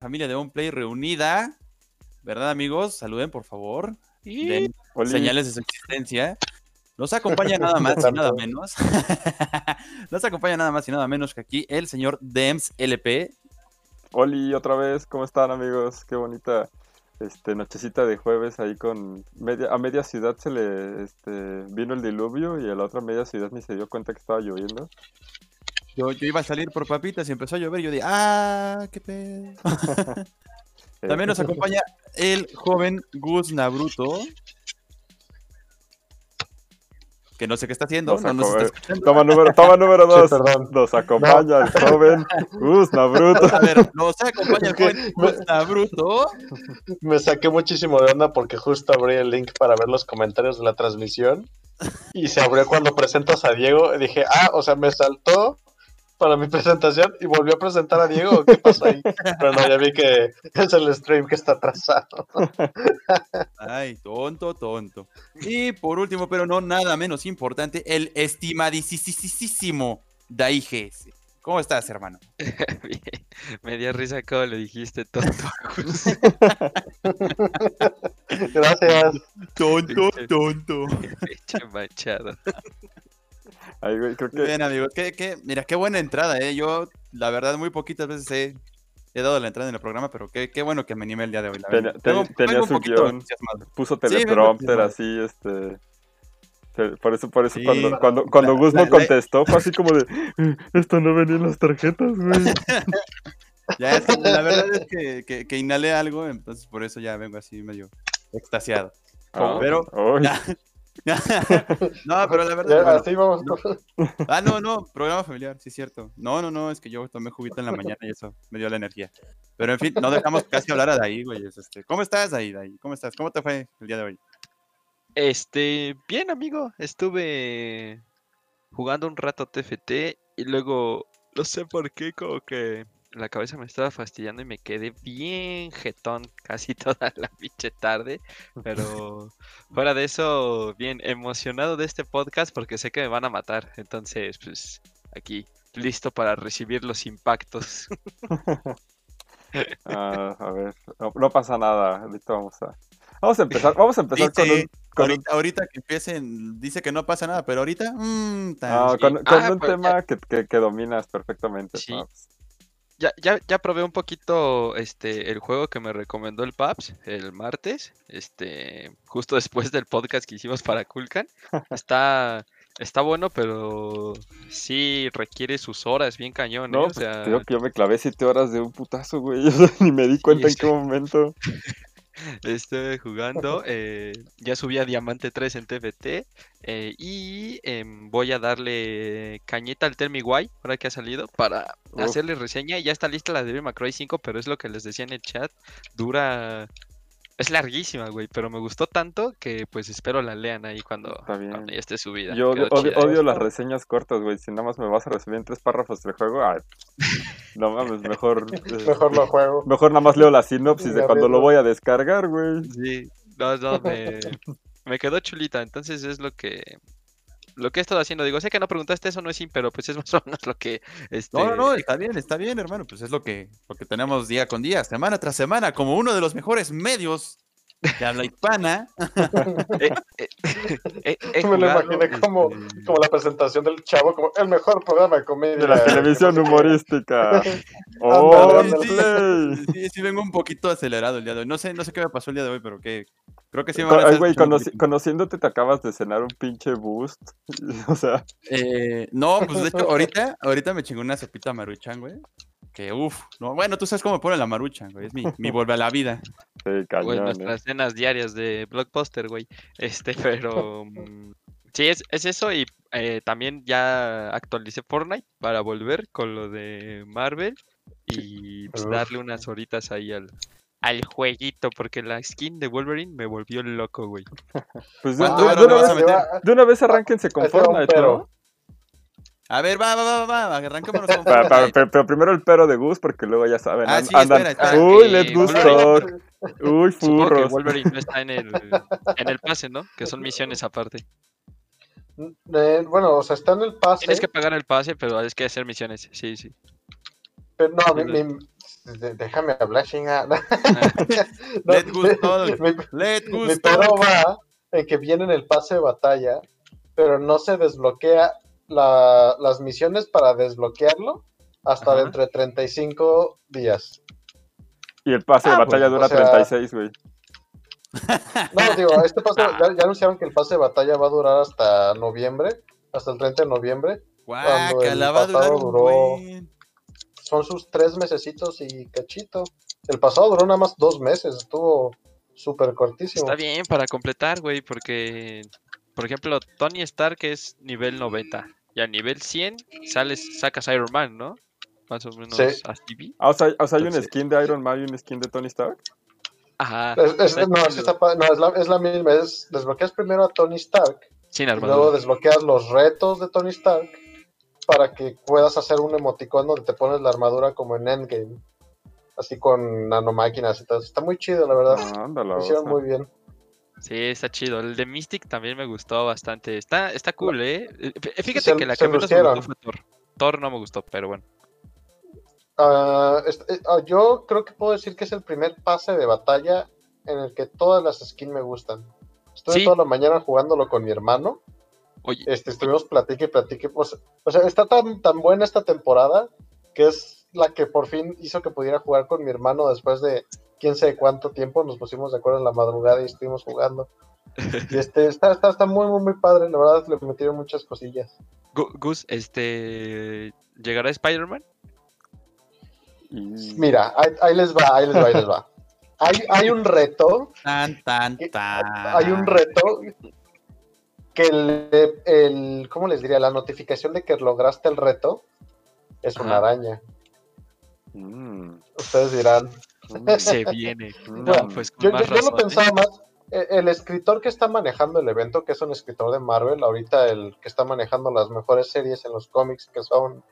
familia de OnPlay reunida. ¿Verdad, amigos? Saluden, por favor. Y Den señales de su existencia. Nos acompaña nada más y nada menos. Nos acompaña nada más y nada menos que aquí el señor Dems LP. Oli, otra vez, ¿cómo están amigos? Qué bonita este, nochecita de jueves ahí con media, a media ciudad se le este, vino el diluvio y a la otra media ciudad ni se dio cuenta que estaba lloviendo. Yo, yo iba a salir por papitas y empezó a llover. Yo dije, ah, qué pedo. También nos acompaña el joven Gus Nabruto. Que no sé qué está haciendo. Nos No nos está acaba- escuchando. Toma número, toma número Sí, dos. perdón. Nos acompaña el joven Gus Nabruto. A ver, nos acompaña el joven Gus Nabruto. me saqué muchísimo de onda porque justo abrí el link para ver los comentarios de la transmisión y se abrió cuando presentas a Diego y dije, ah, o sea, me saltó para mi presentación y volvió a presentar a Diego. ¿Qué pasó ahí? Pero no, ya vi que es el stream que está atrasado. Ay, tonto, tonto. Y por último, pero no nada menos importante, el estimadísimo Dai GS. ¿Cómo estás, hermano? Bien, Me dio risa como lo dijiste, tonto. Gracias. Tonto, tonto. Pinche machado. Ahí, güey, creo que Bien. Qué, qué- mira, qué buena entrada, ¿eh? Yo, la verdad, muy poquitas veces he, he dado la entrada en el programa, pero qué, qué bueno que me animé el día de hoy. La Tenía- ten- tenía su guion. puso teleprompter así, este... te- Por eso, por eso Sí. cuando, cuando, cuando La- la- contestó fue así como de "Eh, esto no venía en las tarjetas, güey. Ya, es que la verdad es que, que, que inhalé algo, entonces por eso ya vengo así medio extasiado. Ah, Pero- ay, no, pero la verdad. Ya, bueno, así vamos. Ah, no, no, programa familiar, sí es cierto. No, no, no, es que yo tomé juguito en la mañana y eso me dio la energía. Pero en fin, no dejamos casi hablar a Daí, güey. es Este, ¿Cómo estás, Daí, Daí? ¿Cómo estás? ¿Cómo te fue el día de hoy? Este, bien, amigo. Estuve jugando un rato TFT y luego, no sé por qué, como que la cabeza me estaba fastidiando y me quedé bien jetón casi toda la pinche tarde. Pero fuera de eso, bien emocionado de este podcast porque sé que me van a matar. Entonces, pues, aquí, listo para recibir los impactos. ah, a ver, no, no pasa nada, ahorita vamos a... Vamos a empezar, vamos a empezar con Dice, un, con un- ahorita, ahorita que empiecen, dice que no pasa nada, pero ahorita, mmm, tan- no, con, con Ah, un pues, tema que, que, que dominas perfectamente. Sí. Paps. Ya, ya, ya probé un poquito este el juego que me recomendó el Paps el martes, este, justo después del podcast que hicimos para Kulkan. Está, está bueno, pero sí requiere sus horas bien cañón, ¿eh? No, O pues, sea, digo que yo me clavé siete horas de un putazo, güey. o sea, Ni me di cuenta en qué que- momento. estuve jugando, eh, ya subí a Diamante 3 en TFT eh, y em, voy a darle cañeta al Tell Me Why, ahora que ha salido, para hacerle reseña. Ya está lista la de Devil May Cry 5, pero es lo que les decía en el chat, dura... Es larguísima, güey, pero me gustó tanto que pues espero la lean ahí cuando, cuando ya esté subida. Yo odio, Quedó odio- las reseñas cortas, güey. Si nada más me vas a recibir en tres párrafos del juego, ay, no mames, mejor. eh, Mejor lo juego. Mejor nada más leo la sinopsis de cuando lo voy a descargar, güey. Sí, no, no, me, me quedó chulita, entonces es lo que... Lo que he estado haciendo, digo, sé que no preguntaste eso, no es sí, pero pues es más o menos lo que... Este, No, no, no, está bien, está bien, hermano. Pues es lo que, lo que tenemos día con día, semana tras semana, como uno de los mejores medios de habla hispana. he- he- he Me lo imaginé como, este, como la presentación del chavo, como el mejor programa de comedia. De la televisión humorística. ¡Oh! Sí, sí, vengo un poquito acelerado el día de hoy. No sé, no sé qué me pasó el día de hoy, pero que creo que sí me van a ay, güey, conoci- conociéndote te acabas de cenar un pinche boost. O sea, Eh, no, pues de hecho, ahorita, ahorita me chingó una sopita maruchan, güey. Que uff, no, bueno, tú sabes cómo me pone la maruchan, güey. Es mi, mi vuelve a la vida. Sí, cañón, eh. nuestras cenas diarias de Blockbuster, güey. Este, pero mm, sí, es, es eso. Y eh, también ya actualicé Fortnite para volver con lo de Marvel y pues, darle unas horitas ahí al, al jueguito, porque la skin de Wolverine me volvió loco, güey. Pues de, ¿Cuánto de- varo de le una a vez, meter? de una vez arránquense con Fortnite, pero. A ver, va, va, va, va, va, arranquémonos con Fortnite. pe- pero primero el pero de Gus, porque luego ya saben. Ah, sí, andan. espera, espera, Uy, que let Gus talk. Uy, Supongo que furros. Wolverine no está en el, en el pase, ¿no? Que son misiones aparte. Eh, bueno, o sea, está en el pase. Tienes que pagar el pase, pero es que hacer misiones. Sí, sí. Pero no, mi- mi- de- déjame hablar, chinga. No, Let talk. mi, Let mi pedo va en que viene en el pase de batalla, pero no se desbloquea la- las misiones para desbloquearlo hasta Ajá. dentro de 35 días. Y el pase de Ah, batalla dura o sea- 36, güey. No, digo, este pase, Ah. ya, ya anunciaron que el pase de batalla va a durar hasta noviembre, hasta el 30 de noviembre. Guácala, va a durar pasado un duró- buen. Son sus tres mesecitos y cachito. El pasado duró nada más dos meses, estuvo súper cortísimo. Está bien para completar, güey, porque, por ejemplo, Tony Stark es nivel 90 y a nivel 100 sales, sacas Iron Man, ¿no? Más o menos Sí. así vi. Ah, o sea, o sea, hay un skin de Iron Man y un skin de Tony Stark. Ajá. Es- es- no, es, no, la, es la misma, es desbloqueas primero a Tony Stark Sin y luego armadura. desbloqueas los retos de Tony Stark para que puedas hacer un emoticón donde te pones la armadura como en Endgame. Así con nanomáquinas y todo. Está muy chido, la verdad. Ah, ándala, Lo hicieron muy bien. Sí, está chido. El de Mystic también me gustó bastante. Está, está cool, ¿eh? Eh, fí- Fíjate Se- que la que menos me gustó fue Thor. Thor no me gustó, pero bueno. Ah, yo creo que puedo decir que es el primer pase de batalla en el que todas las skins me gustan. Estuve Sí. toda la mañana jugándolo con mi hermano. Oye, Este, estuvimos platique y platique. pues, o sea, está tan, tan buena esta temporada que es la que por fin hizo que pudiera jugar con mi hermano después de quién sabe cuánto tiempo. Nos pusimos de acuerdo en la madrugada y estuvimos jugando. Y este, está, está, está muy, muy, muy padre. La verdad, le metieron muchas cosillas. Gu- Gus, este. ¿Llegará Spider-Man? Y- Mira, ahí, ahí les va, ahí les va, ahí les va. Hay, hay un reto Tan, tan, tan. hay un reto que el, el- ¿cómo les diría? La notificación de que lograste el reto es una Ajá. araña. Mm, Ustedes dirán. mm, Se viene. mm. No, pues con Yo, más yo- yo lo ¿eh? pensaba más. eh, El escritor que está manejando el evento, que es un escritor de Marvel, ahorita el que está manejando las mejores series en los cómics, que son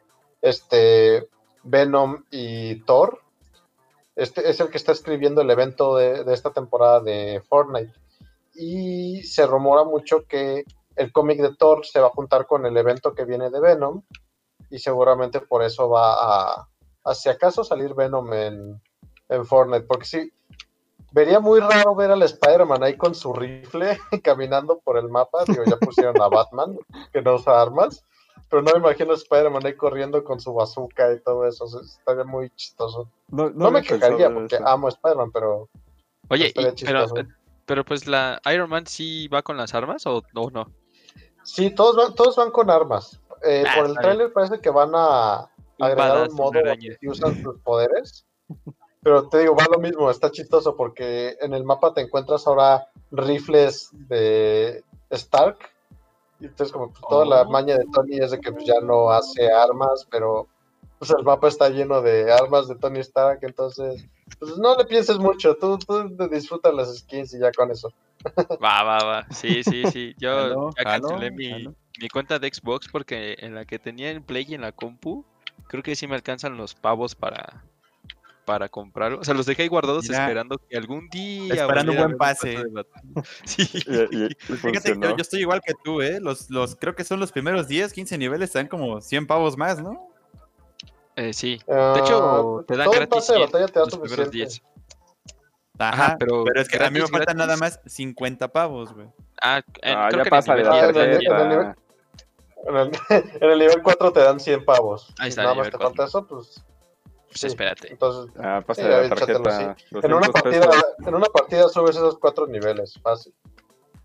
este Venom y Thor, este es el que está escribiendo el evento de, de esta temporada de Fortnite. Y se rumora mucho que el cómic de Thor se va a juntar con el evento que viene de Venom, y seguramente por eso va a, a si acaso salir Venom en, en Fortnite, porque sí, vería muy raro ver al Spider-Man ahí con su rifle caminando por el mapa. Digo, ya pusieron a Batman, que no usa armas. Pero no me imagino a Spider-Man ahí corriendo con su bazooka y todo eso. o sea, estaría muy chistoso. No, No, me quejaría porque eso. amo a Spider-Man, pero Oye, estaría y- pero, chistoso. pero pues la Iron Man sí va con las armas o, o no? sí, todos van, todos van con armas. Eh, Ah, por el tráiler parece que van a agregar un modo donde usan sus poderes. Pero te digo, va lo mismo, está chistoso porque en el mapa te encuentras ahora rifles de Stark. Y entonces como pues, toda la Oh. maña de Tony es de que pues, ya no hace armas, pero pues el mapa está lleno de armas de Tony Stark, entonces pues no le pienses mucho, tú, tú disfrutas las skins y ya con eso. Va, va, va. Sí, sí, sí. Yo ya cancelé mi, mi cuenta de Xbox porque en la que tenía en Play y en la compu, creo que sí me alcanzan los pavos para, para comprarlo. O sea, los dejé ahí guardados Mira, esperando que algún día. esperando un buen pase. de batalla. Sí. Y, y- y Fíjate, que yo, yo estoy igual que tú, ¿eh? Los, los, creo que son los primeros 10, 15 niveles, te dan como 100 pavos más, ¿no? Eh, sí. De hecho, te dan gratis pase de 100 batalla te da los primeros suficiente. 10. Ajá, Ajá, pero, pero es que a mí me gratis, faltan nada más 50 pavos, güey. Ah, en- Ah, creo ya que en el pasa de nivel la Ah, 10 en el- nivel- tarjeta. En el, en el nivel 4 te dan 100 pavos. Ahí está, nada más te 4. falta eso, pues Pues sí. espérate. entonces Ah, pasa la tarjeta. en una 200 partida, en una partida subes esos cuatro niveles, fácil.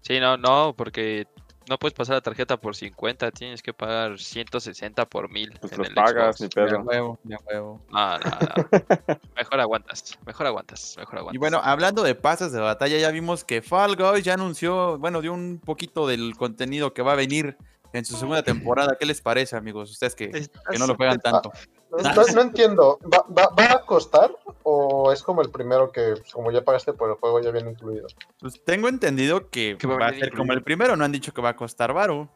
Sí, no, no, porque no puedes pasar la tarjeta por 50, tienes que pagar 160 por 1000. Pues en los el pagas, Xbox. ni pedo. huevo, a huevo. No, no, no. Mejor aguantas, mejor aguantas, mejor aguantas. Y bueno, hablando de pases de batalla, ya vimos que Fall Guys ya anunció, bueno, dio un poquito del contenido que va a venir en su segunda temporada. ¿Qué les parece, amigos? Ustedes que, que no lo juegan tanto. No, no- no entiendo, ¿Va, va, va a costar o es como el primero que, como ya pagaste por el juego, ya viene incluido? Pues tengo entendido que, va a va a venir ser como el primero, no han dicho que va a costar varo.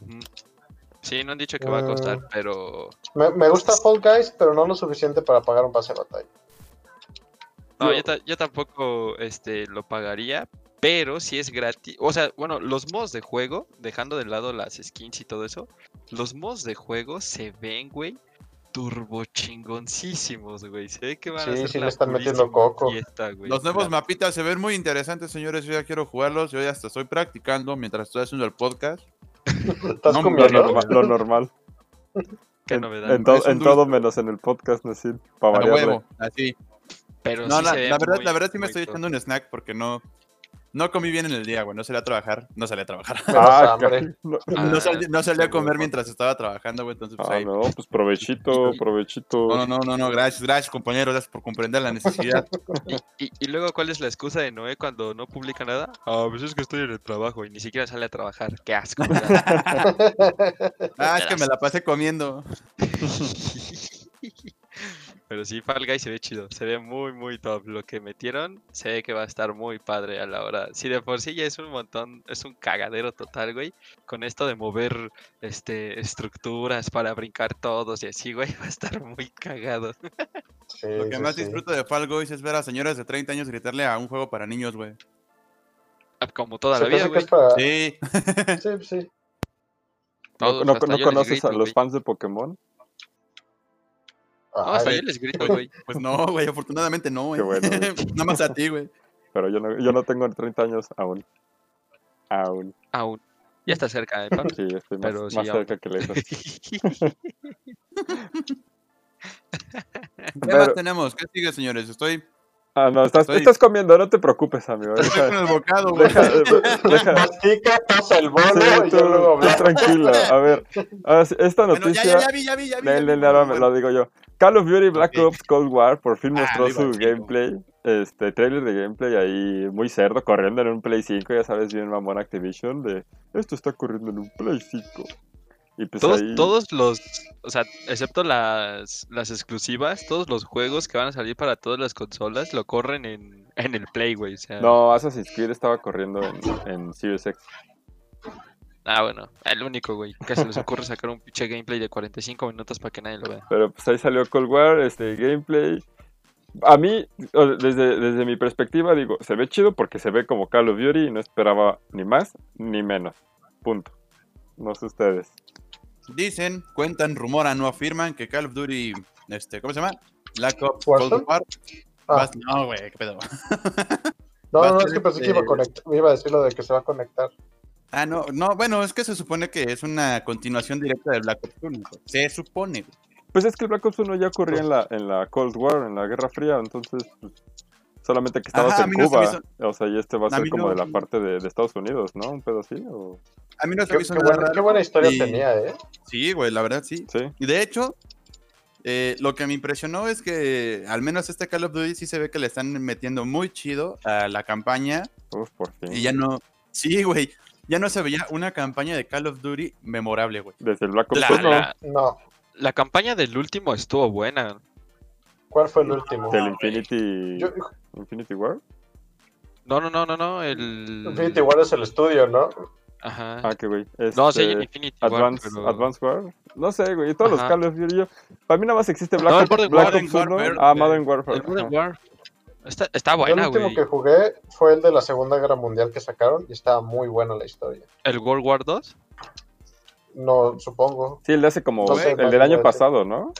Ujú. Sí, no han dicho que va a costar, Mm. pero Me, me gusta Fall Guys, pero no lo suficiente para pagar un pase de batalla. no, Yo- yo tampoco este, lo pagaría, pero si es gratis. O sea, bueno, los mods de juego, dejando de lado las skins y todo eso, los mods de juego se ven, güey, turbo chingoncísimos, güey. Se ve que van a Sí, ser sí le la están metiendo coco. fiesta, güey. Los nuevos mapitas se ven muy interesantes, señores. Yo ya quiero jugarlos. Yo ya hasta estoy practicando mientras estoy haciendo el podcast. ¿Estás No, Lo, comiendo? lo normal. Qué en, novedad. en to- en todo menos en el podcast, Necid. Para A variarle. huevo, así. Pero No, sí la, la verdad, muy, la verdad sí me estoy echando un snack porque no, no comí bien en el día, güey. No salí a trabajar. No salí a trabajar. Ah, no, Ah, no, salí, no salí a comer mientras estaba trabajando, güey. Entonces, pues ah, ahí. no, pues provechito, provechito. No, no, no, no, gracias, gracias, compañeros, gracias por comprender la necesidad. Y, y- y luego, ¿cuál es la excusa de Noé cuando no publica nada? Ah, pues es que estoy en el trabajo y ni siquiera sale a trabajar. Qué asco. Ah, es que me la pasé comiendo. Pero sí, Fall Guys se ve chido, se ve muy, muy top. Lo que metieron, se ve que va a estar muy padre a la hora. Si de por sí ya es un montón, es un cagadero total, güey. Con esto de mover este estructuras para brincar todos y así, güey, va a estar muy cagado. Sí, Lo que sí, más sí. disfruto de Fall Guys es ver a señoras de 30 años gritarle a un juego para niños, güey. Como toda Se la vida, güey. para... Sí. Sí, sí. ¿No, Todos, conoces grito, a los güey. fans de Pokémon? No, hasta yo les grito, güey. Pues no, güey, afortunadamente no, güey. Qué bueno, güey. Nada más a ti, güey. Pero yo no, yo no tengo 30 años aún. Aún. Aún. Ya está cerca, ¿eh? Sí, estoy más, Pero sí, más cerca que lejos. ¿Qué Pero- más tenemos? ¿Qué sigue, señores? Estoy, Ah, no, estás, Estoy- estás comiendo, no te preocupes, amigo. estoy Deja, con el bocado, güey. deja, deja. Mastica, pasa el bolo Sí, y tú, yo luego tú hablar. tranquilo. A ver, sí, esta Bueno, ya, noticia. ya, ya vi, ya vi, ya vi. Nel, ya vi, nel, güey. ahora me Bueno, lo digo yo. Call of Duty Black. Ops Cold War por fin Ah, mostró su gameplay. Este trailer de gameplay ahí muy cerdo, corriendo en un Play 5, ya sabes bien mamón Activision de esto está corriendo en un Play 5. Y pues Todos, ahí todos los, o sea, excepto las, las exclusivas, todos los juegos que van a salir para todas las consolas lo corren en, en el Play, güey. O sea, No, Assassin's Creed estaba corriendo en, en Series X. Ah, bueno, el único, güey, que se les ocurre sacar un pinche gameplay de 45 minutos para que nadie lo vea. Pero pues ahí salió Cold War, este gameplay. A mí, desde, desde mi perspectiva, digo, se ve chido porque se ve como Call of Duty y no esperaba ni más ni menos. Punto. No sé ustedes. Dicen, cuentan, rumoran, no afirman que Call of Duty, este, ¿cómo se llama? Black Ops. Cold War. Ah. No, güey, qué pedo. No, no, es que pensé que iba a este- conectar. Me iba a decir lo de que se va a conectar. Ah, no, no, bueno, es que se supone que es una continuación directa de Black Ops 1. güey. Se supone, güey. Pues es que el Black Ops 1 ya ocurría en la, en la Cold War, en la Guerra Fría, entonces pues, solamente que estabas Ajá, en no Cuba. O sea, y este va a a ser como no- de la parte de, de Estados Unidos, ¿no? Un pedo así. O... A mí no se Qué, me hizo qué nada buena, qué buena historia y- tenía, ¿eh? Sí, güey, la verdad sí. Sí. Y de hecho, eh, lo que me impresionó es que al menos este Call of Duty sí se ve que le están metiendo muy chido a la campaña Uf, por fin. y ya no... Sí, güey, ya no se veía una campaña de Call of Duty memorable, güey. Desde el Black Ops La, 1 la- No. la campaña del último estuvo buena. ¿Cuál fue el último? del Infinity, Yo, Infinity War. No, no, no, no, no, el... Infinity War es el estudio, ¿no? Ajá. Ah, qué güey. no, sí, Este, Infinity War, Advance, pero- Advance War. No sé, güey. Todos los. Call of Duty. yo- Para mí nada más existe Black, No, Black Warfare. Ops 1. Warfare, Ah. Modern Warfare. El Modern ajá. Está, está Yo el buena, último que jugué fue el de la Segunda Guerra Mundial que sacaron y estaba muy buena la historia. ¿El World War 2? No, supongo. Sí, el de hace como. No sé, el del año pasado, ¿no?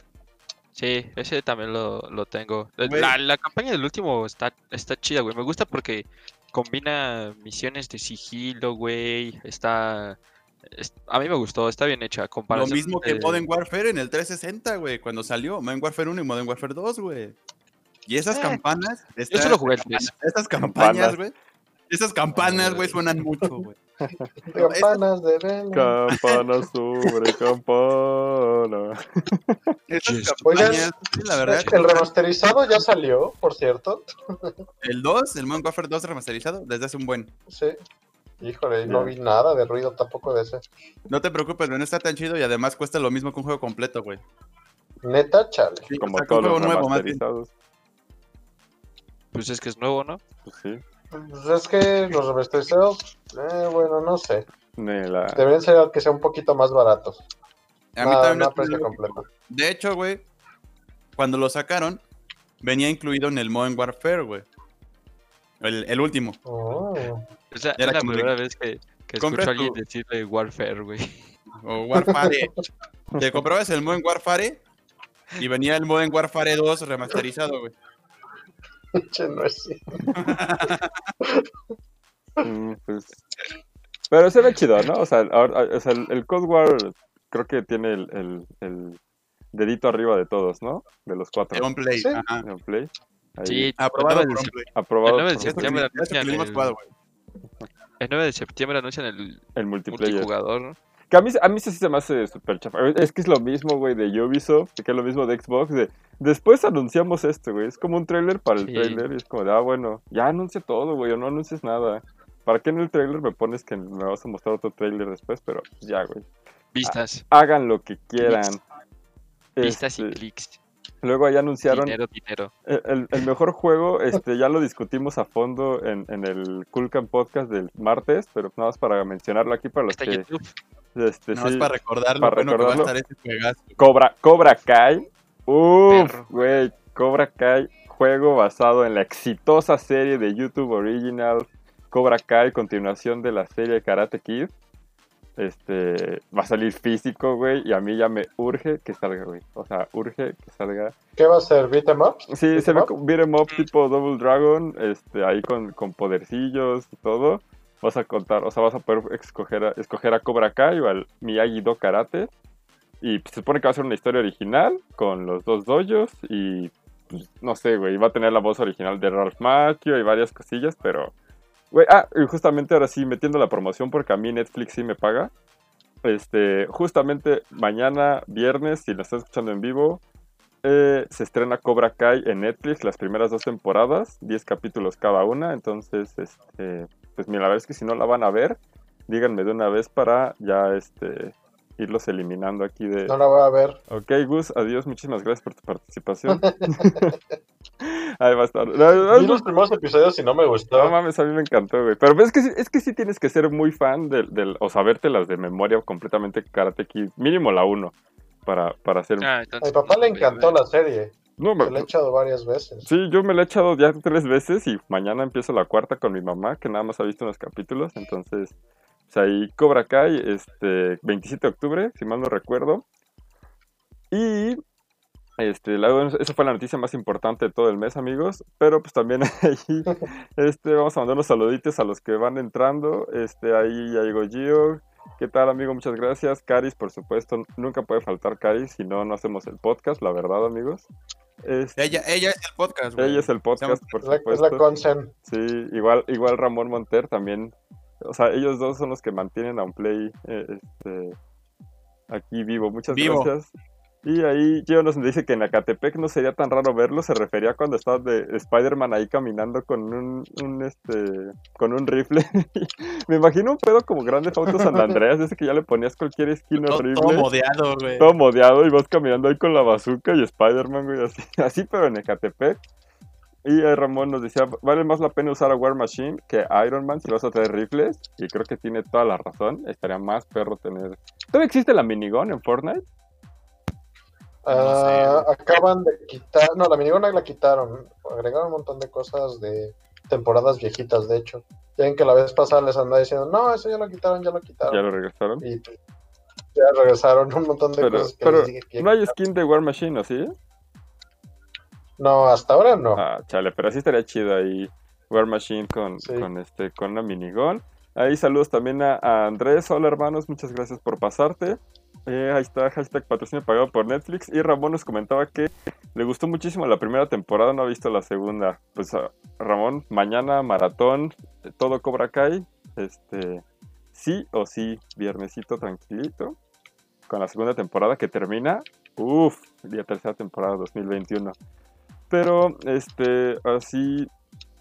Sí, ese también lo, lo tengo. La, la campaña del último está, está chida, güey. Me gusta porque combina misiones de sigilo, güey. Está... es- a mí me gustó, está bien hecha. Lo comparación mismo que de- Modern Warfare en el 360, güey, cuando salió Modern Warfare 1 y Modern Warfare 2, güey. Y esas Eh, campanas... Yo estas- solo jugué el 3. Estas campañas, Campanas. güey. Esas campanas, güey, suenan mucho, güey. Campanas de Belén. Campana sobre campana. Esas Yes. campañas, sí, la verdad. El remasterizado ya salió, por cierto. El 2, el Modern Warfare 2 remasterizado, desde hace un buen. Sí. Híjole, no vi nada de ruido tampoco de ese. No te preocupes, no está tan chido y además cuesta lo mismo que un juego completo, güey. Neta, chale. Sí, Como o sea, todos los juego nuevo, más bien. remasterizados. Pues es que es nuevo, ¿no? Pues sí. Pues es que los remasterizados, eh, bueno, no sé. La... Deberían ser que sea un poquito más baratos. A mí No, también no parece- completo. De hecho, güey, cuando lo sacaron, venía incluido en el Modern Warfare, güey. El, el último. Oh. Es la, Era es la primera vez que, que Compras escucho a alguien tu- decirle Warfare, güey. O Warfare. Te comprabas el Modern Warfare Y venía el Modern Warfare 2 remasterizado, güey. No es. Mm, pues, Pero se ve chido, ¿no? O sea, ahora- o sea, el, el Cold War creo que tiene el, el- el dedito arriba de todos, ¿no? De los cuatro. De Play. Sí. Ajá. En Play. Ahí, Sí, Aprobado el 9 por de, Play. aprobado el 9 de septiembre anuncian el, jugado, güey. el 9 de septiembre anuncian el el multiplayer. multijugador. Que a mí, a mí sí se me hace súper chafa. Es que es lo mismo, güey, de Ubisoft, que es lo mismo de Xbox. De, después anunciamos esto, güey. Es como un trailer para el Sí. trailer. Y es como de, ah, bueno, ya anuncia todo, güey, o no anuncies nada. ¿Para qué en el trailer me pones que me vas a mostrar otro trailer después? Pero ya, güey. Vistas, Hagan lo que quieran. vistas y Este, clics. Luego ahí anunciaron Dinero, dinero. el, el- el mejor juego, este, ya lo discutimos a fondo en, en el Cool Camp Podcast del martes, pero nada más para mencionarlo aquí para los que YouTube. este, Nada más sí, para recordarlo, para bueno, que va a recordarlo. estar ese juegazo. Cobra, Cobra Kai. Uf, Perro. güey, Cobra Kai, juego basado en la exitosa serie de YouTube Original Cobra Kai, continuación de la serie Karate Kid. Este, va a salir físico, güey, y a mí ya me urge que salga, güey. O sea, urge que salga. ¿Qué va a ser? ¿Beat 'em ups? Sí, ¿Beat se 'em ve up? como beat 'em up tipo Double Dragon, este, ahí con, con podercillos y todo. Vas a contar, o sea, vas a poder escoger a, escoger a Cobra Kai o al Miyagi-Do Karate. Y se supone que va a ser una historia original con los dos dojos y pues, no sé, güey, va a tener la voz original de Ralph Macchio y varias cosillas, pero güey, ah, y justamente ahora sí metiendo la promoción porque a mí Netflix sí me paga. Este, justamente mañana viernes, si lo estás escuchando en vivo, eh, se estrena Cobra Kai en Netflix, las primeras dos temporadas, 10 capítulos cada una. Entonces, este, pues mira, la verdad es que si no la van a ver, díganme de una vez para ya este, irlos eliminando aquí de... No la voy a ver. Ok, Gus, adiós, muchísimas gracias por tu participación. Ahí va a estar. No, Vi los primeros episodios y no me gustó. no mames, a mí me encantó, güey. Pero es que, sí- es que sí tienes que ser muy fan del, del- o sabértelas de memoria completamente Karate Kid, mínimo la 1, para, para hacer... Ah, A mi papá le encantó la serie. No, me- la he echado varias veces. Sí, yo me la he echado ya tres veces y mañana empiezo la cuarta con mi mamá, que nada más ha visto unos capítulos. Entonces, ahí Cobra Kai, este, 27 de octubre, si mal no recuerdo. Y, este, la- esa fue la noticia más importante de todo el mes, amigos. Pero pues también ahí, este, vamos a mandar unos saluditos a los que van entrando. Este, ahí ya llegó Gio. ¿Qué tal, amigo? Muchas gracias. Caris, por supuesto, nunca puede faltar Caris, si no, no hacemos el podcast, la verdad, amigos. Este, Ella, ella es el podcast, güey. ella es el podcast, por Es la, es la supuesto. Consen. Sí, igual, igual Ramón Monter también. O sea, ellos dos son los que mantienen a un play eh, este, aquí vivo. Muchas Vivo. gracias. Y ahí Gio nos dice que en Acatepec no sería tan raro verlo. Se refería cuando estaba de Spider-Man ahí caminando con un, un, este con un rifle. Me imagino un pedo como Grande Auto San Andreas, ese que ya le ponías cualquier skin Todo, horrible. todo modeado, güey. Todo modeado y vas caminando ahí con la bazooka y Spider-Man, güey, así, así pero en Ecatepec. Y eh, Ramón nos decía, vale más la pena usar a War Machine que a Iron Man si vas a traer rifles. Y creo que tiene toda la razón. Estaría más perro tener... ¿Todavía existe la minigun en Fortnite? Ah, acaban de quitar. No, la minigona la quitaron. Agregaron un montón de cosas de temporadas viejitas, de hecho. Ya ven que la vez pasada les andaba diciendo, no, eso ya lo quitaron, ya lo quitaron. Ya lo regresaron. Y pues, ya regresaron un montón de Pero, cosas que pero les dije que ya no hay quitaron. skin de War Machine, ¿o sí? No, hasta ahora no. Ah, chale, pero así estaría chido ahí War Machine con, Sí. con este con la minigun. Ahí saludos también a, a Andrés. Hola hermanos, muchas gracias por pasarte. Eh, ahí está, hashtag patrocinio pagado por Netflix. Y Ramón nos comentaba que le gustó muchísimo la primera temporada, no ha visto la segunda. Pues ah, Ramón, mañana maratón, eh, todo Cobra Kai. Este, sí o sí, viernesito tranquilito. Con la segunda temporada que termina. Uf, día tercera temporada 2021. Pero, este, así,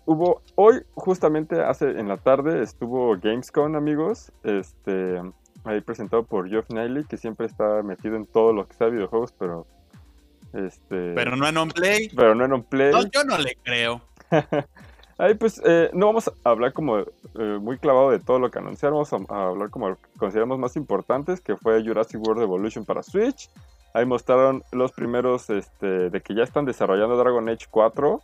hubo, hoy justamente hace, en la tarde, estuvo Gamescom, amigos, este, ahí presentado por Geoff Niley, que siempre está metido en todo lo que sea videojuegos, pero, este, Pero no en on play. pero no en un play. No, yo no le creo. Ahí pues eh, no vamos a hablar como eh, muy clavado de todo lo que anunciaron, vamos a, a hablar como lo que consideramos más importantes, que fue Jurassic World Evolution para Switch. Ahí mostraron los primeros este, de que ya están desarrollando Dragon Age 4,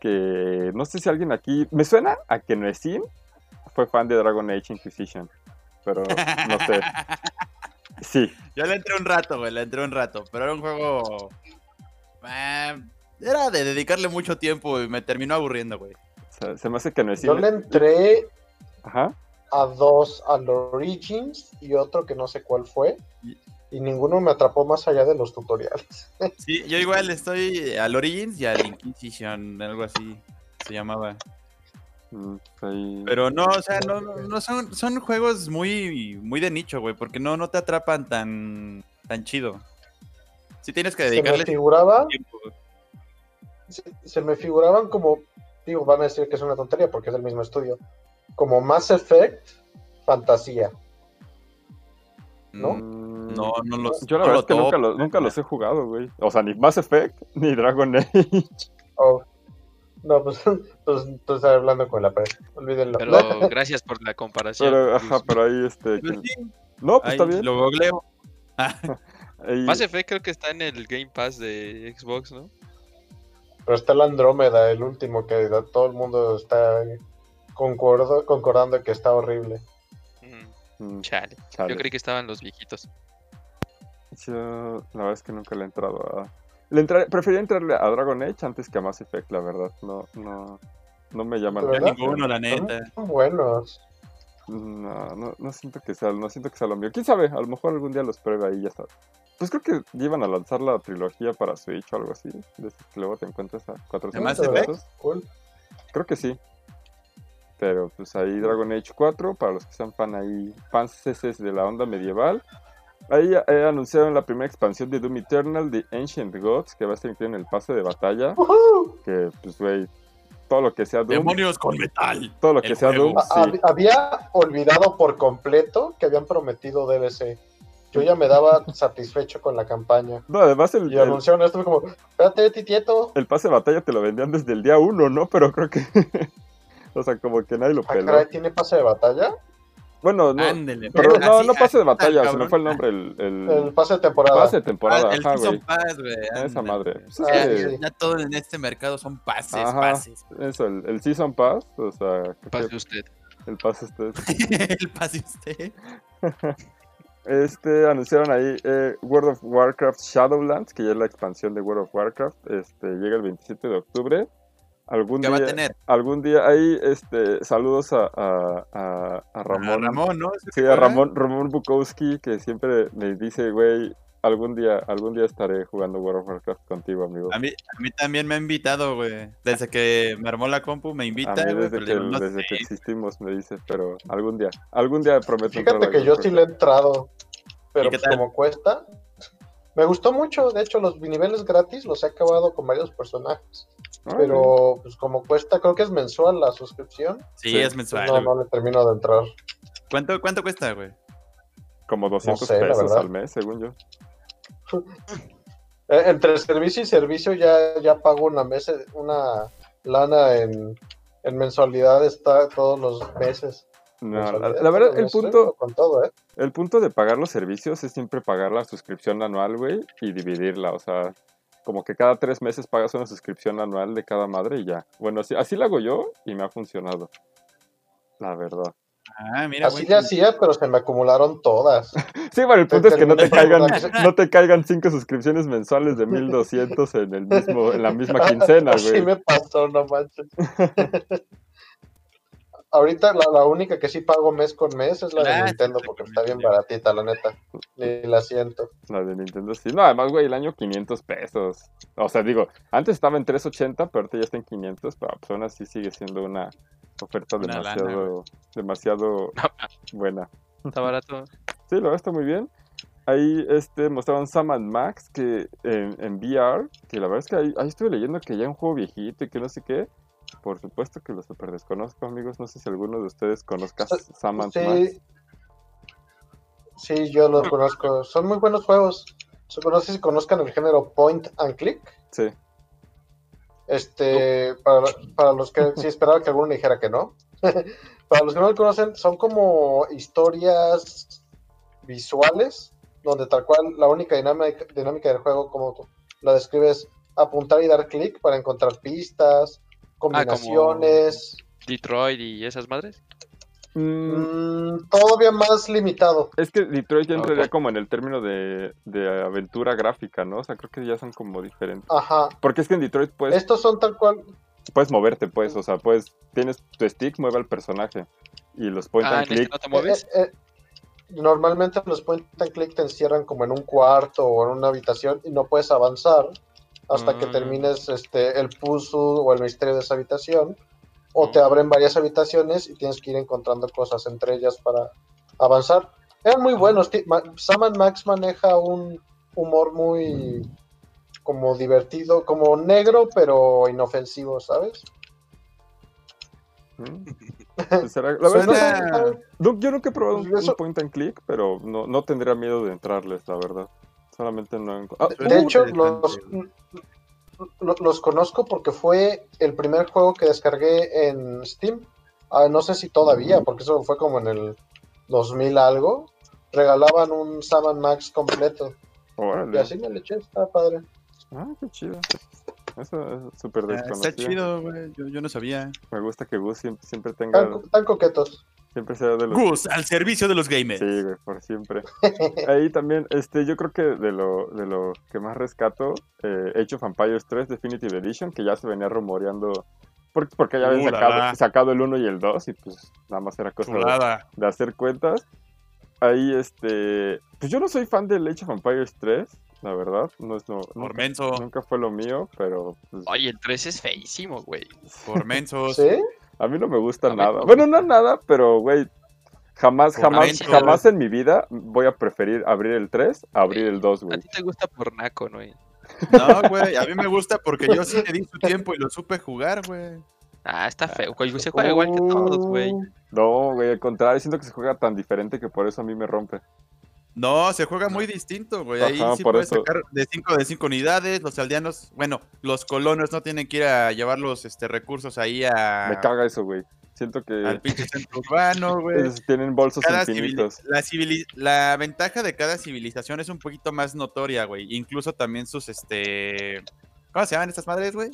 que no sé si alguien aquí, me suena a que Noesin fue fan de Dragon Age Inquisition, pero no sé. Sí, Yo le entré un rato, güey, le entré un rato. Pero era un juego Ah, era de dedicarle mucho tiempo y me terminó aburriendo, güey. Se me hace que no es Yo le entré Ajá. a dos, al Origins y otro que no sé cuál fue. Y ninguno me atrapó más allá de los tutoriales. Sí, yo igual estoy al Origins y al Inquisition, algo así se llamaba. Mm, Pero no, o sea, no, no, no son, son juegos muy, muy de nicho, güey, porque no, no te atrapan tan, tan chido. Sí tienes que Se me dedicarle figuraba, tiempo. se, se me figuraban como, digo, van a decir que es una tontería porque es del mismo estudio, como Mass Effect, fantasía. ¿no? Mm, No, no los. Yo la no verdad lo es que nunca, los, nunca los he jugado, güey. O sea, ni Mass Effect, ni Dragon Age. Oh. No, pues, pues tú estás hablando con la pared. Olvídenlo. Pero gracias por la comparación. Pero, ajá, pero ahí, este... Pues sí, No, pues ahí está bien. lo googleo. Ahí- Mass Effect creo que está en el Game Pass de Xbox, ¿no? Pero está el Andrómeda, el último que todo el mundo está concordo, concordando que está horrible. Mm, Mm, chale. chale. Yo creí que estaban los viejitos. Yo, la verdad es que nunca le he entrado a... Le entré, prefería entrarle a Dragon Age antes que a Mass Effect, la verdad. No, no, no me llama ¿De la verdad? ninguno, la Son neta. muy buenos. No, no, no siento que sea, no siento que sea lo mío. ¿Quién sabe? A lo mejor algún día los pruebe ahí y ya está. Pues creo que iban a lanzar la trilogía para Switch o algo así. De esas que luego te encuentras a 400 Mass Effect? pesos. Cool. Creo que sí. Pero pues ahí Dragon Age 4, para los que sean fan ahí, fans de la onda medieval. Ahí eh, anunciaron la primera expansión de Doom Eternal, The Ancient Gods, que va a estar incluido en el pase de batalla. ¡Woohoo! Que pues güey, todo lo que sea Doom, Demonios con metal. todo lo que sea juego. Doom, Ah, sí. hab- Había olvidado por completo que habían prometido DLC. Yo ya me daba satisfecho con la campaña. No, además el, Y el- anunciaron esto como, espérate, titieto. el pase de batalla te lo vendían desde el día 1, ¿no? Pero creo que... o sea, como que nadie lo Ah, peló. ¿tiene pase de batalla? Bueno, no, Ándele. pero no, así- no pase de batalla, se me fue el nombre, el, el El pase de temporada. pase de temporada, Ah, el ajá, güey. Pass, güey. Esa madre. Pues es Ah, Ya, que- ya todo en este mercado son pases, Ajá. pases. Eso, el, el Season Pass, o sea, creo Pase usted. el pase este. el pase usted. Este, anunciaron ahí eh, World of Warcraft Shadowlands, que ya es la expansión de World of Warcraft, este, llega el 27 de octubre. Algún ¿Qué día, va a tener? algún día, ahí, este, saludos a, a, a, a Ramón. Ramón. Ramón, ¿no? ¿Ese Sí, a? Ramón, Ramón Bukowski, que siempre me dice, güey, algún día, algún día estaré jugando World of Warcraft contigo, amigo. A mí, a mí también me ha invitado, güey. Desde que me armó la compu me A invita, mí desde, que, le digo, no desde que existimos me dice, pero algún día, algún día prometo. Fíjate que yo sí le he entrado. Pero ¿Y qué pues, como cuesta. Me gustó mucho. De hecho, los niveles gratis los he acabado con varios personajes. Warcraft. Pero pues como cuesta, creo que es mensual la suscripción. Sí, Sí. es pues, mensual. no, no le termino de entrar. ¿Cuánto, ¿Cuánto cuesta, güey? Como 200 sé, la pesos al mes, según yo. Eh, entre servicio y servicio ya, ya pago una mes, una lana en, en mensualidad está todos los meses. No, la, Mensualidad la verdad, el punto, Con todo, ¿eh? el punto de pagar los servicios es siempre pagar la suscripción anual, güey, y dividirla. O sea, como que cada tres meses pagas una suscripción anual de cada madre y ya. Bueno, así, así lo hago yo y me ha funcionado. La verdad. Ah, mira, Así le hacía, pero se me acumularon todas. Sí, bueno, el punto es que no te caigan, no te caigan cinco suscripciones mensuales de 1200 en el mismo, en la misma quincena, Así güey. me pasó, no manches. Ahorita la, la única que sí pago mes con mes es la de Ah, Nintendo porque está bien baratita, la neta. Ni la siento. La de Nintendo sí. No, además, güey, el año 500 pesos. O sea, digo, antes estaba en 380, pero ahorita ya está en 500, pero pues aún así sigue siendo una oferta Una lana, demasiado, demasiado buena. Está barato. Sí, la verdad está muy bien. Ahí este, mostraron Sam and Max que en, en VR, que la verdad es que ahí, ahí estuve leyendo que ya es un juego viejito y que no sé qué. Por supuesto que lo super desconozco, amigos. No sé si alguno de ustedes conozca Sí, Sam and Max. Sí, sí, yo lo conozco. Son muy buenos juegos. No sé si conozcan el género point and click. Sí. Este, para, para los que sí esperaba que alguno dijera que no. para los que no lo conocen, son como historias visuales, donde tal cual la única dinámica, dinámica del juego, como tú la describes, apuntar y dar clic para encontrar pistas, combinaciones. Detroit y esas madres. Mm, Mm, todavía más limitado. es que Detroit ya entraría como en el término de, de aventura gráfica, ¿no? O sea, creo que ya son como diferentes. Ajá. Porque es que en Detroit puedes, Estos son tal cual. puedes moverte, pues, o sea, puedes, tienes tu stick, mueve al personaje. Y los point Ah, and en este click, no te mueves. eh, eh, normalmente los point and click te encierran como en un cuarto o en una habitación y no puedes avanzar hasta que Mm. termines este el puzzle o el misterio de esa habitación. O te abren varias habitaciones y tienes que ir encontrando cosas entre ellas para avanzar. Eran muy buenos. Ma- Sam and Max maneja un humor muy como divertido, como negro pero inofensivo, ¿sabes? ¿Mm? Pues será- la verdad, Suena- no- yo nunca he probado un, Eso- un point and click, pero no, no tendría miedo de entrarles, la verdad. Solamente no... enco- Ah, Suena De hecho, interesante, los, lo- los conozco porque fue el primer juego que descargué en Steam. Ah, no sé si todavía, porque eso fue como en el 2000 algo. Regalaban un Sam and Max completo. Y órale. así me le eché, está padre. Ah, qué chido. Eso es súper Ah, Está desconocido. chido, güey. Yo, yo no sabía. Me gusta que Gus siempre, siempre tenga, Tan, tan coquetos. Siempre sea de los... Gus, al servicio de los gamers. Sí, güey, por siempre. Ahí también, este, yo creo que de lo, de lo que más rescato, eh, Age of Empires 3 Definitive Edition, que ya se venía rumoreando, porque, porque ya habían Uh, sacado, sacado el 1 y el 2, y pues nada más era cosa de, de hacer cuentas. Ahí, este, pues yo no soy fan del Age of Empires 3, la verdad, no es lo, Por nunca, nunca fue lo mío, pero pues, Oye, el 3 es feísimo, güey. Por mensos. ¿Sí? A mí no me gusta A nada. no. Bueno, no nada, pero, güey, jamás, jamás, jamás en mi vida voy a preferir abrir el 3 a abrir el 2, A güey. ti te gusta por naco, ¿no? güey? No, güey. A mí me gusta porque yo sí le di su tiempo y lo supe jugar, güey. Ah, está feo. güey, Se juega igual que todos, güey. No, güey, al contrario, siento que se juega tan diferente que por eso a mí me rompe. No, se juega muy distinto, güey. Ahí Ajá, sí por puedes eso. sacar de 5 de 5 unidades. Los aldeanos, bueno, los colonos no tienen que ir a llevar los este, recursos ahí a, Me caga eso, güey. Siento que al pinche centro urbano, güey. ellos tienen bolsos Cada civili- infinitos. la, civili- la ventaja de cada civilización es un poquito más notoria, güey. Incluso también sus, este... ¿Cómo se llaman estas madres, güey?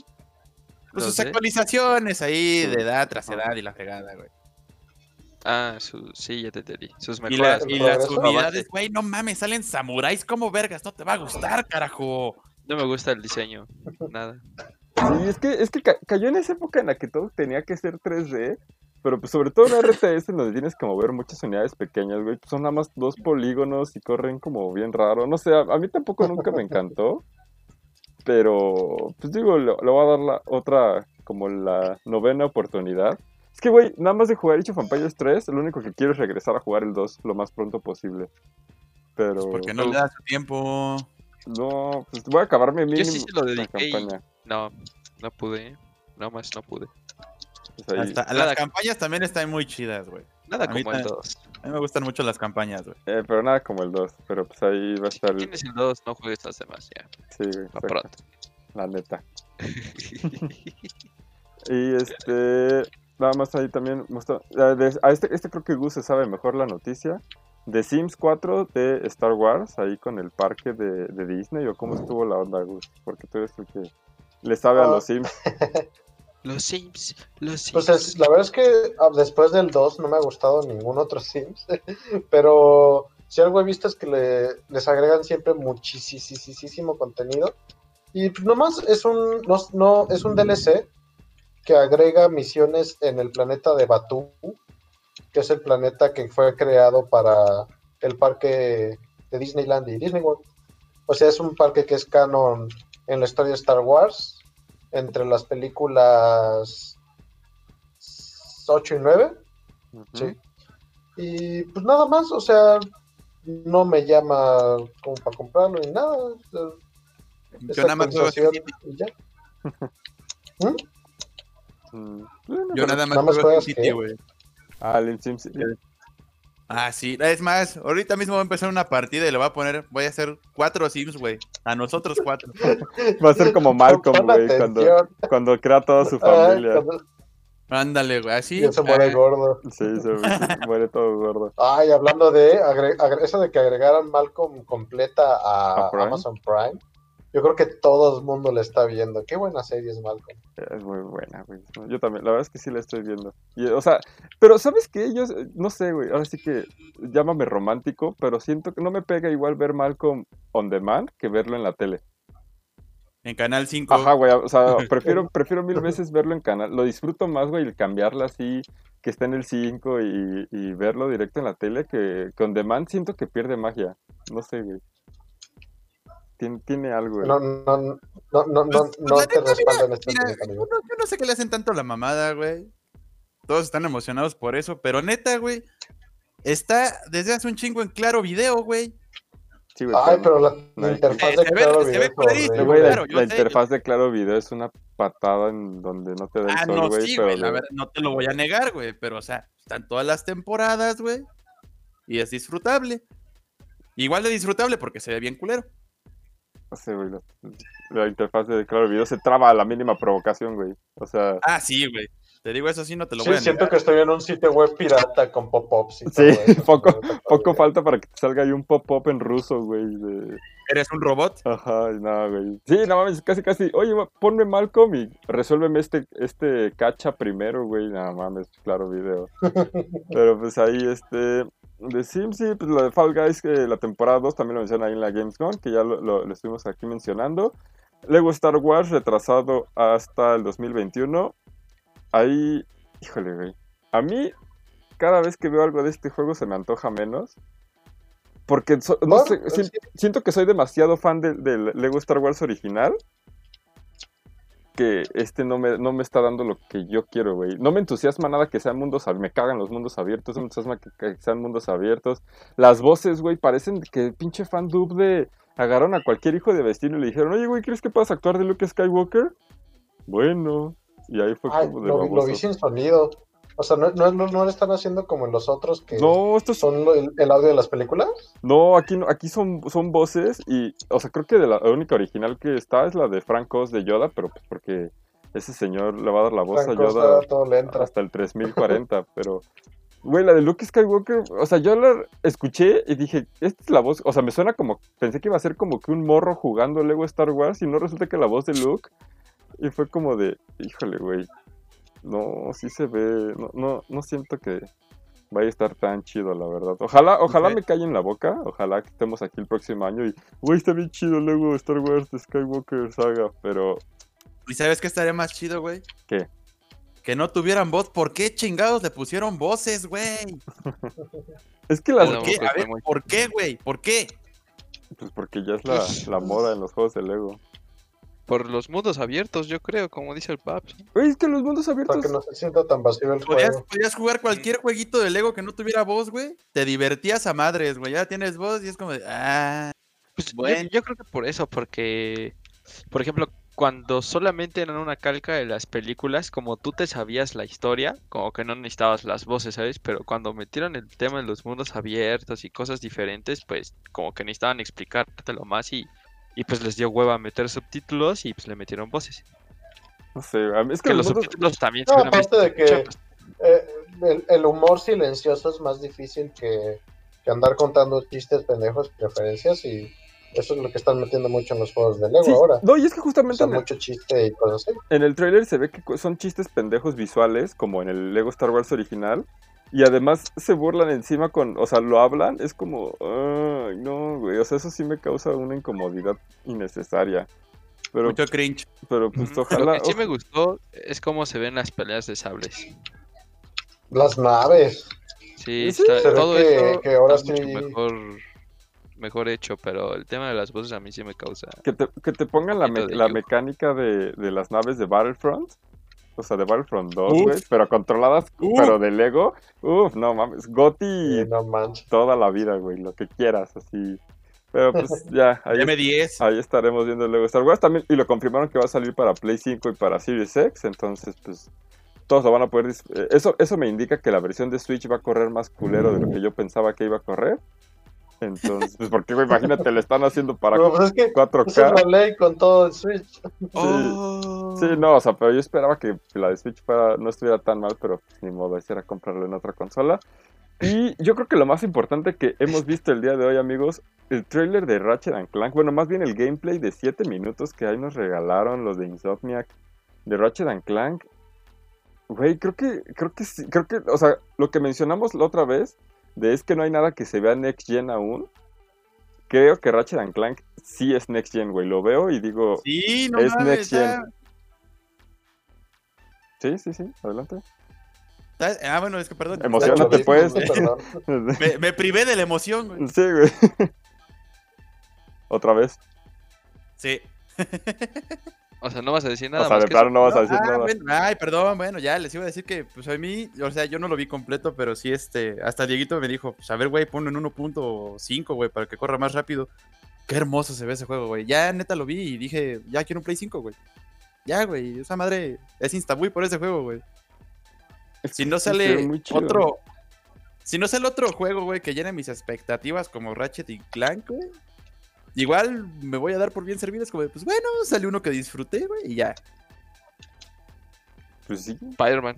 Pues sus actualizaciones ahí de edad tras edad y la pegada, güey. Ah, su... sí, ya te entendí. Sus Y, la- mejoras. y las Progreso. unidades, güey, no mames, salen samuráis como vergas, no te va a gustar, carajo. No me gusta el diseño. Nada. Sí, es que, es que ca- cayó en esa época en la que todo tenía que ser 3D, pero pues sobre todo en RTS en donde tienes que mover muchas unidades pequeñas, güey, pues son nada más dos polígonos y corren como bien raro. No sé, a, a mí tampoco nunca me encantó, pero pues digo, le, le voy a dar la otra, como la novena oportunidad. Es que, güey, nada más de jugar Age of Empires 3, lo único que quiero es regresar a jugar el 2 lo más pronto posible. Pero... Porque no le das tiempo. No, pues voy a acabarme mínimo sí se lo la dediqué y- campaña. No, no pude. No más, no pude. Pues ahí- Hasta- Nada. las campañas también están muy chidas, güey. Nada A como el ta- 2. A mí me gustan mucho las campañas, güey. Eh, pero nada como el 2, pero pues ahí va a estar... Tienes el 2, no juegues las demás ya. Sí, güey, pronto. la neta. Y este, nada más ahí también, ah, de- a este, este creo que Gus se sabe mejor la noticia. De Sims 4 de Star Wars, ahí con el parque de, de Disney, o cómo estuvo la onda, Gus, porque tú eres el que le sabe a Ah. los Sims. Los Sims, los Sims. Pues es- la verdad es que ah, después del 2 no me ha gustado ningún otro Sims, pero si algo he visto es que le, les agregan siempre muchísimo contenido y pues nomás es un no, no- es un DLC que agrega misiones en el planeta de Batu, que es el planeta que fue creado para el parque de Disneyland y Disney World. O sea, es un parque que es canon en la historia de Star Wars entre las películas 8 y 9. Ujú. Sí. Y pues nada más, o sea, no me llama como para comprarlo ni nada. Yo nada más. Mm, bueno, Yo nada más nada más juego SimCity, güey. Ah, el Sims. Ah, sí. Es más, ahorita mismo voy a empezar una partida y le voy a poner, voy a hacer cuatro Sims, güey. A nosotros cuatro. Va a ser como Malcolm, güey, cuando, cuando crea toda su Ay, familia. Ándale, güey. Así. y se muere ah, gordo. Sí, se, se muere todo gordo. Ay, hablando de agre- agre- eso de que agregaran Malcolm completa ¿A a Prime? Amazon Prime. Yo creo que todo el mundo la está viendo. Qué buena serie es Malcolm. Es muy buena, güey. Yo también, la verdad es que sí la estoy viendo. Y, o sea, pero ¿sabes qué? Yo, no sé, güey, ahora sí que llámame romántico, pero siento que no me pega igual ver Malcolm on demand que verlo en la tele. En Canal 5. Ajá, güey, o sea, prefiero, prefiero mil veces verlo en canal. Lo disfruto más, güey, el cambiarla así, que está en el 5 y, y verlo directo en la tele, que, que on demand siento que pierde magia. No sé, güey. Tiene, tiene algo, güey. No, no, no, no, no, no, Pues, no la te respaldan este Mira, punto, yo no, yo no sé qué le hacen tanto a la mamada, güey. Todos están emocionados por eso, pero neta, güey. Está desde hace un chingo en claro video, güey. Sí, güey, Ay, pero la, no la interfaz Se de ve- Claro se Video ve es clarísimo, horrible. Güey, la, claro, la interfaz de Claro Video es una patada en donde no te da el Ah, sol, no, güey. sí, pero güey, la verdad, no te lo voy a negar, güey, pero, o sea, están todas las temporadas, güey, y es disfrutable. Igual de disfrutable porque se ve bien culero. No sé, güey. La, la interfaz de Claro Video se traba a la mínima provocación, güey. O sea, Ah, sí, güey. Te digo eso sí, no te lo Sí, voy a siento negar. que estoy en un sitio web pirata con pop-ups. y Sí, todo eso. poco- poco falta para que te salga ahí un pop-up en ruso, güey. de- Eres un robot. Ajá, y nada, güey. Sí, no mames, casi, casi. Oye, ponme Malcolm y resuélveme este, este cacha primero, güey. Nada mames, claro, video. Pero pues ahí, este. De Sims, sí, pues lo de Fall Guys, que la temporada 2 también lo mencionan ahí en la Gamescom, que ya lo, lo- lo estuvimos aquí mencionando. Lego Star Wars retrasado hasta el 2021. Ahí, híjole, güey. A mí, cada vez que veo algo de este juego se me antoja menos. Porque, so- no Bueno, sé, si- sí. siento que soy demasiado fan del, del Lego Star Wars original. Que este no me, no me está dando lo que yo quiero, güey. No me entusiasma nada que sean mundos abiertos. Me cagan los mundos abiertos. No me entusiasma que, que sean mundos abiertos. Las voces, güey, parecen que pinche fan dub de. Agarraron a cualquier hijo de vecino y le dijeron, oye, güey, ¿crees que puedas actuar de Luke Skywalker? Bueno. Y ahí fue Ay, como de lo, vi sin sonido. O sea, no, no, no, lo están haciendo como en los otros que No, esto es son el, el audio de las películas. No, aquí no, aquí son, son voces y, o sea, creo que de la, la única original que está es la de Frank Oz de Yoda, pero pues porque ese señor le va a dar la voz Frank a Yoda Costa, hasta el 3040, pero, güey, la de Luke Skywalker, o sea, yo la escuché y dije, esta es la voz, o sea, me suena como, pensé que iba a ser como que un morro jugando Lego Star Wars y no resulta que la voz de Luke, y fue como de, híjole, güey, no, sí se ve, no, no, no siento que vaya a estar tan chido, la verdad. Ojalá, ojalá me calle en la boca, ojalá que estemos aquí el próximo año y, güey, está bien chido Lego Star Wars de Skywalker Saga, pero, ¿Y sabes qué estaría más chido, güey? ¿Qué? Que no tuvieran voz. ¿Por qué chingados le pusieron voces, güey? es que las, ¿Por qué? A ver, muy- ¿por qué, güey? ¿Por qué? pues porque ya es la, la moda en los juegos de Lego. Por los mundos abiertos, yo creo, como dice el Paps. Güey, es que los mundos abiertos... Para que no se sienta tan vacío el Podías, juego. podías jugar cualquier jueguito de Lego que no tuviera voz, güey. Te divertías a madres, güey. Ya tienes voz y es como de. Ah. Pues yo- Bueno. yo, creo que por eso, porque, por ejemplo, cuando solamente eran una calca de las películas, como tú te sabías la historia, como que no necesitabas las voces, ¿sabes? Pero cuando metieron el tema en los mundos abiertos y cosas diferentes, pues como que necesitaban explicártelo más y, y pues les dio hueva meter subtítulos y pues le metieron voces. No sé, a mí es que, Que los subtítulos también No, aparte de que eh, el, el humor silencioso es más difícil que, que andar contando chistes pendejos y referencias y eso es lo que están metiendo mucho en los juegos de Lego Sí, ahora. No, y es que O justamente sea, en el, mucho chiste y cosas así. en el trailer se ve que son chistes pendejos visuales, como en el Lego Star Wars original. Y además se burlan encima con, o sea, lo hablan, es como, ay, no, güey, o sea, eso sí me causa una incomodidad innecesaria. Pero, Mucho cringe. pero pues ojalá, Lo que sí me gustó es cómo se ven las peleas de sables. Las naves. Sí, Sí, está- se ve todo que- eso que ahora está mucho sí- mejor, mejor hecho, pero el tema de las voces a mí sí me causa. que te, que te pongan la, me- la mecánica de, de las naves de Battlefront. O sea, de Battlefront 2, Uf. güey, pero controladas, Uf. pero de Lego. Uf, no mames, Goti y no manches. toda la vida, güey, lo que quieras, así. Pero pues ya, ahí, M10. ahí estaremos viendo luego Star Wars también. Y lo confirmaron que va a salir para Play 5 y para Series X. Entonces, pues, todos lo van a poder. eh, Eso, eso me indica que la versión de Switch va a correr más culero de lo que yo pensaba que iba a correr. Entonces, pues, porque, güey, imagínate, le están haciendo para Pero, pues, es que esa es 4K. la ley con todo el Switch. Oh. Sí, no, o sea, pero yo esperaba que la de Switch fuera- no estuviera tan mal, pero pues, ni modo, era comprarlo en otra consola. Y yo creo que lo más importante que hemos visto el día de hoy, amigos, el trailer de Ratchet and Clank, bueno, más bien el gameplay de 7 minutos que ahí nos regalaron los de Insomniac de Ratchet and Clank. Güey, creo que, creo que sí, creo que, o sea, lo que mencionamos la otra vez, de es que no hay nada que se vea Next Gen aún. Creo que Ratchet and Clank sí es Next Gen, güey. Lo veo y digo, Sí, no Es mames, next gen. sí, sí, sí, adelante. ¿sabes? Ah, bueno, es que perdón. Emocionate, pues. Me, me privé de la emoción, güey. Sí, güey. Otra vez. Sí. O sea, no vas a decir nada o sea, más de plano eso. no vas a decir ah, nada. bueno, ay, perdón, bueno, ya les iba a decir que, pues a mí, o sea, yo no lo vi completo, pero sí, este, hasta Dieguito me dijo, pues a ver, güey, ponlo en 1.5, güey, para que corra más rápido. Qué hermoso se ve ese juego, güey. Ya neta lo vi y dije, ya quiero un Play 5, güey. Ya, güey, esa madre es instabuy por ese juego, güey. Si no sale otro, si no sale otro juego, güey, que llene mis expectativas como Ratchet y Clank, güey. Igual me voy a dar por bien servidas, como de, pues bueno, sale uno que disfruté, güey, y ya. Pues sí. Spider-Man.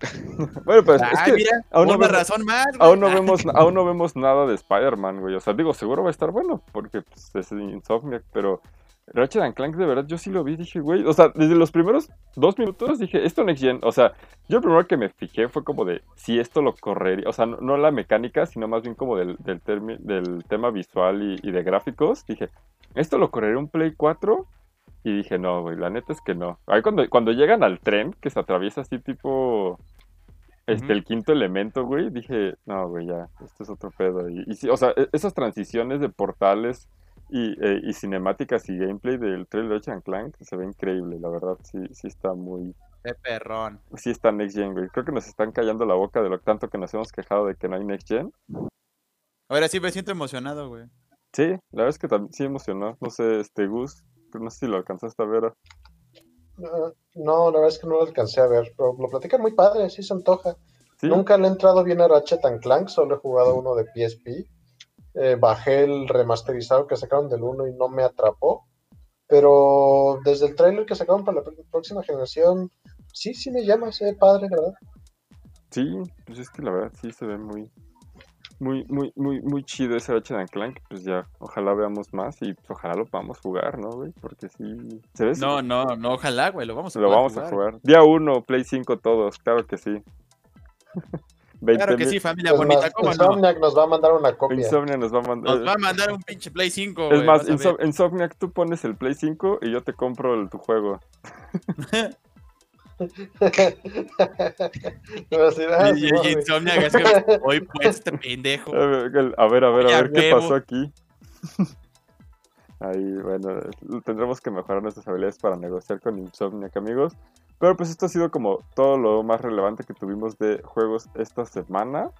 Bueno, pues es Ay, que mira, aún no vemos- razón más, güey. aún no Ah, vemos, aún no vemos nada de Spider-Man, güey. O sea, digo, seguro va a estar bueno, porque pues, es Insomniac, pero Ratchet and Clank, de verdad, yo sí lo vi, dije, güey. O sea, desde los primeros dos minutos dije, esto Next Gen. O sea, yo lo primero que me fijé fue como de si esto lo correría. O sea, no, no la mecánica, sino más bien como del, del, termi- del tema visual y, y de gráficos. Dije, ¿esto lo correría un Play 4? Y dije, no, güey, la neta es que no. Ahí cuando, cuando llegan al tren, que se atraviesa así tipo... Este, el quinto elemento, güey, dije, no, güey, ya, esto es otro pedo. Y, y sí, o sea, e- esas transiciones de portales y, eh, y cinemáticas y gameplay del trailer de and Clank se ve increíble, la verdad, sí, sí está muy, Qué perrón. sí está Next Gen, güey. Creo que nos están callando la boca de lo tanto que nos hemos quejado de que no hay Next Gen. Ahora sí me siento emocionado, güey. Sí, la verdad es que también sí emocionó. No sé, este Gus, no sé si lo alcanzaste a ver. No, No, la verdad es que no lo alcancé a ver, pero lo platican muy padre, sí se antoja. Sí, Nunca le he entrado bien a Ratchet and Clank, solo he jugado uno de PSP. Eh, bajé el remasterizado que sacaron del 1 y no me atrapó. Pero desde el trailer que sacaron para la pr- próxima generación, sí, sí me llama, se ve padre, la verdad. sí, pues es que la verdad sí se ve muy, muy, muy, muy, muy chido ese Ratchet and Clank. Pues ya, ojalá veamos más y pues, ojalá lo podamos jugar, ¿no, güey? Porque sí, se ve No, no, no, ojalá, güey, lo vamos a Lo poder vamos a jugar. Día 1, Play 5 todos, claro que sí. 20 Claro que sí, familia bonita, ¿cómo no? Insomniac nos va a mandar una copia. Insomnia nos va a mandar. Nos va a mandar un pinche Play 5, es más. Insom- Insomniac, tú pones el Play 5 y yo te compro el, tu juego. Y- y-. Insomniac, es que hoy pues este pendejo. A ver, a ver, a ver, a ver qué pasó aquí. Ahí, bueno, tendremos que mejorar nuestras habilidades para negociar con Insomniac, amigos. Pero pues esto ha sido como todo lo más relevante que tuvimos de juegos esta semana.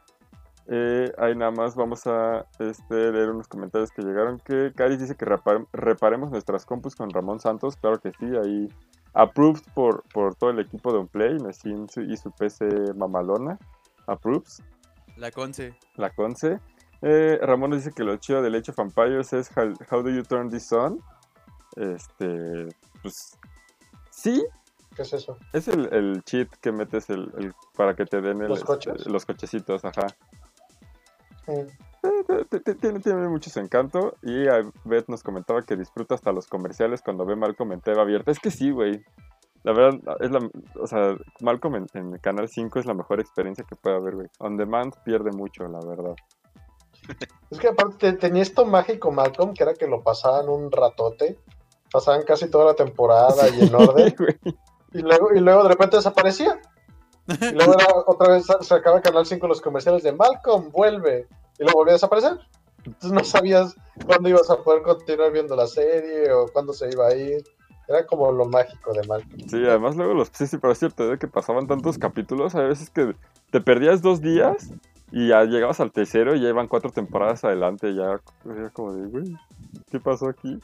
Eh, ahí nada más vamos a este, leer unos comentarios que llegaron. Que Caris dice que repar- reparemos nuestras compus con Ramón Santos. Claro que sí, ahí approved por, por todo el equipo de Unplay, y su PC mamalona. Approves La Conce. la Conce. Eh, Ramón nos dice que lo chido del Age of Empires es how, how do you turn this on. Este, pues sí, ¿Qué es eso? es el, el cheat que metes el, el- para que te den ¿Los coches? los cochecitos, ajá. Mm. Eh, Tiene, tiene mucho su encanto. Y Beth nos comentaba que disfruta hasta los comerciales cuando ve Malcolm en TV abierta. Es que sí, güey. La verdad, es la, o sea, Malcolm en, en Canal 5 es la mejor experiencia que puede haber, güey. On Demand pierde mucho, la verdad. Es que aparte tenía esto mágico Malcolm, que era que lo pasaban un ratote. Pasaban casi toda la temporada y en orden. Güey. Y luego, y luego de repente desaparecía. Y luego era, otra vez sa- sacaba Canal 5 los comerciales de Malcolm, vuelve. Y luego volvía a desaparecer. Entonces no sabías cuándo ibas a poder continuar viendo la serie o cuándo se iba a ir. Era como lo mágico de Malcolm. Sí, además luego los... Sí, sí, pero es cierto, de que pasaban tantos capítulos, a veces que te perdías dos días y ya llegabas al tercero y ya iban cuatro temporadas adelante, ya era como de, güey, ¿qué pasó aquí?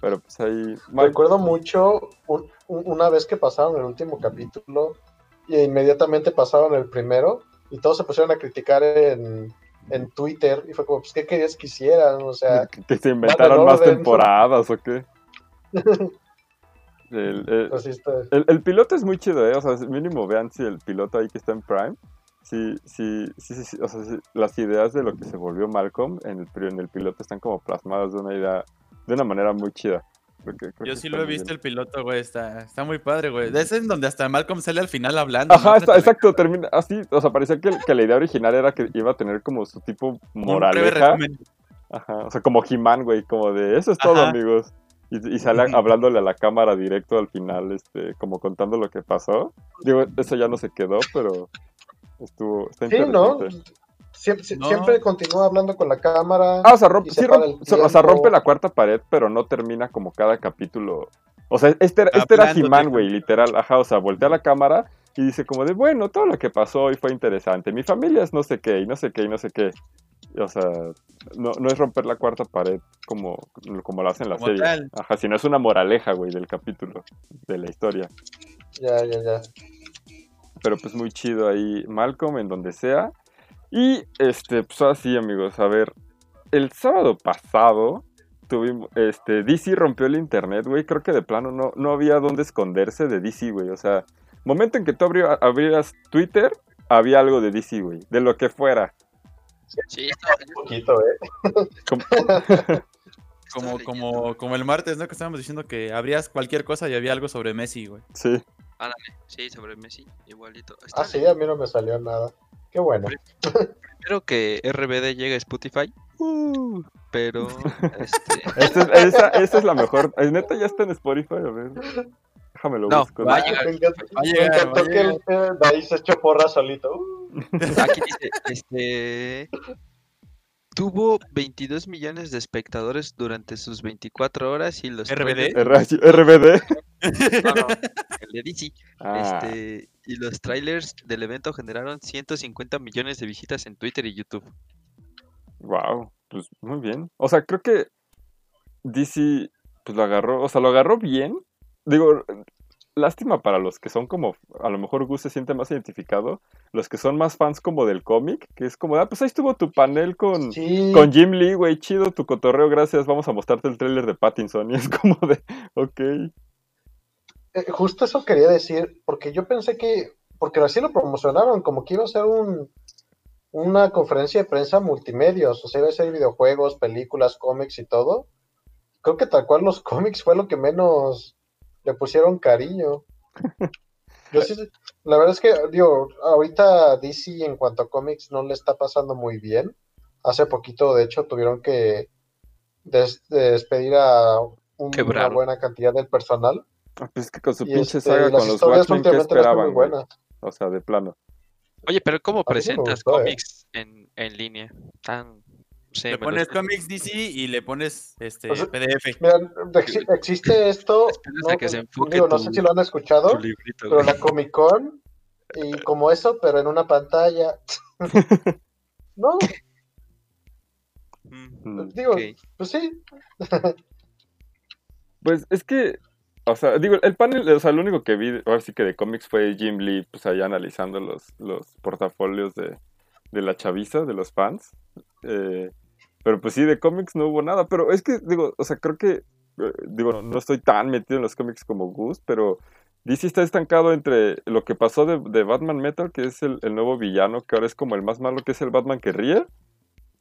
Pero pues ahí... Recuerdo mucho un- una vez que pasaron el último capítulo y inmediatamente pasaron el primero y todos se pusieron a criticar en, en Twitter y fue como, pues, ¿qué querías que hicieran? O sea, que, se inventaron más orden. temporadas o qué. El, el- así está. el- el piloto es muy chido, ¿eh? O sea, mínimo vean si el piloto ahí que está en Prime. sí, sí, sí, sí, o sea, las ideas de lo que se volvió Malcolm en el, en el piloto están como plasmadas de una idea, de una manera muy chida. Yo sí lo he visto bien. el piloto, güey. Está, está muy padre, güey. Ese es donde hasta Malcolm sale al final hablando. Ajá, ¿no? está- exacto, termina así, o sea, parecía que, que la idea original era que iba a tener como su tipo moraleja. Ajá, o sea, como He-Man, güey, como de eso es todo, amigos. Y, y sale hablándole a la cámara directo al final, este, como contando lo que pasó. Digo, eso ya no se quedó, pero estuvo, está Sí, ¿no? Siempre, No. siempre continúa hablando con la cámara. Ah, o sea, rompe, sí o sea, rompe la cuarta pared, pero no termina como cada capítulo. O sea, este era, este era He-Man, güey, literal. Ajá, o sea, voltea la cámara y dice como de, bueno, todo lo que pasó hoy fue interesante. Mi familia es no sé qué, y no sé qué, y no sé qué. O sea, no, no es romper la cuarta pared como, como lo hacen las series. Ajá, sino es una moraleja, güey, del capítulo, de la historia. Ya, ya, ya. Pero pues muy chido ahí, Malcolm, en donde sea. Y este, pues así, amigos, a ver. El sábado pasado tuvimos, este, DC rompió el internet, güey. Creo que de plano no, no había dónde esconderse de DC, güey. O sea, momento en que tú abri- abrieras Twitter, había algo de DC, güey. De lo que fuera. Sí, estaba, Un poquito, ¿eh? Como- Como, como, como el martes, ¿no? Que estábamos diciendo que abrías cualquier cosa y había algo sobre Messi, güey. sí. Sí, sobre Messi, igualito. Ah, sí, a mí no me salió nada. Qué bueno. Espero que RBD llegue a Spotify. Uh, pero este, Esta es, esa, esa es la mejor. eh, Neta, ya está en Spotify, a ver. Déjame lo No, busco. va a llegar. me encantó, Va a me llegar, encantó va a que el eh, de ahí se echó porra solito. Uh, aquí dice, este tuvo 22 millones de espectadores durante sus 24 horas y los RBD. RBD. no, no, el de DC, Ah, este, y los trailers del evento generaron 150 millones de visitas en Twitter y YouTube. Wow, pues muy bien. O sea, creo que DC pues lo agarró, o sea, lo agarró bien. Digo, lástima para los que son como, a lo mejor Gus se siente más identificado, los que son más fans como del cómic, que es como, ah, pues ahí estuvo tu panel con, sí, con Jim Lee, güey, chido tu cotorreo, gracias, vamos a mostrarte el tráiler de Pattinson. Y es como de, ok. eh, justo eso quería decir, porque yo pensé que, porque así lo promocionaron, como que iba a ser un, una conferencia de prensa multimedios, o sea, iba a ser videojuegos, películas, cómics y todo. Creo que tal cual los cómics fue lo que menos le pusieron cariño. Yo sí, la verdad es que, digo, ahorita DC en cuanto a cómics no le está pasando muy bien. Hace poquito, de hecho, tuvieron que des- despedir a un- una buena cantidad del personal. Ah, Pues es que con su Y pinche este, saga con los Watchmen, ¿qué últimamente no están esperaban, muy. O sea, de plano. Oye, pero ¿cómo presentas gustó, ¿eh? cómics en, en línea? Tan, Le pones los- cómics DC y le pones este O sea, PDF. Mira, ex- existe esto, no, que se no sé si lo han escuchado, librito, pero güey. la Comic Con y como eso, pero en una pantalla. No, Mm, Mm. digo, pues sí, Pues es que, o sea, digo, el panel, o sea, lo único que vi, ahora sí que de cómics fue Jim Lee, pues allá analizando los, los portafolios de, de la chaviza, de los fans. Eh, pero pues sí, de cómics no hubo nada. Pero es que, digo, o sea, creo que, eh, digo, no, no estoy tan metido en los cómics como Gus, pero DC está estancado entre lo que pasó de, de Batman Metal, que es el, el nuevo villano, que ahora es como el más malo, que es el Batman que ríe.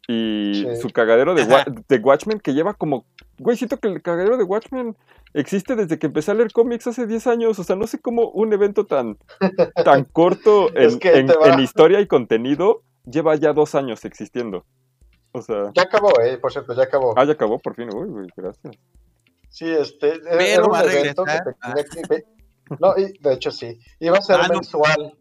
Y Sí. su cagadero de, de Watchmen, que lleva como Güey, siento que el cagadero de Watchmen existe desde que empecé a leer cómics hace 10 años. O sea, no sé cómo un evento tan, tan corto en, Es que en- te va- en historia y contenido lleva ya dos años existiendo. O sea, ya acabó, eh, por cierto, ya acabó. ah, ya acabó por fin. Uy, gracias. Sí, este, Pero era un evento que te No, y de hecho sí, iba a ser Ah, no. mensual.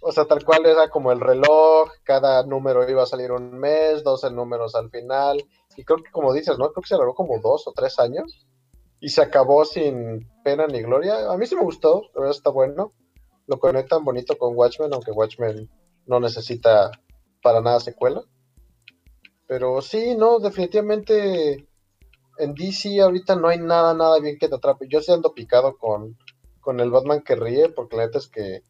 O sea, tal cual era como el reloj, cada número iba a salir un mes, 12 números al final. Y creo que como dices, ¿no? Creo que se alargó como dos o tres años. Y se acabó sin pena ni gloria. A mí sí me gustó, la verdad está bueno. Lo conectan bonito con Watchmen, aunque Watchmen no necesita para nada secuela. Pero sí, no, definitivamente en DC ahorita no hay nada, nada bien que te atrape. Yo sí ando picado con, con el Batman que ríe, porque la neta es que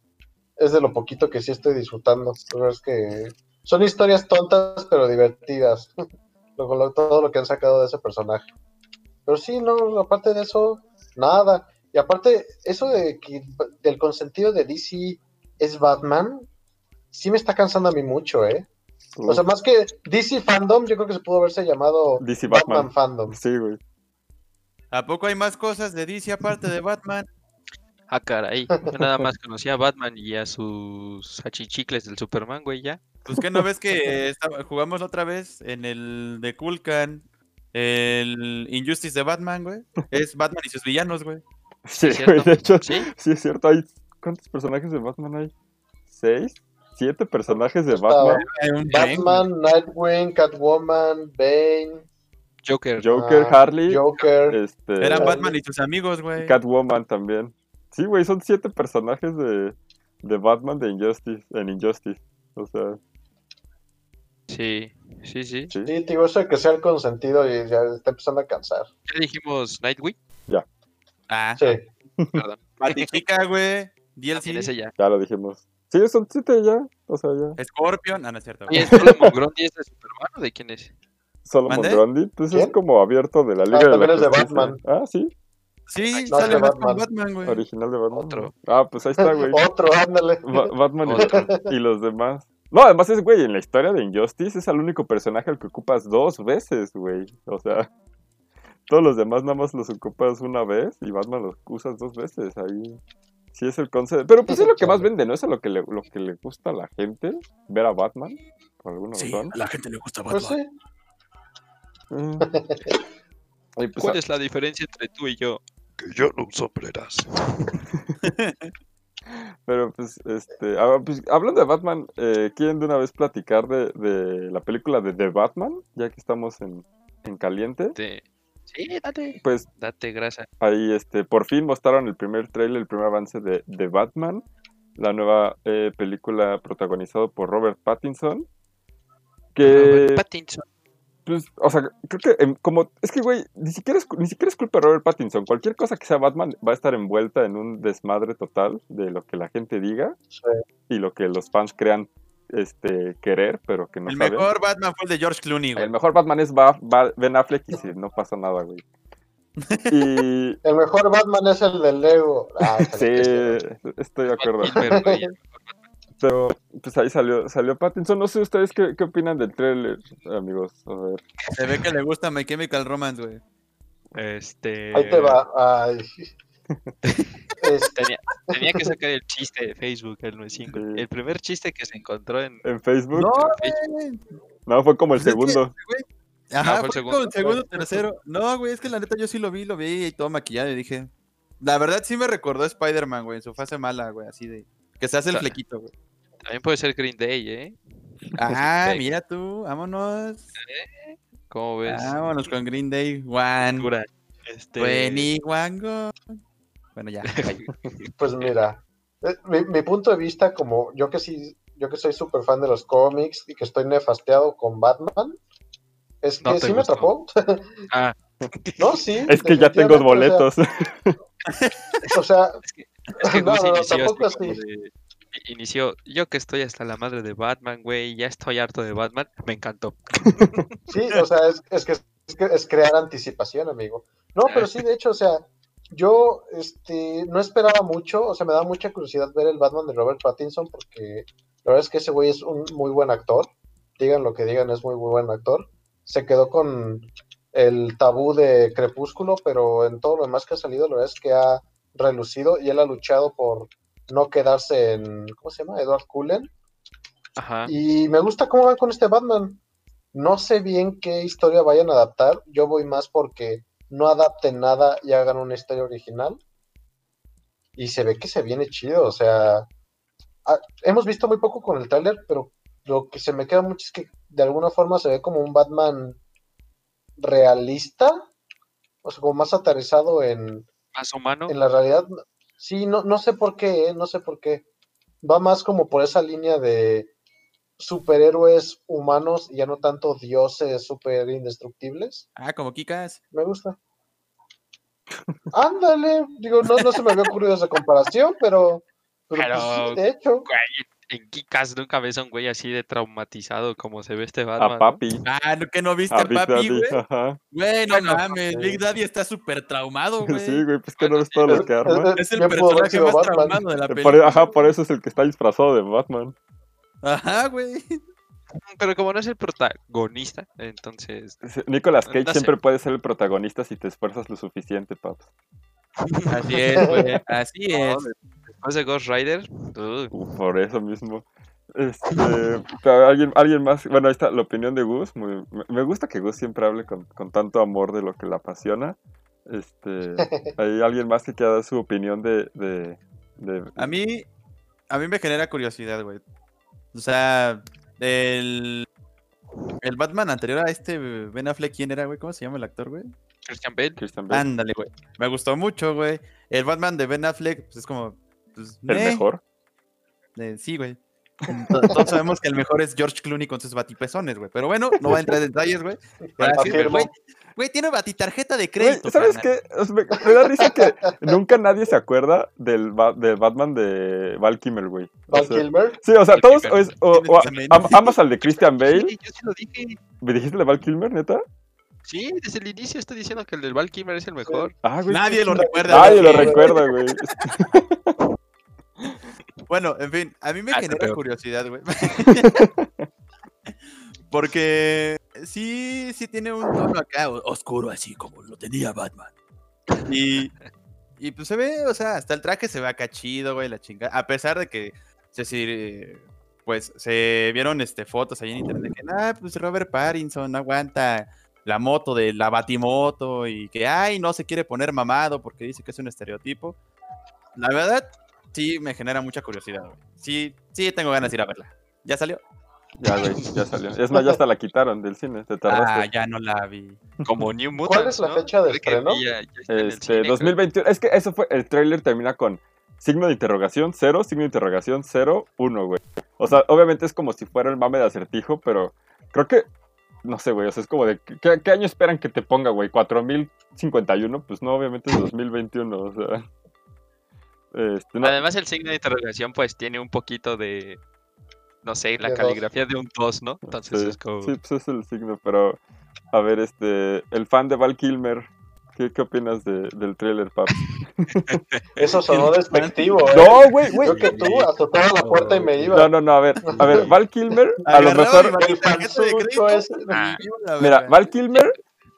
es de lo poquito que sí estoy disfrutando. Es que son historias tontas, pero divertidas. Todo lo que han sacado de ese personaje. Pero sí, no, aparte de eso, nada. Y aparte, eso de que del consentido de DC es Batman, sí me está cansando a mí mucho, ¿eh? O sea, más que DC Fandom, yo creo que se pudo haberse llamado DC Batman, Batman. Fandom. Sí, güey. ¿A poco hay más cosas de DC aparte de Batman? Ah, caray. Yo nada más conocía a Batman y a sus achichicles del Superman, güey, ya. Pues que no ves que jugamos otra vez en el de Kulkan, el Injustice de Batman, güey. Es Batman y sus villanos, güey. Sí, güey, de hecho, ¿Sí? sí es cierto. Hay... ¿Cuántos personajes de Batman hay? ¿Seis? ¿Siete personajes de Batman? Batman, Nightwing, Catwoman, Bane, Joker. Joker, ah, Harley, Joker. este, Eran Batman y sus amigos, güey. Catwoman también. Sí, güey, son siete personajes de, de Batman de Injustice, en Injustice. O sea, Sí, sí, sí. sí. Sí, digo, eso de que sea el consentido y ya está empezando a cansar. Ya dijimos Nightwing. Ah, Sí. Perdón. Batichica, güey. Ese DLC, ya. Ya lo dijimos. Sí, son siete ya. O sea, ya. Scorpion. Ah, no es cierto. ¿Y es Solomon Grundy es de Superman o de quién es? Solomon ¿Mande? Grundy, pues es como abierto de la Liga de también la es de. Batman. Ah, sí, Sí, No, es sale de Batman, Batman. Batman, güey. original de Batman. Otro. Ah, pues ahí está, güey. Otro, ándale. Ba- Batman Otro. y los demás. No, además es, güey, en la historia de Injustice es el único personaje al que ocupas dos veces, güey. O sea, todos los demás nada más los ocupas una vez y Batman los usas dos veces. Ahí sí es el concepto. Pero pues es lo que más vende, ¿no? Es lo que le, lo que le gusta a la gente, ver a Batman, por alguna Sí, razón. a la gente le gusta Pues Batman. sí. Mm. Y pues, ¿Cuál es la diferencia entre tú y yo? Que yo no uso sombreras. Pero pues, este, ah, pues, hablando de Batman, eh, ¿quieren de una vez platicar de, de la película de The Batman? Ya que estamos en, en caliente. Te- Sí, date. Pues Date grasa. ahí, este, por fin mostraron el primer trailer, el primer avance de, de Batman, la nueva eh, película protagonizada por Robert Pattinson. Que, Robert Pattinson. pues, o sea, creo que em, como, es que, güey, ni siquiera es, ni siquiera es culpa de Robert Pattinson. Cualquier cosa que sea Batman va a estar envuelta en un desmadre total de lo que la gente diga Sí. y lo que los fans crean este, querer, pero que no el mejor Batman fue el de George Clooney, güey. El mejor Batman es Ba- Ba- Ben Affleck y sí, no pasa nada, güey. Y El mejor Batman es el del Lego. Ah, sí, estoy de acuerdo. Pero pues ahí salió, salió Pattinson. No sé ustedes qué, qué opinan del trailer, amigos. A ver. Se ve que le gusta My Chemical Romance, güey. Este. Ahí te va. Ay. Este, Tenía, tenía que sacar el chiste de Facebook, el 95. Sí. El primer chiste que se encontró en. En Facebook. No, en. No, fue como el Pues es que- segundo. Ajá, Ah, ¿fue fue, el como el segundo? segundo, tercero. No, güey, es que la neta yo sí lo vi, lo vi y todo maquillado y dije. La verdad sí me recordó a Spider-Man, güey, en su fase mala, güey, así de. Que se hace el flequito, güey. También puede ser Green Day, ¿eh? Ah, mira tú, vámonos. ¿Cómo ves? Vámonos con Green Day, One. Dura. Este. Twenty One Go. Bueno, ya. pues mira, eh, mi, mi punto de vista, como yo que sí, yo que soy súper fan de los cómics y que estoy nefasteado con Batman, es que No sí me atrapó. Ah, no, sí. Es que ya tengo boletos. O sea, es que No, Gus no, no, inició tampoco así de- Inició, yo que estoy hasta la madre de Batman, güey, ya estoy harto de Batman, me encantó. Sí, o sea, es, es que es, que es crear anticipación, amigo. No, pero sí, de hecho, o sea, yo este, no esperaba mucho, o sea, me da mucha curiosidad ver el Batman de Robert Pattinson porque la verdad es que ese güey es un muy buen actor. Digan lo que digan, es muy, muy buen actor. Se quedó con el tabú de Crepúsculo, pero en todo lo demás que ha salido, la verdad es que ha relucido y él ha luchado por no quedarse en, ¿cómo se llama? Edward Cullen. Ajá. Y me gusta cómo van con este Batman. No sé bien qué historia vayan a adaptar. Yo voy más porque no adapten nada y hagan una historia original. Y se ve que se viene chido. O sea, hemos visto muy poco con el tráiler, pero lo que se me queda mucho es que de alguna forma se ve como un Batman realista. O sea, como más aterrizado en, Más humano. en la realidad. Sí, no, no sé por qué, ¿eh? no sé por qué. Va más como por esa línea de superhéroes humanos y ya no tanto dioses super indestructibles. Ah, como Kikas. Me gusta. Ándale, digo, no, no se me había ocurrido esa comparación, pero, pero, pues, sí, de hecho. Güey, en Kikas nunca ves a un güey así de traumatizado como se ve este A Batman. ¿no? papi. Ah, ¿no- ¿que no viste A a papi, Daddy. güey? Ajá. Güey, no mames. Big Daddy está súper traumado, güey. Sí, güey, pues que no ves todo lo es- que arma. Es el personaje más Batman. traumado de la Por- película. ajá, por eso es el que está disfrazado de Batman. Ajá, güey. Pero como no es el protagonista, entonces. Nicolas Cage No sé. siempre puede ser el protagonista si te esfuerzas lo suficiente, paps. Así es, güey. Así es. Después de Ghost Rider. Uh, Por eso mismo. Este, pero alguien, alguien más, bueno, ahí está la opinión de Gus. muy- me, me gusta que Gus siempre hable con, con tanto amor de lo que le apasiona. Este, hay alguien más que quiera dar su opinión de, de, de- A mí, a mí me genera curiosidad, güey. O sea, el, el Batman anterior a este Ben Affleck, ¿quién era, güey? ¿Cómo se llama el actor, güey? Christian Bale. Christian Bale, Ándale, güey. Me gustó mucho, güey. El Batman de Ben Affleck, pues es como. Pues, el mejor. Eh, sí, güey. To- Todos sabemos que el mejor es George Clooney con sus batipezones, güey. Pero bueno, no va a entrar en detalles, güey. Afirmo. Güey, güey, tiene batitarjeta de Güey, crédito. ¿Sabes carnal. qué? O sea, me, me da risa que nunca nadie se acuerda del, Ba- del Batman de Val Kilmer, güey. O Val sea, Kilmer. Sí, o sea, todos es- o- o Tienes am- amas al de Christian Bale. Sí, yo sí lo dije. ¿Me dijiste de Val Kilmer, neta? Sí, desde el inicio estoy diciendo que el del Val Kilmer es el mejor. Ah, güey. Nadie lo recuerda. Nadie lo recuerda, güey. Bueno, en fin, a mí me Ah, genera curiosidad, güey. Porque sí, sí tiene un tono acá oscuro, así como lo tenía Batman. Y, y pues se ve, o sea, hasta el traje se ve acá chido, güey, la chingada. A pesar de que, se sí, pues se vieron este, fotos ahí en internet que, ah, pues Robert Pattinson aguanta la moto de la batimoto y que, ay, no se quiere poner mamado porque dice que es un estereotipo. La verdad, sí me genera mucha curiosidad, güey. Sí, sí tengo ganas de ir a verla. ¿Ya salió? Ya, güey, ya salió. Es más, ya hasta la quitaron del cine, te Ah, tardaste. ya no la vi. Como New Mutants, ¿Cuál es la ¿no? fecha de estreno? este, cine, creo. 2021. Es que eso fue, el tráiler termina con signo de interrogación 0, signo de interrogación 0, 1, güey. O sea, obviamente es como si fuera el mame de acertijo, pero creo que, no sé, güey, o sea, es como de, ¿qué, qué año esperan que te ponga, güey? ¿4051? Pues no, obviamente es 2021, o sea. Este, no, Además, el signo de interrogación, pues tiene un poquito de. No sé, la De dos. caligrafía de un 2, ¿no? Entonces sí, es como. sí, pues es el signo, pero, a ver, este, el fan de Val Kilmer, ¿qué, qué opinas de- del tráiler, Pap? Eso sonó despectivo, ¿eh? No, güey, güey. Yo que tú azotaba la puerta y me iba. No, no, no, a ver, a ver, Val Kilmer, a lo mejor, El ese. Ah, mira. Val Kilmer,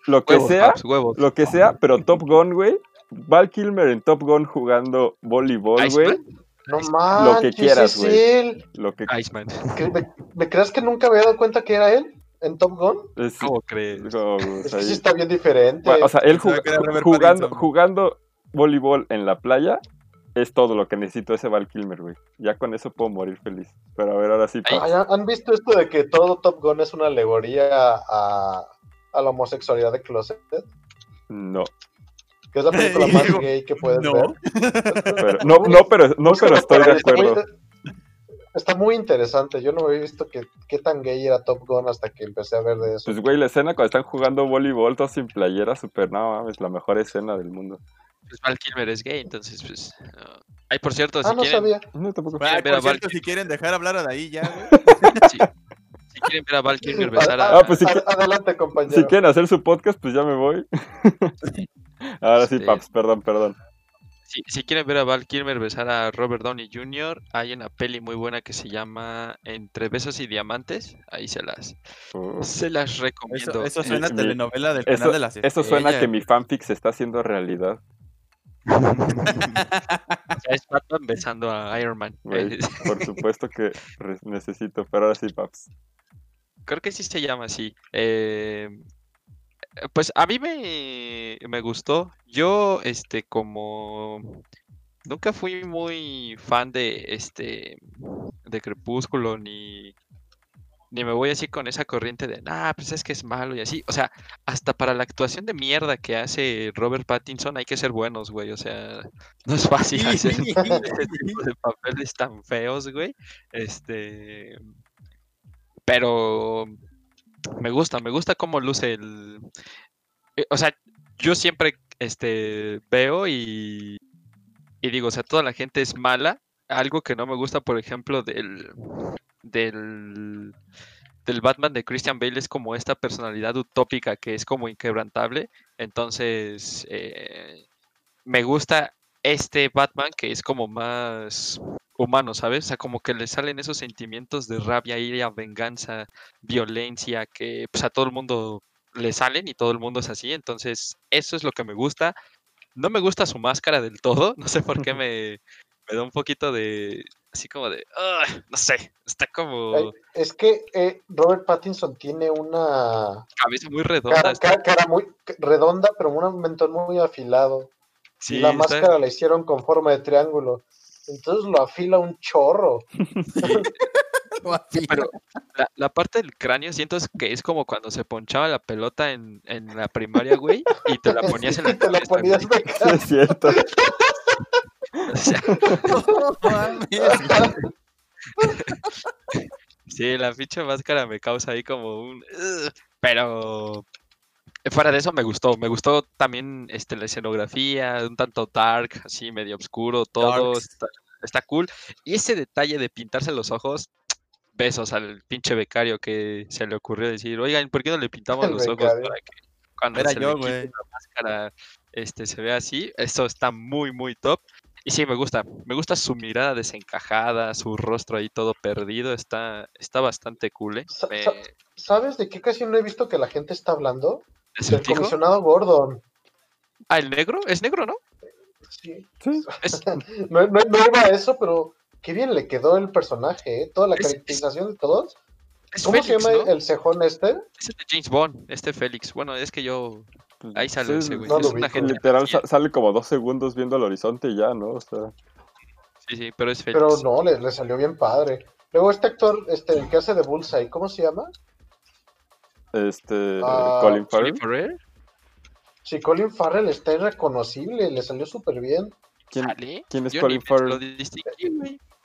lo que huevos, sea, paps, huevos. lo que sea, pero Top Gun, güey. Val Kilmer en Top Gun jugando voleibol, güey. No manches, Lo que quieras, güey. Lo que Iceman. ¿Qué- ¿Me, me crees que nunca había dado cuenta que era él en Top Gun? es, ¿Cómo crees? Es que sí está bien diferente. Bueno, o sea, él jug- jugando, jugando voleibol en la playa es todo lo que necesito ese Val Kilmer, güey. Ya con eso puedo morir feliz. Pero a ver, ahora sí, ¿Han visto esto de que todo Top Gun es una alegoría a, a la homosexualidad de Closet? No, Que es la película más Digo, gay que puedes no. ver. pero, no, no, pero, no, pero estoy de ahí, está muy- acuerdo. Está muy interesante. Yo no había visto que, qué tan gay era Top Gun hasta que empecé a ver de eso. Pues, güey, la escena cuando están jugando voleibol todos sin playera, super, no mames, la mejor escena del mundo. Pues Val Kilmer es gay, entonces, pues. Ay, por cierto, ah, si no quieren. sabía. No, tampoco. Ay, por cierto, Val si quieren dejar hablar a ahí ya, güey. Si, si quieren ver a Val Kilmer besar a. Ah, pues Adelante, compañero. Si quieren hacer su podcast, pues ya me voy. Ahora sí, Paps, perdón, perdón. Si, si quieren ver a Val Kilmer besar a Robert Downey Jr., hay una peli muy buena que se llama Entre besos y diamantes. Ahí se las, Uh, se las recomiendo. Eso, eso suena a telenovela del eso- canal de las Eso suena que mi fanfic se está haciendo realidad. O sea, es Batman besando a Iron Man. Por supuesto que necesito, pero ahora sí, Paps. Creo que sí se llama así. Eh, pues a mí me, me gustó. Yo, este, como nunca fui muy fan de este de Crepúsculo, ni, ni me voy así con esa corriente de nah, pues es que es malo y así. O sea, hasta para la actuación de mierda que hace Robert Pattinson hay que ser buenos, güey. O sea, no es fácil hacer ese tipo de papeles tan feos, güey. Este. Pero me gusta, me gusta cómo luce el. eh, O sea, yo siempre este, veo y, y digo, o sea, toda la gente es mala. Algo que no me gusta, por ejemplo, del, del, del Batman de Christian Bale es como esta personalidad utópica que es como inquebrantable. Entonces, eh, me gusta este Batman que es como más humano, ¿sabes? O sea, como que le salen esos sentimientos de rabia, ira, venganza, violencia, que pues a todo el mundo le salen y todo el mundo es así. Entonces, eso es lo que me gusta. No me gusta su máscara del todo, no sé por qué me, me da un poquito de, así como de, "Ugh", no sé, está como Es que eh, Robert Pattinson tiene una cabeza muy redonda. cara, está- cara- cara muy redonda, pero un mentón muy afilado. Sí, y la está- máscara la hicieron con forma de triángulo. Entonces lo afila un chorro. Pero la, la parte del cráneo siento es que es como cuando se ponchaba la pelota en, en la primaria, güey, y te la ponías en la Y te la ponías de cara. es cierto. O sea, sí, la pinche máscara me causa ahí como un... Pero fuera de eso me gustó. Me gustó también este, la escenografía, un tanto dark, así medio oscuro, todo. Está, está cool. Y ese detalle de pintarse los ojos, besos al pinche becario que se le ocurrió decir, oigan, ¿por qué no le pintamos El los ojos para que cuando Era se yo, le la máscara este, se ve así? Eso está muy, muy top. Y sí, me gusta. Me gusta su mirada desencajada, su rostro ahí todo perdido. Está, está bastante cool, ¿eh? Me- sa- ¿Sabes de qué casi no he visto que la gente está hablando? ¿De Del Acertijo? comisionado Gordon. Ah, el negro. Es negro, ¿no? Sí. Sí. Es, No, no, no iba a eso, pero qué bien le quedó el personaje, ¿eh? Toda la Es- es- caracterización de todos. ¿Cómo Félix, se llama ¿no? el cejón este? Es el de James Bond, este Félix. Bueno, es que yo. Ahí sale sí, ese güey. no es lo una ubico. gente. Literal sa- sale como dos segundos viendo el horizonte y ya, ¿no? O sea, Sí, sí, pero es Félix. Pero no, le, le salió bien padre. Luego este actor, este, el que hace de Bullseye, ¿cómo se llama? Este Ah, Colin Colin Farrell. Farrell, Sí, Colin Farrell está irreconocible, le salió súper bien. ¿Quién, es Yo Colin Farrell?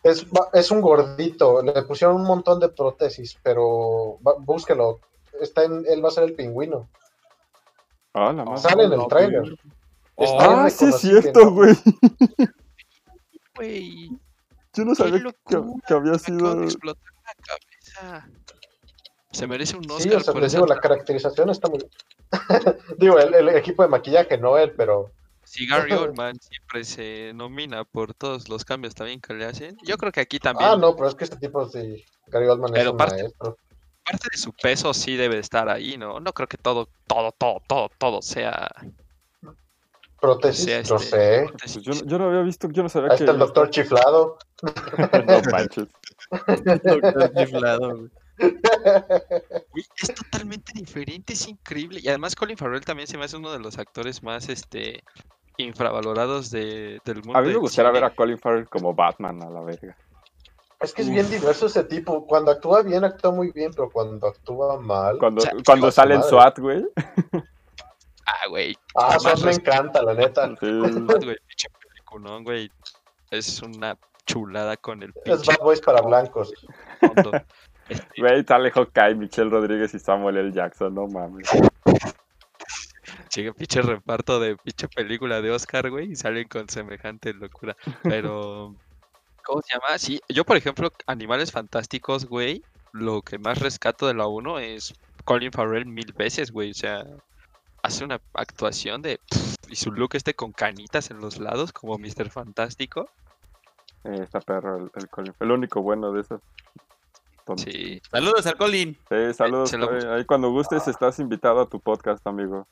Es, es un gordito, le pusieron un montón de prótesis, pero va- búsquelo. Está en, él va a ser el pingüino. Ah, la madre. Sale en el tráiler. Está Ah, sí es cierto, güey. Güey, Yo no sabía que, había sido. explotar la cabeza. Se merece un Oscar Sí, o sea, por les digo, la caracterización está muy... digo, el, el equipo de maquillaje, no él, pero... Si Gary Oldman siempre se nomina por todos los cambios también que le hacen, yo creo que aquí también Ah, no, pero es que este tipo sí, Gary Oldman es Pero un parte- maestro. parte de su peso sí debe de estar ahí, ¿no? No creo que todo, todo, todo, todo, todo sea. Prótesis, sea no este- sé. Pues yo, no- yo no había visto, yo no sabía Ahí que. está el doctor chiflado. no manches. Doctor chiflado, güey. Es totalmente diferente, es increíble. Y además Colin Farrell también se me hace uno de los actores más este infravalorados de, del mundo. A mí me gustaría ver a Colin Farrell como Batman a la verga. Es que es bien diverso ese tipo. Cuando actúa bien, actúa muy bien, pero cuando actúa mal... Cuando, O sea, cuando sale en. SWAT, güey. Ah, güey. Ah, Más eso me encanta, la neta. Sí. güey. Es una chulada con el Es Bad Boys para blancos. fondo. Güey, sale Hawkeye, Michelle Rodríguez y Samuel L. Jackson, no mames. Chique, pinche reparto de pinche película de Oscar, güey, y salen con semejante locura. Pero, ¿cómo se llama? Sí, yo, por ejemplo, Animales Fantásticos, güey, lo que más rescato de la 1 es Colin Farrell mil veces, güey. O sea, hace una actuación de. y su look este con canitas en los lados, como Mr. Fantástico. Eh, está perro el, el Colin. El único bueno de esos. Sí, Saludos al Colin. Sí, saludos. lo-. Ahí cuando gustes estás invitado a tu podcast, amigo.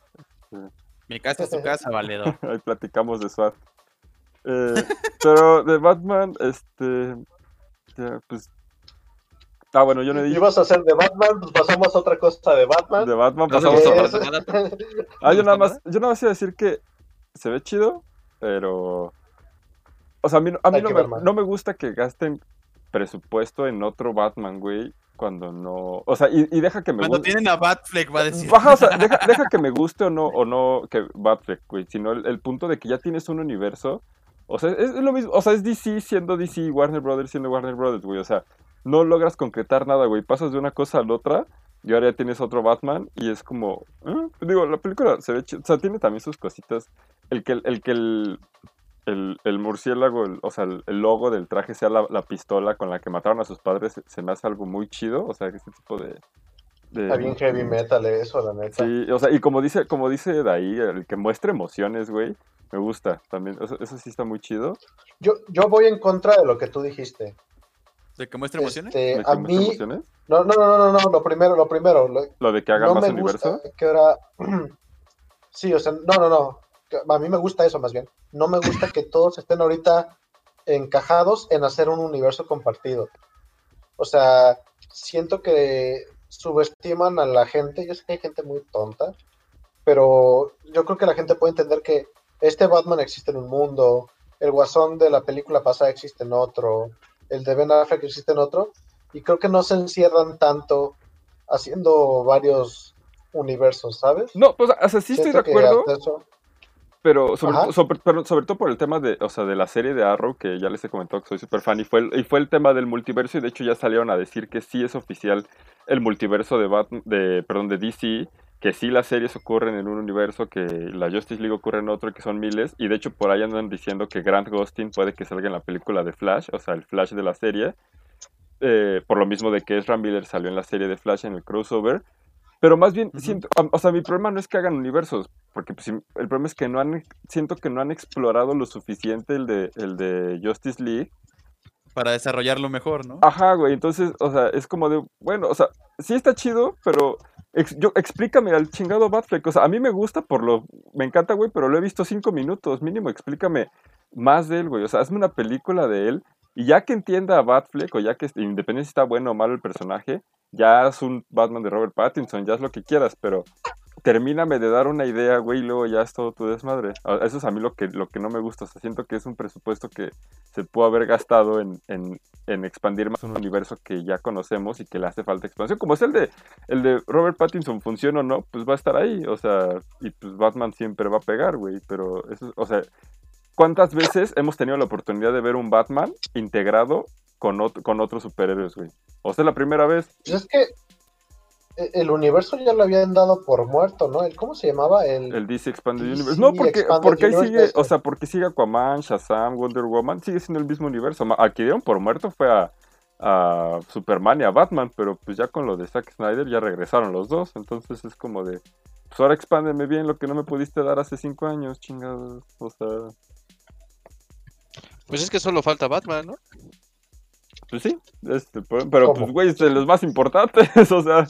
Mi casa es tu casa, valedor. Ahí platicamos de SWAT. Eh, pero de Batman, este. ya, pues. Ah, bueno, yo no he dicho. Ibas a hacer de Batman, pues pasamos a otra cosa de Batman. De Batman No pasamos a otra. nada. Ah, yo ¿No nada más, yo nada más iba a decir que se ve chido, pero. O sea, a mí, a me, no me gusta que gasten presupuesto en otro Batman, güey, cuando no. O sea, y, y deja que me Cuando guste. tienen a Batfleck, va a decir. Baja, o sea, deja, deja que me guste o no, o no que Batfleck, güey, sino el, el punto de que ya tienes un universo. O sea, es, es lo mismo, o sea, es DC siendo DC y Warner Brothers siendo Warner Brothers, güey. O sea, no logras concretar nada, güey. Pasas de una cosa a la otra y ahora ya tienes otro Batman y es como... ¿eh? Digo, la película se ve o sea, tiene también sus cositas. El que el, que el, el, el murciélago, el- o sea, el, el logo del traje sea la, la pistola con la que mataron a sus padres, se, se me hace algo muy chido. O sea, este tipo de... de- Está bien heavy metal eso, la neta. Sí, o sea, y como dice, como dice de ahí, el que muestre emociones, güey, Me gusta también. Eso, eso sí está muy chido. Yo, yo voy en contra de lo que tú dijiste. ¿De que muestra emociones? Este, ¿De que a muestra mí, emociones? no, no, no, no, no, lo primero, lo primero, lo- Lo de que haga no más me universo. gusta que era, sí, o sea, no, no, no, a mí me gusta eso más bien. No me gusta que todos estén ahorita encajados en hacer un universo compartido. O sea, siento que subestiman a la gente. Yo sé que hay gente muy tonta, pero yo creo que la gente puede entender que este Batman existe en un mundo, el Guasón de la película pasada existe en otro, el de Ben Affleck existe en otro, y creo que no se encierran tanto haciendo varios universos, ¿sabes? No, pues, o sea, sí estoy de Siento acuerdo, eso- pero sobre, Ajá. sobre, pero sobre todo por el tema de, o sea, de la serie de Arrow, que ya les he comentado que soy súper fan, y fue, el, y fue el tema del multiverso, y de hecho ya salieron a decir que sí es oficial el multiverso de, Bat- de, perdón, de DC, que sí las series ocurren en un universo, que la Justice League ocurre en otro, que son miles, y de hecho por ahí andan diciendo que Grant Gustin puede que salga en la película de Flash, o sea, el Flash de la serie, eh, por lo mismo de que Ezra Miller salió en la serie de Flash en el crossover, pero más bien siento, o- sea, mi problema no es que hagan universos, porque pues, el problema es que no han, siento que no han explorado lo suficiente el de, el de Justice League. Para desarrollarlo mejor, ¿no? Ajá, güey, entonces, o sea, es como de, bueno, o sea, sí está chido, pero ex- yo, explícame al chingado Batfleck, o sea, a mí me gusta por lo, me encanta, güey, pero lo he visto cinco minutos, mínimo, explícame más de él, güey, o sea, hazme una película de él, y ya que entienda a Batfleck, o ya que independiente si está bueno o malo el personaje, ya es un Batman de Robert Pattinson, ya es lo que quieras, pero termíname de dar una idea, güey, y luego ya es todo tu desmadre. Ah, Eso es a mí lo que, lo que no me gusta, o sea, siento que es un presupuesto que se pudo haber gastado en, en, en expandir más un universo que ya conocemos y que le hace falta expansión. Como es el de, el de Robert Pattinson, funciona o no, pues va a estar ahí, o sea, y pues Batman siempre va a pegar, güey, pero eso, o sea, ¿cuántas veces hemos tenido la oportunidad de ver un Batman integrado con, ot- con otros superhéroes, güey? O sea, es la primera vez. Pues es que e- el universo ya lo habían dado por muerto, ¿no? El, ¿Cómo se llamaba? El, El DC Expanded DC Universe. No, porque, porque ahí sigue, eso. o sea, porque sigue Aquaman, Shazam, Wonder Woman, sigue siendo el mismo universo. Al que dieron por muerto fue a, a Superman y a Batman, pero pues ya con lo de Zack Snyder ya regresaron los dos. Entonces es como de, pues ahora expándeme bien lo que no me pudiste dar hace cinco años, chingados. O sea, Pues es que solo falta Batman, ¿no? pues sí, este, pero pues güey, es de los más importantes, o sea.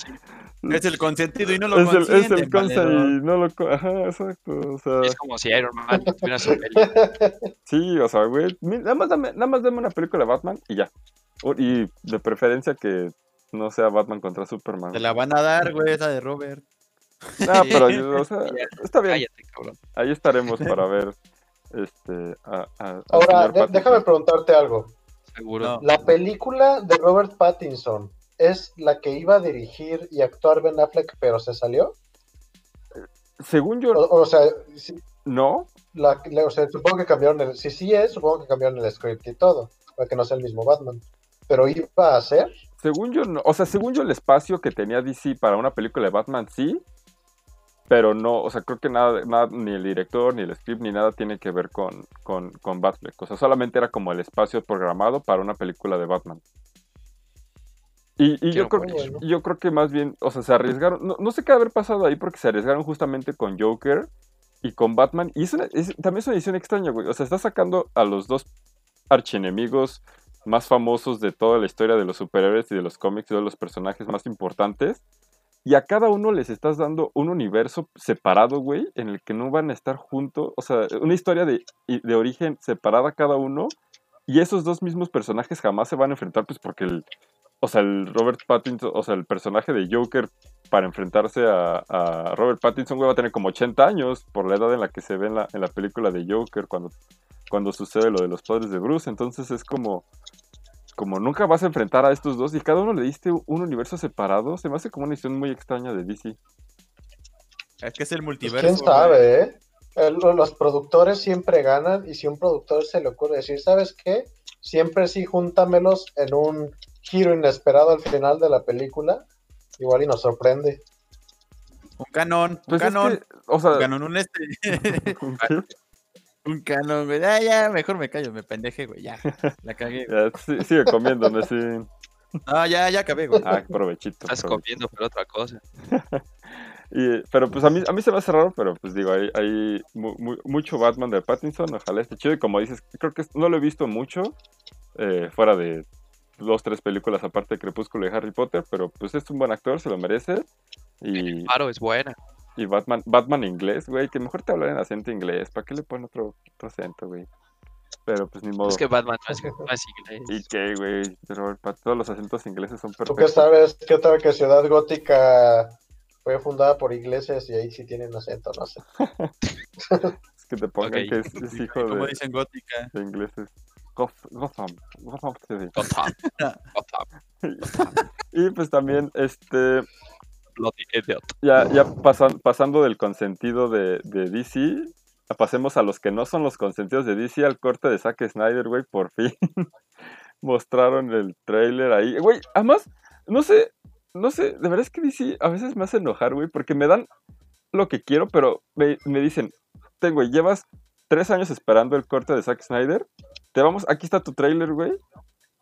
Es el consentido y no lo Es el, es el valedor. y no lo... Ajá, exacto, o sea... Es como si Iron Man tuviera su peli. Sí, o sea, güey, nada más, dame, nada más dame una película de Batman y ya. Y de preferencia que no sea Batman contra Superman. Te la van a dar, güey, esa de Robert. No, pero, yo- o sea, está bien. Cállate, cabrón. Ahí estaremos para ver este a, Ahora, de- déjame preguntarte algo. Seguro. No. La película de Robert Pattinson es la que iba a dirigir y actuar Ben Affleck, pero se salió. Según yo, O, o sea, sí, no. la, la- o sea, supongo que cambiaron el. Si sí es, supongo que cambiaron el script y todo, para que no sea el mismo Batman. Pero iba a ser. Según yo, no. O sea, según yo, el espacio que tenía DC para una película de Batman, sí. Pero no, o sea, creo que nada, nada ni el director, ni el script, ni nada tiene que ver con, con, con Batfleck. O sea, solamente era como el espacio programado para una película de Batman. Y, y yo, creo, yo creo que más bien, o sea, se arriesgaron. No, no sé qué haber pasado ahí porque se arriesgaron justamente con Joker y con Batman. Y es una- es- también es una edición extraña, güey. O sea, está sacando a los dos archienemigos más famosos de toda la historia de los superhéroes y de los cómics de los personajes más importantes. Y a cada uno les estás dando un universo separado, güey, en el que no van a estar juntos. O sea, una historia de, de origen separada cada uno. Y esos dos mismos personajes jamás se van a enfrentar, pues porque el. O sea, el Robert Pattinson, o sea, el personaje de Joker para enfrentarse a, a Robert Pattinson, güey, va a tener como 80 años por la edad en la que se ve en la, en la película de Joker cuando, cuando sucede lo de los padres de Bruce. Entonces es como, como nunca vas a enfrentar a estos dos y cada uno le diste un universo separado. Se me hace como una edición muy extraña de DC. Es que es el Pues, multiverso. quién sabe, ¿eh? Los productores siempre ganan y si a un productor se le ocurre decir, ¿sabes qué? Siempre sí júntamelos en un giro inesperado al final de la película, igual y nos sorprende. Un canon, un Pues es canon. que, o sea, Un canon, un este. un canon, güey. Ah, ya, mejor me callo, me pendeje, güey. Ya, la cagué. güey. ya, sí- sigue comiéndome, sí. No, ya, ya acabé, güey. Ah, provechito. Estás provechito. comiendo, pero otra cosa. Y, pero pues a mí, a mí se me hace raro, pero pues digo, hay, hay mu- mu- mucho Batman de Pattinson, ojalá esté chido. Y como dices, creo que no lo he visto mucho, eh, fuera de dos, tres películas aparte de Crepúsculo y Harry Potter, pero pues es un buen actor, se lo merece. Y, Paro es buena. Y Batman, Batman inglés, güey, que mejor te hablar en acento inglés, ¿para qué le ponen otro, otro acento, güey? Pero pues ni modo. Es que Batman no es, no es inglés. ¿Y qué, güey? Pero para todos los acentos ingleses son ¿Tú qué perfectos. sabes? ¿Qué tal que Ciudad Gótica fue fundada por ingleses y ahí sí tienen acento? No sé. Es que te pongan Ok. que es, es hijo Como de, dicen gótica. de ingleses. Goth- Gotham. Gotham City. Gotham. Gotham. Y pues también, este, Ya, ya pasan- pasando del consentido de, DC, pasemos a los que no son los consentidos de DC, al corte de Zack Snyder, güey, por fin. Mostraron el trailer ahí. Güey, además, no sé, no sé, de verdad es que DC a veces me hace enojar, güey, porque me dan lo que quiero, pero me, me dicen, ten, güey, llevas tres años esperando el corte de Zack Snyder, te vamos, aquí está tu trailer, güey,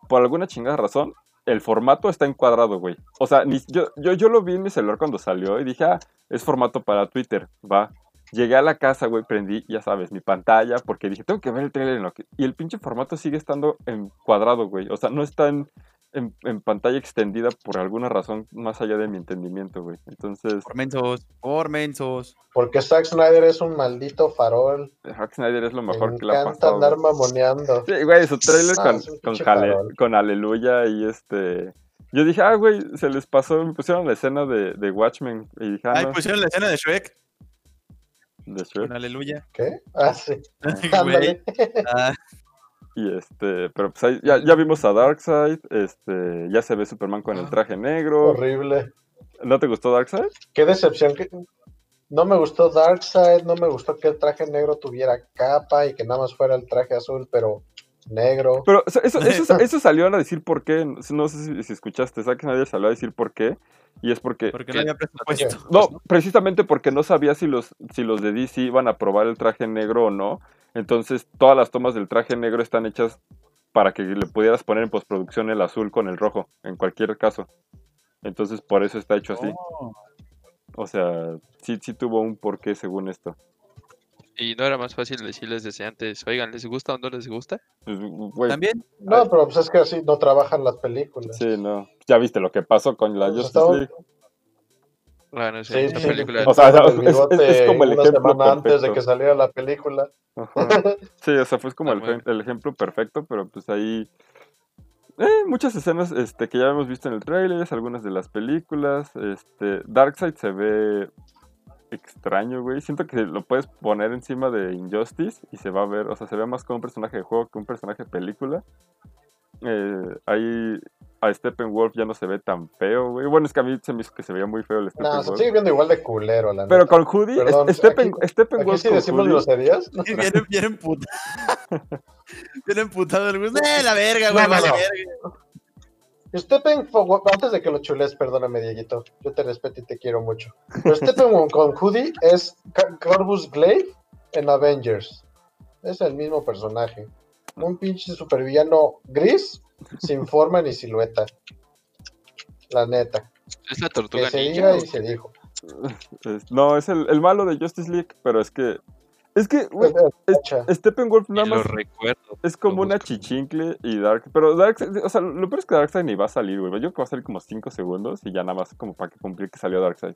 por alguna chingada razón, el formato está encuadrado, güey. O sea, ni- yo, yo, yo lo vi en mi celular cuando salió y dije, ah, es formato para Twitter, va. Llegué a la casa, güey, prendí, ya sabes, mi pantalla, porque dije, tengo que ver el trailer lo que... Y el pinche formato sigue estando encuadrado, güey. O sea, no está en, en, en pantalla extendida por alguna razón más allá de mi entendimiento, güey. Entonces, Por mensos, por mensos. Porque Zack Snyder es un maldito farol. Zack Snyder es lo Me mejor que le ha encanta pasado. andar mamoneando. Sí, güey, su trailer Ah, con, con, jale- con Aleluya y este... Yo dije, ah, güey, se les pasó, me pusieron la escena de, de Watchmen y dije, ah, Ahí no, pusieron la escena de Shrek. de Shrek. Con aleluya. ¿Qué? Ah, sí. Ándale. Ah, Y este, pero pues ahí ya, ya vimos a Darkseid, este, ya se ve Superman con el traje negro. Horrible. ¿No te gustó Darkseid? Qué decepción. que No me gustó Darkseid, no me gustó que el traje negro tuviera capa y que nada más fuera el traje azul, pero negro. Pero eso, eso, eso salió a decir por qué, no sé si, si escuchaste, Zack Snyder salió a decir por qué, y es porque... porque ¿Qué? no había presupuesto. No, precisamente porque no sabía si los, si los de DC iban a probar el traje negro o no. Entonces, todas las tomas del traje negro están hechas para que le pudieras poner en postproducción el azul con el rojo, en cualquier caso. Entonces, por eso está hecho así. Oh. O sea, sí, sí tuvo un porqué según esto. Y no era más fácil decirles desde antes, oigan, ¿les gusta o no les gusta? Pues, güey, También, No, pero pues es que así no trabajan las películas. sí, no. Ya viste lo que pasó con la Pues Justice estaba- League. Bueno, sí, Sí, esa sí, película. O sea, el es- es- es como el una ejemplo semana antes de perfecto. que saliera la película. Ajá. Sí, o sea, fue como Ah, el, el ejemplo perfecto, pero pues ahí... eh, muchas escenas este, que ya hemos visto en el trailer, algunas de las películas. Este, Darkseid se ve extraño, güey. Siento que lo puedes poner encima de Injustice y se va a ver, o sea, se ve más como un personaje de juego que un personaje de película. Eh, ahí a Steppenwolf ya no se ve tan feo, güey. Bueno, es que a mí se me hizo que se veía muy feo el No, se Steppenwolf. sigue viendo igual de culero, la Pero neta. con Hoodie, Perdón, Steppen, aquí- Steppenwolf Aquí sí decimos hoodie- groserías. Sí, bien, bien emputado. bien emputado el gusto. ¡Eh, la verga, güey! no, vale no. verga! Steppenwolf, antes de que lo chules, perdóname, Dieguito. Yo te respeto y te quiero mucho. Pero Steppenwolf con Hoodie es Corvus Glaive en Avengers. Es el mismo personaje. Un pinche supervillano gris, sin forma ni silueta. La neta. Es la Que tortuga se ninja. diga ¿o y se dijo. No, es el, el malo de Justice League, pero es que. Es que, güey, Fecha. Steppenwolf nada lo más recuerdo. es como una chichincle y Dark. Pero Darkseid, o sea, lo peor es que Darkseid ni va a salir, güey. Yo creo que va a salir como 5 segundos y ya nada más como para que cumplir que salió Darkseid.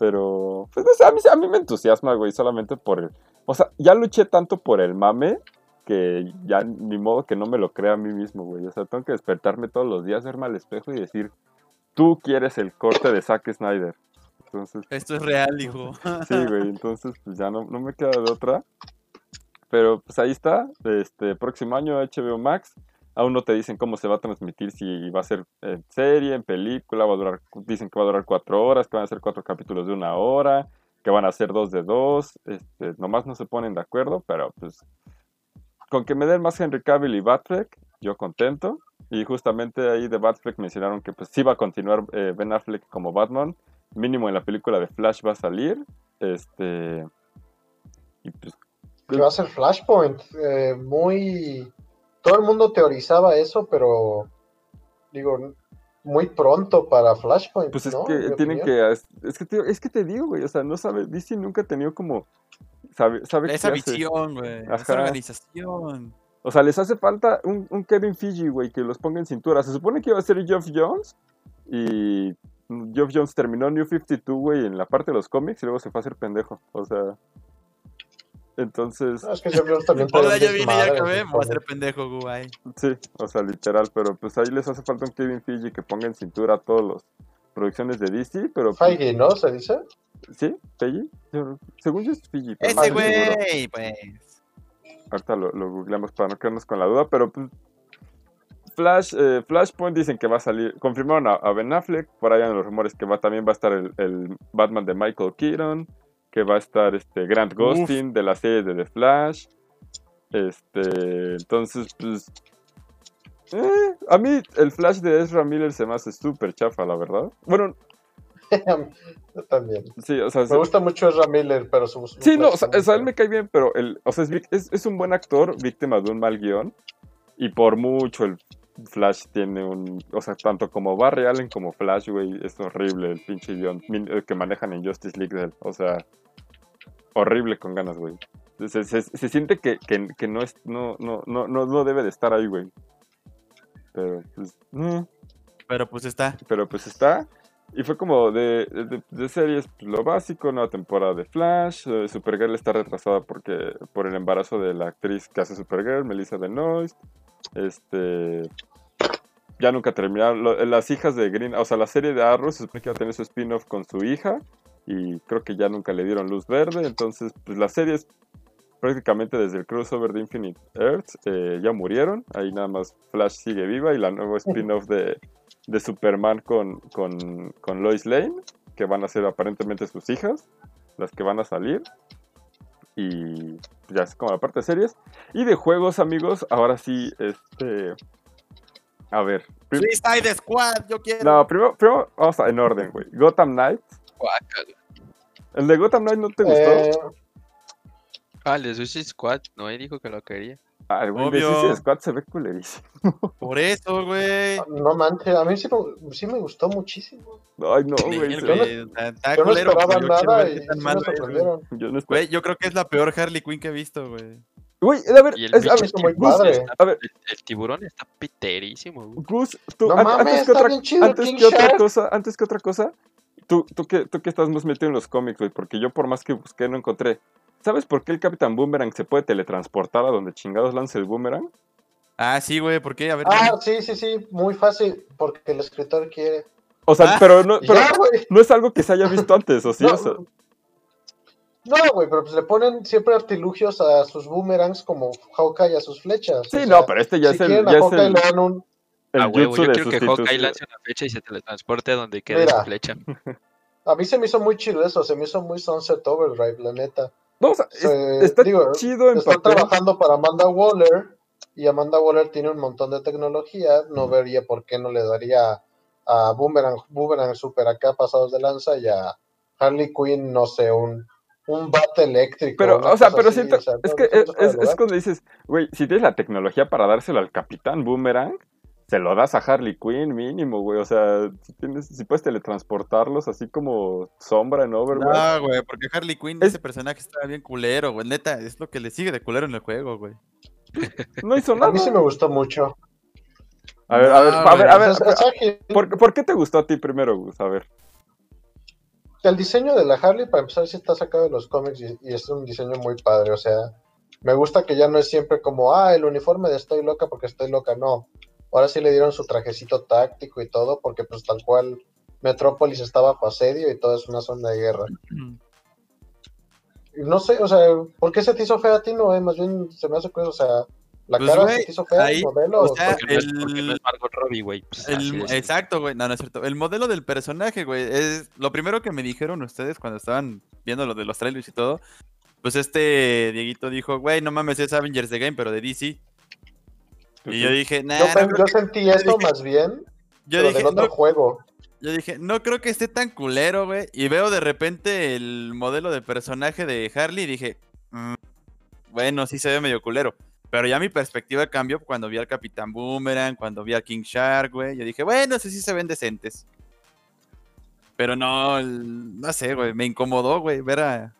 Pero, pues no sé, a mí, a mí me entusiasma, güey, solamente por el. O sea, ya luché tanto por el mame que ya ni modo que no me lo crea a mí mismo, güey. O sea, tengo que despertarme todos los días, verme al espejo y decir, tú quieres el corte de Zack Snyder. Entonces, Esto es real, hijo. Sí, güey, entonces pues ya no, no me queda de otra. Pero pues ahí está, este próximo año HBO Max. Aún no te dicen cómo se va a transmitir, si va a ser en serie, en película, va a durar, dicen que va a durar cuatro horas, que van a ser cuatro capítulos de una hora, que van a ser dos de dos, este, nomás no se ponen de acuerdo, pero pues con que me den más Henry Cavill y Batfleck, yo contento. Y justamente ahí de Batfleck mencionaron que pues sí va a continuar eh, Ben Affleck como Batman, mínimo en la película de Flash va a salir, este... Y pues Que va a ser Flashpoint. eh, muy. Todo el mundo teorizaba eso, pero. Digo, muy pronto para Flashpoint. Pues es ¿no? que tienen opinión. que. Es que, te, es que te digo, güey. O sea, no sabe. DC nunca ha tenido como. Sabe, sabe qué Esa visión, güey. Esa organización. O sea, les hace falta un, un Kevin Fiji, güey, que los ponga en cintura. Se supone que iba a ser Geoff Jones. Y Geoff Jones terminó New 52, güey, en la parte de los cómics y luego se fue a hacer pendejo. O sea. Entonces, No, es que Jeff Jones también Hola, ya vine, ya acabé. Me voy a hacer pendejo, güey. sí, o sea, literal. Pero pues ahí les hace falta un Kevin Fiji que ponga en cintura todas las producciones de DC. Pero pues, Feige, ¿no? ¿Se dice? ¿Sí? ¿Fiji? Yo- según yo es no Ese güey, pues. Ahorita lo, lo googleamos para no quedarnos con la duda, pero pues, Flash, eh, Flashpoint dicen que va a salir. Confirmaron a, a Ben Affleck, por ahí en los rumores que va, también va a estar el, el Batman de Michael Keaton, que va a estar este Grant Gustin de la serie de The Flash. Este, entonces, pues. eh, a mí el Flash de Ezra Miller se me hace súper chafa, la verdad. Bueno, Yo también. sí, o sea, Me gusta mucho Ezra Miller, pero su. su Sí, no, o sea, está o sea, él me cae bien, pero el, o sea, es, es un buen actor, víctima de un mal guion. Y por mucho el Flash tiene un. O sea, tanto como Barry Allen como Flash, güey, es horrible el pinche guion que manejan en Justice League de él. O sea, horrible con ganas, güey. Se, se- se siente que, que, que no, es, no, no, no, no, debe de estar ahí, güey. Pero, pues. mm Pero pues está. pero pues está. Y fue como de, de, de series pues, lo básico, nueva temporada de Flash. eh, Supergirl está retrasada porque por el embarazo de la actriz que hace Supergirl, Melissa Benoist. Este. Ya nunca terminaron. las hijas de Green, o sea, la serie de Arrow se supone que iba a tener su spin-off con su hija. Y creo que ya nunca le dieron luz verde. Entonces, pues las series prácticamente desde el crossover de Infinite Earth eh, ya murieron. Ahí nada más Flash sigue viva y la nueva spin-off de, de Superman con, con, con Lois Lane, que van a ser aparentemente sus hijas, las que van a salir. Y ya es como la parte de series. Y de juegos, amigos, ahora sí, este... A ver. prim- Suicide Squad, yo quiero. no, primero, primero vamos a- en orden, güey. Gotham Knights. ¿El de Gotham Knight no te gustó? Eh, Ah, el de Suicide Squad. No, él dijo que lo quería. El güey de Squad se ve culerísimo. Por eso, güey. no manches, a mí sí me, sí me gustó muchísimo. Ay, no, güey. Güey, está- está Yo no culero, esperaba yo nada y sí tan me malo es, güey. Yo no Güey, yo creo que es la peor Harley Quinn que he visto, güey. Güey, a ver, el es- a ver, está muy Gus, padre. a ver, El, el tiburón está piterísimo. güey. Gus, tú, No an- mames, antes que está otra, bien chido antes King que otra cosa, antes que otra cosa, tú, tú que, tú que estás más metido en los cómics, güey, porque yo por más que busqué no encontré. ¿Sabes por qué el Capitán Boomerang se puede teletransportar a donde chingados lance el boomerang? Ah, sí, güey, ¿por qué? A ver, Ah, sí, sí, sí, muy fácil, porque el escritor quiere. O sea, Ah, pero no, pero ya, no es algo que se haya visto antes, ¿o sí? No, O sea, No, güey, pero pues le ponen siempre artilugios a sus boomerangs como Hawkeye a sus flechas. sí, o no, sea, pero este ya si es el, ya a es Hawkeye el, le dan un... el a huevo, jutsu yo de quiero que Hawkeye lance una flecha y se teletransporte a donde quede Mira. su flecha. A mí se me hizo muy chido eso, se me hizo muy Sunset Overdrive, la neta. No, o sea, es- Se- está digo, chido en Está papel. trabajando para Amanda Waller y Amanda Waller tiene un montón de tecnología. No vería por qué no le daría a Boomerang, Boomerang Super acá pasados de lanza y a Harley Quinn, no sé, un, un bate eléctrico. Pero, o sea, pero así, siento, o sea, es que es, cuando dices, güey, si tienes la tecnología para dárselo al Capitán Boomerang, se lo das a Harley Quinn mínimo, güey. O sea, si, tienes, si puedes teletransportarlos así como sombra en Overwatch. No, güey, porque Harley Quinn, Es- ese personaje está bien culero, güey. Neta, es lo que le sigue de culero en el juego, güey. No hizo A nada. mí sí me gustó mucho. A ver, a ver, a ver, a ver. ¿Por, por qué te gustó a ti primero, Gus? A ver. El diseño de la Harley, para empezar, sí está sacado de los cómics y, y es un diseño muy padre. O sea, me gusta que ya no es siempre como, ah, el uniforme de estoy loca porque estoy loca. No. Ahora sí le dieron su trajecito táctico y todo, porque pues tal cual Metrópolis está bajo asedio y todo es una zona de guerra. No sé, o sea, ¿por qué se te hizo fea a ti? No, eh? más bien se me hace que, o sea, la Pues, cara se te hizo fea, ahí, el modelo. o sea, Porque, no es, porque el- no es Margot Robbie, güey. Pues, exacto, güey. No, no es cierto. El modelo del personaje, güey, es lo primero que me dijeron ustedes cuando estaban viendo lo de los trailers y todo. Pues este Dieguito dijo, güey, no mames, es Avengers the Game, pero de DC. Y yo sí. dije, nah, yo, no yo que- sentí eso dije- más bien, yo pero dije, del otro no, juego. yo dije, no creo que esté tan culero, güey. Y veo de repente el modelo de personaje de Harley y dije, "Mm, bueno, sí se ve medio culero. Pero ya mi perspectiva cambió cuando vi al Capitán Boomerang, cuando vi al King Shark, güey. Yo dije, bueno, sé si se ven decentes. Pero no, el- no sé, güey, me incomodó, güey, ver a...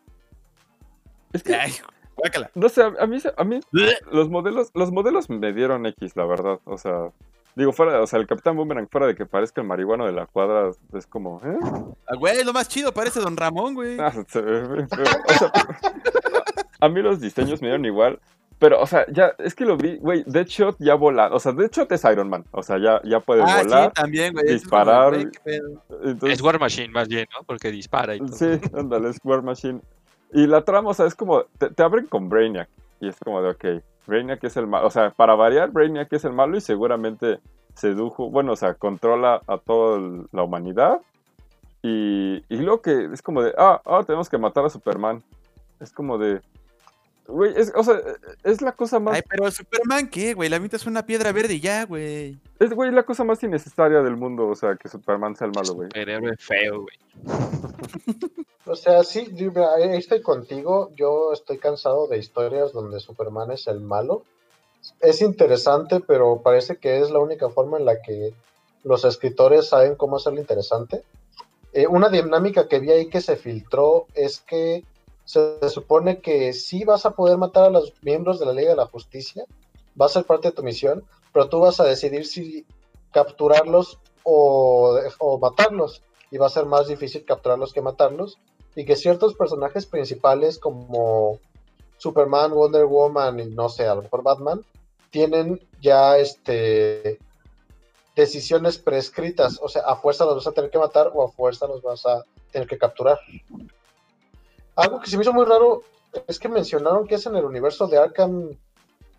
Es que, Ay, guácala. no sé, a a mí, a mí los modelos, los modelos me dieron X, la verdad. O sea, digo, fuera, o sea, el Capitán Boomerang, fuera de que parezca el marihuano de la cuadra, es como, ¿eh? Ah, Güey, lo más chido, parece Don Ramón, güey. Ah, se ve feo. O sea, a mí los diseños me dieron igual. Pero, o sea, ya, es que lo vi, güey, Deadshot ya vola. O sea, Deadshot es Iron Man. O sea, ya, ya puede Ah, volar. sí, también, güey. es como, disparar, güey, pedo. Entonces, Es War Machine más bien, ¿no? Porque dispara y todo. Sí, ándale, es War Machine. Y la trama, o sea, es como, te, te abren con Brainiac. Y es como de, ok, Brainiac es el malo. O sea, para variar, Brainiac es el malo y seguramente sedujo, bueno, o sea, controla a toda la humanidad. Y, y luego que es como de, ah, ahora tenemos que matar a Superman. Es como de, güey, es, o sea, es la cosa más, Ay, pero Superman, ¿qué, güey? La mitad es una piedra verde y ya, güey. es, güey, la cosa más innecesaria del mundo, o sea, que Superman sea el malo, güey. Superhéroe feo, güey. O sea, sí, yo- ahí estoy contigo. Yo estoy cansado de historias donde Superman es el malo. Es interesante, pero parece que es la única forma en la que los escritores saben cómo hacerlo interesante. Eh, una dinámica que vi ahí que se filtró es que se, supone que sí vas a poder matar a los miembros de la Liga de la Justicia, va a ser parte de tu misión, pero tú vas a decidir si capturarlos o, o matarlos, y va a ser más difícil capturarlos que matarlos y que ciertos personajes principales como Superman, Wonder Woman y no sé, a lo mejor Batman, tienen ya este decisiones prescritas, o sea, a fuerza los vas a tener que matar o a fuerza los vas a tener que capturar. Algo que se me hizo muy raro es que mencionaron que es en el universo de Arkham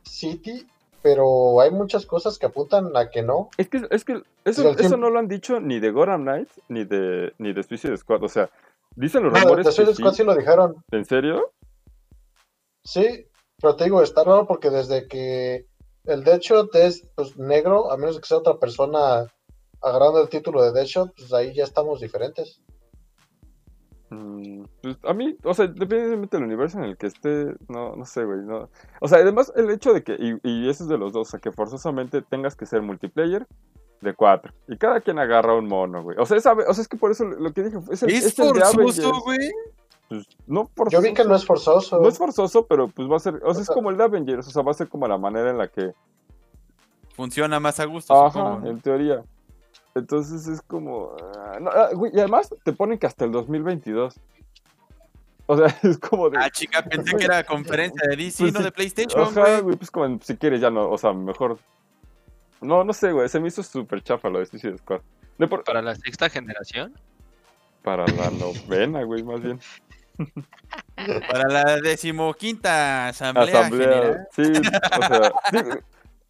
City, pero hay muchas cosas que apuntan a que no. Es que, es que eso, eso no lo han dicho ni de Gotham Knights ni de, ni de Suicide Squad. O sea, dicen los No, rumores de que Suicide sí. Squad sí lo dijeron. ¿En serio? Sí, pero te digo, está raro porque desde que el Deadshot es pues, negro, a menos que sea otra persona agarrando el título de Deadshot, pues ahí ya estamos diferentes. Mm, pues a mí, o sea, independientemente del universo en el que esté, no, no sé, güey. No. O sea, además el hecho de que, y, y eso es de los dos, o sea, que forzosamente tengas que ser multiplayer de cuatro. Y cada quien agarra un mono, güey. O sea, es, o sea, es que por eso lo que dije es, el- Es es el de forzoso, Avengers. güey. Pues, no forzoso. Yo vi que no es forzoso. No es forzoso, pero pues va a ser, o sea, es sea- como el de Avengers, o sea, va a ser como la manera en la que Funciona más a gusto, Ajá, supongo, ¿no? en teoría. Entonces es como. ah, no, ah, y además te ponen que hasta el 2022. O sea, es como de. Ah, chica, pensé que era conferencia de DC, Pues no sí, de PlayStation, Ajá, güey. güey, pues como si quieres ya no, o sea, mejor. No, no sé, güey, se me hizo súper chafa lo de Suicide Squad. De por- Para la sexta generación. Para la novena, güey, más bien. Para la decimoquinta asamblea, Asamblea. general. Sí, o sea, sí,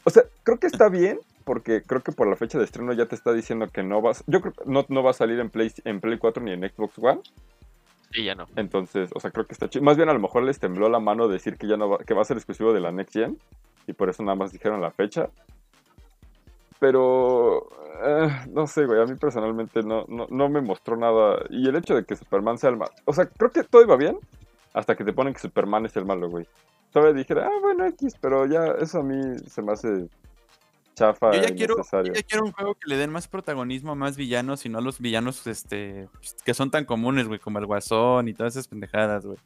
o sea, creo que está bien, porque creo que por la fecha de estreno ya te está diciendo que no vas. Yo creo que no, no va a salir en Play, en Play 4 ni en Xbox One. Sí, ya no. Entonces, o sea, creo que está chido. Más bien a lo mejor les tembló la mano decir que ya no va, que va a ser exclusivo de la Next Gen. Y por eso nada más dijeron la fecha. Pero eh, no sé, güey. A mí personalmente no, no, no me mostró nada. Y el hecho de que Superman sea el malo. O sea, creo que todo iba bien. Hasta que te ponen que Superman es el malo, güey. Todavía dijera, ah, bueno, X, pero ya eso a mí se me hace chafa Yo ya quiero, yo ya quiero un juego que le den más protagonismo a más villanos y no a los villanos este, que son tan comunes, güey, como el Guasón y todas esas pendejadas, güey.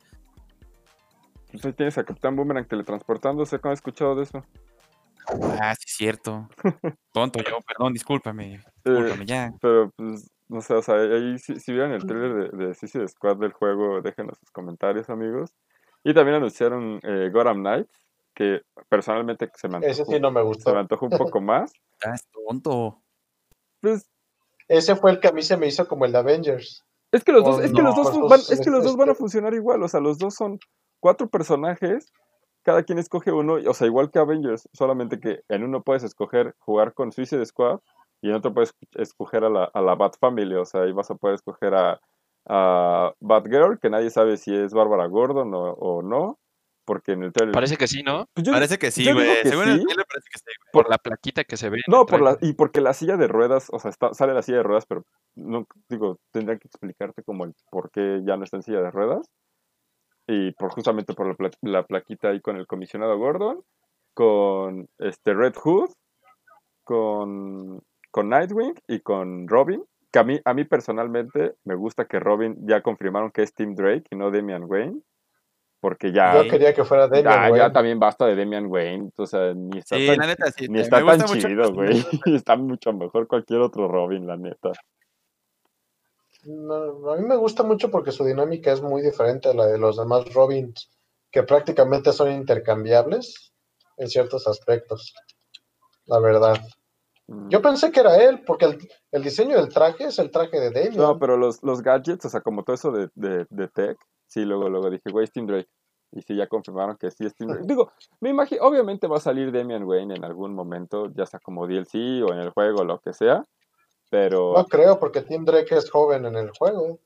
Pues ahí tienes a Capitán Boomerang teletransportándose. ¿Cómo has escuchado de eso? Ah, sí, cierto. Tonto yo, perdón, discúlpame. Eh, Discúlpame, ya. Pero, pues, no sé, o sea, ahí si, si vieron el trailer de, de Suicide Squad del juego, déjenos sus comentarios, amigos. Y también anunciaron eh, Gotham Knights, que personalmente se me Ese antojó, sí no me se gustó. me antojó un poco más. Estás tonto. Pues, Ese fue el que a mí se me hizo como el de Avengers. es que los Oh, dos, es que los dos pues, van, pues, es que los dos van a funcionar igual, o sea, los dos son cuatro personajes, cada quien escoge uno, o sea, igual que Avengers, solamente que en uno puedes escoger jugar con Suicide Squad y en otro puedes escoger a la, a la Bat Family, o sea, ahí vas a poder escoger a, a Batgirl, que nadie sabe si es Bárbara Gordon o, o no, porque en el trailer... Parece que sí, ¿no? Pues yo- Parece que sí, güey. Según el trailer parece que sí, güey. Por la plaquita que se ve. No, por la, y porque la silla de ruedas, o sea, está- sale la silla de ruedas, pero no, digo, tendría que explicarte como el por qué ya no está en silla de ruedas. Y por justamente por la, pla- la plaquita ahí con el comisionado Gordon. con este Red Hood, con, con Nightwing y con Robin. Que a mí, a mí personalmente me gusta que Robin ya confirmaron que es Tim Drake y no Damian Wayne. Porque ya, Yo quería que fuera Damian ya, ya Wayne. también basta de Damian Wayne. O sea, ni está Sí, tan, la neta, sí. ni está tan chido, güey. Está mucho mejor cualquier otro Robin, la neta. No, a mí me gusta mucho porque su dinámica es muy diferente a la de los demás Robins, que prácticamente son intercambiables en ciertos aspectos. La verdad. Mm. Yo pensé que era él, porque el, el diseño del traje es el traje de Damian. No, pero los, los gadgets, o sea, como todo eso de, de, de tech, sí, luego, luego dije, güey, es Tim Drake. Y sí, ya confirmaron que sí es Tim Drake. Digo, me imagino, obviamente va a salir Damian Wayne en algún momento, ya sea como DLC o en el juego, lo que sea. Pero No creo, porque Tim Drake es joven en el juego.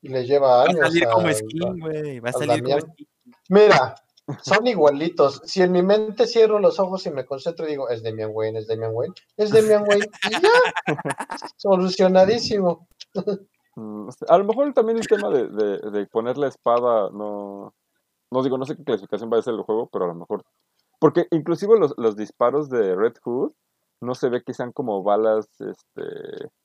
Y le lleva Va a años. salir como skin, güey. Va a al salir como skin. Mira, son igualitos. Si en mi mente cierro los ojos y me concentro y digo, es Damian Wayne, es Damian Wayne, es Damian Wayne, y ya. Solucionadísimo. Mm, a lo mejor también el tema de, de, de poner la espada, no, no digo, no sé qué clasificación va a ser el juego, pero a lo mejor. Porque inclusive los, los disparos de Red Hood no se ve que sean como balas este,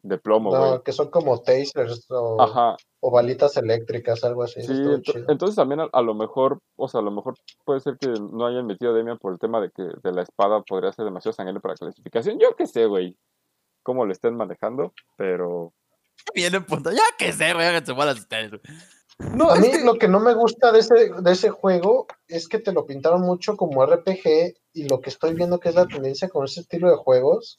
de plomo. No, que son como tasers o, Ajá, o balitas eléctricas, algo así. Sí, chido. entonces también a, a lo mejor, o sea, a lo mejor puede ser que no hayan metido a Demian por el tema de que de la espada podría ser demasiado sangre para clasificación. Yo qué sé, güey, cómo lo estén manejando, pero... Viene en punto. Ya que sé, güey. Háganse bolas ustedes. No, A mí que- lo que no me gusta de ese, de ese juego es que te lo pintaron mucho como RPG y lo que estoy viendo que es la tendencia con ese estilo de juegos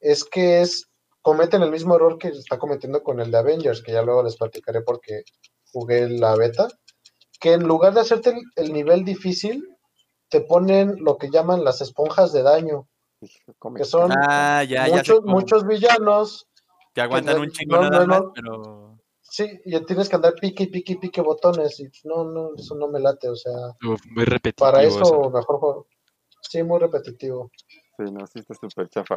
es que es cometen el mismo error que está cometiendo con el de Avengers, que ya luego les platicaré porque jugué la beta, que en lugar de hacerte el, el nivel difícil, te ponen lo que llaman las esponjas de daño, que son Ah, ya, muchos, muchos villanos Que aguantan no- un chingo no, nada no, más, no. pero. Sí, y tienes que andar pique y pique y pique botones. Y no, no, eso no me late. O sea, Uf, muy repetitivo. para eso. eso mejor juego. Sí, muy repetitivo. Sí, no, sí está súper chafa.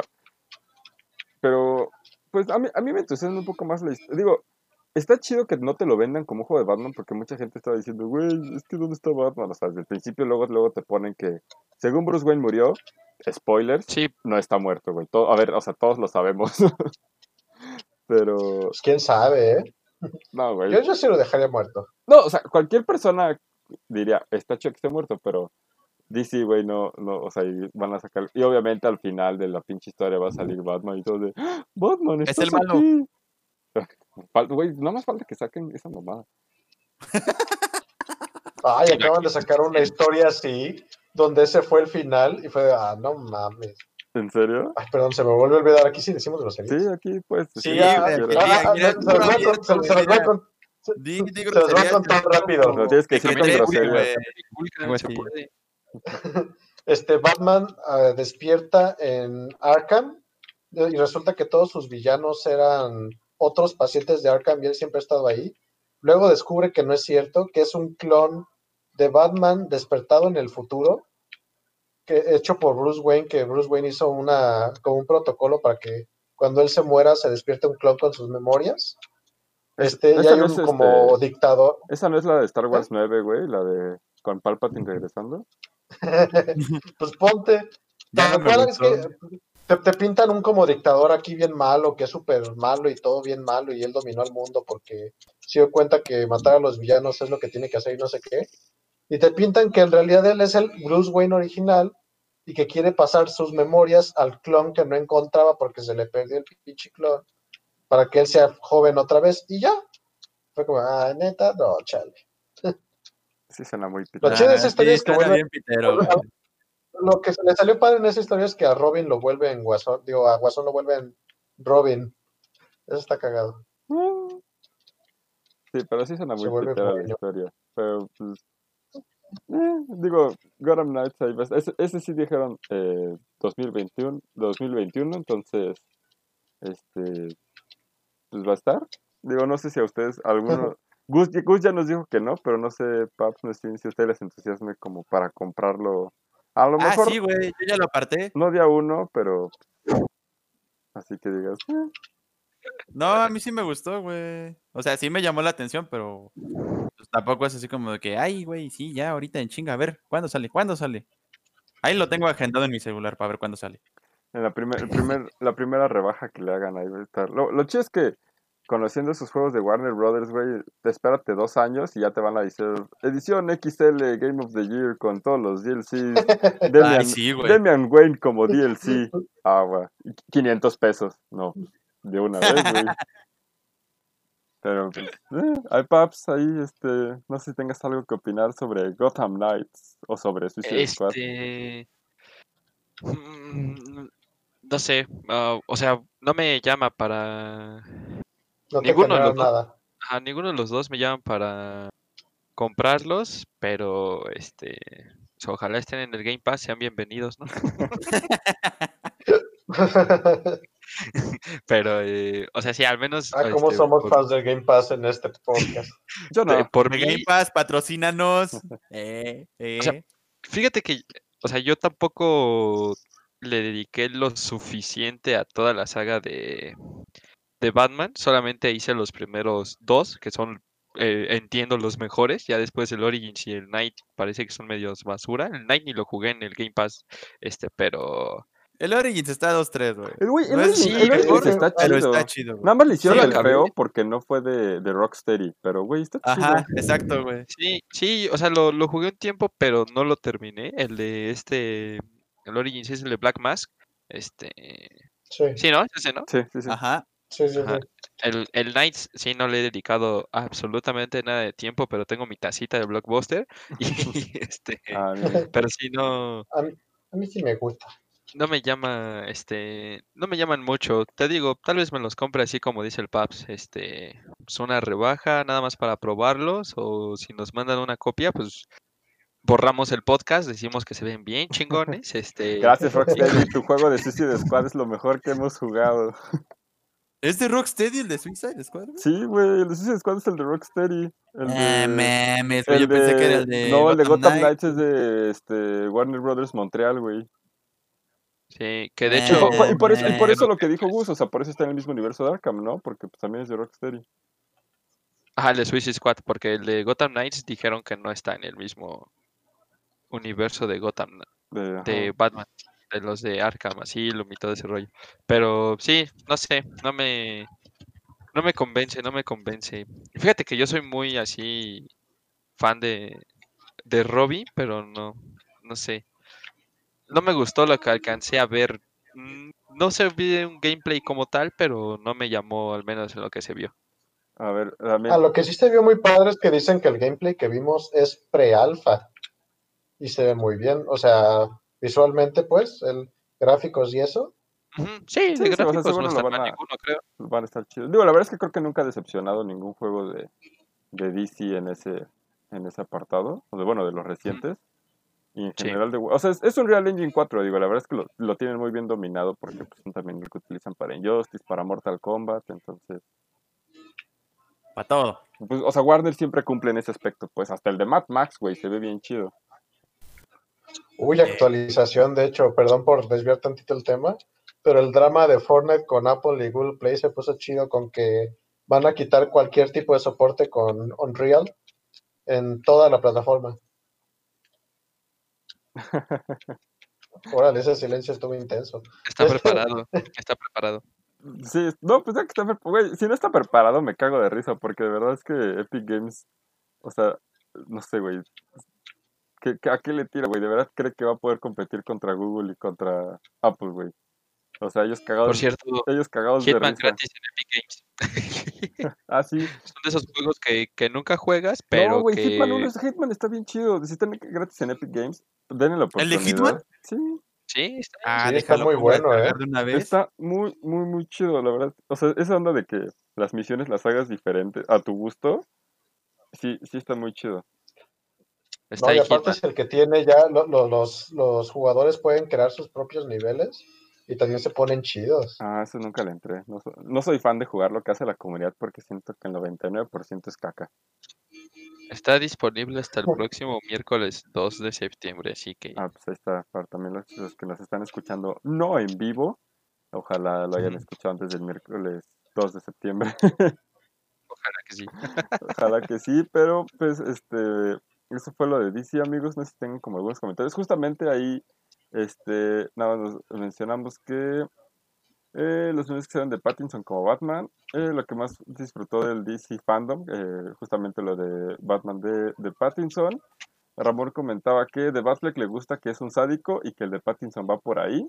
Pero, pues a mí, a mí me entusiasma un poco más la historia. Digo, está chido que no te lo vendan como un juego de Batman porque mucha gente estaba diciendo, güey, es que ¿dónde está Batman? O sea, desde el principio luego, luego te ponen que, según Bruce Wayne murió, spoilers, Sí, no está muerto, güey. Todo, a ver, o sea, todos lo sabemos. Pero, Pues quién sabe, ¿eh? no, güey. Yo, yo sí lo dejaría muerto. No, o sea, cualquier persona diría, está chido que esté muerto, pero DC, güey, no, no, o sea, y van a sacar. Y obviamente al final de la pinche historia va a salir Batman y todo de, "¡Ah! Batman, Es estás el malo". aquí". Fal- Güey, nada más falta que saquen esa mamada. Ay, acaban de sacar una historia así, donde ese fue el final y fue de, ah, no mames. ¿En serio? Ay, perdón, se me vuelve a olvidar. Aquí sí decimos groserías. Sí, aquí pues. Sí, sí, aquí- se los voy a Di, di Se los voy contar rápido. Lo tienes que decir con groserías. este Batman ah, despierta en Arkham y resulta que todos sus villanos eran otros pacientes de Arkham y él siempre ha estado ahí. Luego descubre que no es cierto, que es un clon de Batman despertado en el futuro, que, hecho por Bruce Wayne, que Bruce Wayne hizo una, como un protocolo para que cuando él se muera se despierte un clon con sus memorias. Es- Este, y esa hay no un es, como este, dictador. Esa no es la de Star Wars 9, güey, la de con Palpatine regresando. pues ponte. Ya ¿Te acuerdas que te, te pintan un como dictador aquí bien malo, que es súper malo y todo bien malo, y él dominó al mundo porque se dio cuenta que matar a los villanos es lo que tiene que hacer y no sé qué? Y te pintan que en realidad él es el Bruce Wayne original y que quiere pasar sus memorias al clon que no encontraba porque se le perdió el pinche clon para que él sea joven otra vez y ya. Fue como, ah, neta, no, chale. Sí, suena muy Lo pitero. chido de esa historia sí, es que vuelve- bien pitero. Lo que se le salió padre en esa historia es que a Robin lo vuelve en Guasón, digo, a Guasón lo vuelve en Robin. Eso está cagado. Sí, pero sí suena muy pitera la historia. Pero, pues. Eh, digo, Gotham Knights, estar. ese, ese sí dijeron eh, 2021, 2021, entonces. Este. Pues va a estar. Digo, no sé si a ustedes, alguno. Gus, Gus ya nos dijo que no, pero no sé, Paps, no sé si a ustedes les entusiasme como para comprarlo. A lo Ah, mejor sí, güey. Yo ya lo aparté. no día uno, pero. Así que digas. eh, No, a mí sí me gustó, güey. O sea, sí me llamó la atención, pero pues, tampoco es así como de que, ay, güey, sí, ya, ahorita en chinga. A ver, ¿cuándo sale? ¿Cuándo sale? Ahí lo tengo agendado en mi celular para ver cuándo sale. En la, primer, el primer, la primera rebaja que le hagan ahí va a estar. Lo, lo chido es que conociendo esos juegos de Warner Brothers, güey, te espérate dos años y ya te van a decir edición XL Game of the Year con todos los DLCs. Demian, Ay, sí, güey. Demian Wayne como DLC. Ah, güey. y 500 pesos. No, de una vez, güey. Pero, pues, eh, hay paps ahí, este, no sé si tengas algo que opinar sobre Gotham Knights o sobre Suicide Squad. Este. mm, No sé, ah, o sea, no me llama para. No Ninguno de los dos. A ninguno de los dos me llaman para comprarlos, pero este. pues, Ojalá estén en el Game Pass, sean bienvenidos, ¿no? Pero, eh, o sea, sí, al menos. ah, cómo este, somos por- fans del Game Pass en este podcast. Yo no. eh, por mí, Game Pass, patrocínanos. Eh, eh. O sea, Fíjate que, o sea, yo tampoco le dediqué lo suficiente a toda la saga de, de Batman, solamente hice los primeros dos, que son, eh, entiendo, los mejores, ya después el Origins y el Night parece que son medios basura, el Night ni lo jugué en el Game Pass, este, pero... el Origins está 2-3, güey. El güey, el No es Origins- sí, el Origins mejor, está Pero chido. está chido, güey. Nada más le hicieron Sí, el feo porque no fue de, de Rocksteady, pero güey, está chido. Ajá, exacto, güey. Sí, sí, o sea, lo, lo jugué un tiempo, pero no lo terminé, el de este, el Origins es el de Black Mask, este... Sí, Sí, ¿no? Es ese, ¿no? Sí, sí, sí. Ajá. sí, sí. Ajá. sí. El, el Knights sí no le he dedicado absolutamente nada de tiempo, pero tengo mi tacita de Blockbuster y este, Ah, pero sí no, A mí, a mí sí me gusta. No me llama, este, no me llaman mucho. Te digo, tal vez me los compre así como dice el Paps, este, pues una rebaja nada más para probarlos o si nos mandan una copia, pues borramos el podcast, decimos que se ven bien chingones, este, Gracias, Rocksteady. Tu juego de Suicide Squad es lo mejor que hemos jugado. ¿Es de Rocksteady el de Suicide Squad? Sí, güey, el de Suicide Squad es el de Rocksteady. El de... mames, güey, el yo pensé que era el de- de. No, el de Gotham Knight. Knights es de este, Warner Brothers Montreal, güey. Sí, que de Y hecho, por- y por eso, y por Eh, eso lo que dijo Gus, o sea, por eso está en el mismo universo de Arkham, ¿no? Porque pues, también es de Rocksteady. Ajá, el de Suicide Squad, porque el de Gotham Knights dijeron que no está en el mismo universo de Gotham, De, de. Batman, de los de Arkham, Asylum y todo ese rollo. Pero sí, no sé, no me, no me convence, no me convence. Fíjate que yo soy muy así fan de, de Robbie, pero no, no sé. No me gustó lo que alcancé a ver. Mm, No se vi un gameplay como tal, pero no me llamó al menos en lo que se vio. A ver, también. A lo que sí se vio muy padre es que dicen que el gameplay que vimos es pre-alfa. Y se ve muy bien. O sea, visualmente, pues, el gráficos y eso. Sí, Sí, de gráficos no van a- ninguno, creo. van a estar chidos. Digo, la verdad es que creo que nunca ha decepcionado ningún juego de, de DC en ese, en ese apartado. O de, bueno, de los recientes. Y en Sí. general, de, o sea, es, es un Real Engine 4, digo, la verdad es que lo, lo tienen muy bien dominado porque pues, son también lo que utilizan para Injustice, para Mortal Kombat, entonces, Para todo. pues, o sea, Warner siempre cumple en ese aspecto, pues hasta el de Mad Max, güey, se ve bien chido. Uy, actualización, de hecho, perdón por desviar tantito el tema, pero el drama de Fortnite con Apple y Google Play se puso chido con que van a quitar cualquier tipo de soporte con Unreal en toda la plataforma. Órale, ese silencio estuvo intenso. Está preparado, está preparado. Sí, no, pues ya que está, pre- güey, si no está preparado me cago de risa porque de verdad es que Epic Games, o sea, no sé, güey, ¿qué, qué- a qué le tira, güey? ¿De verdad cree que va a poder competir contra Google y contra Apple, güey? O sea, ellos cagados, Por cierto, ellos cagados de Hitman risa. gratis en Epic Games. Ah, sí. Son de esos juegos que, que nunca juegas, pero no, güey, que... Hitman, uno es- Hitman está bien chido. Si están gratis en Epic Games, denle la ¿El oportunidad. de Hitman? Sí, Sí, está Ah, Sí, está muy bueno, ¿eh? una vez. está muy, muy, muy chido, la verdad. O sea, esa onda de que las misiones las hagas diferentes a tu gusto, sí, sí está muy chido. está No, y ahí aparte Hitman. es el que tiene ya, lo- lo- los, los jugadores pueden crear sus propios niveles y también se ponen chidos. Ah, eso nunca le entré. No, no soy fan de jugar lo que hace la comunidad porque siento que el 99% es caca. Está disponible hasta el próximo miércoles 2 de septiembre, así que Ah, pues ahí está, para también los, los que nos están escuchando, no en vivo, ojalá lo hayan escuchado antes del miércoles 2 de septiembre. ojalá que sí. Ojalá que sí, pero pues este, eso fue lo de DC, amigos. No sé si tengan como algunos comentarios. Justamente ahí Este, nada más nos- mencionamos que eh, los memes que se de Pattinson como Batman, eh, lo que más disfrutó del DC fandom, eh, justamente lo de Batman de, de Pattinson. Ramón comentaba que de Batfleck le gusta que es un sádico y que el de Pattinson va por ahí.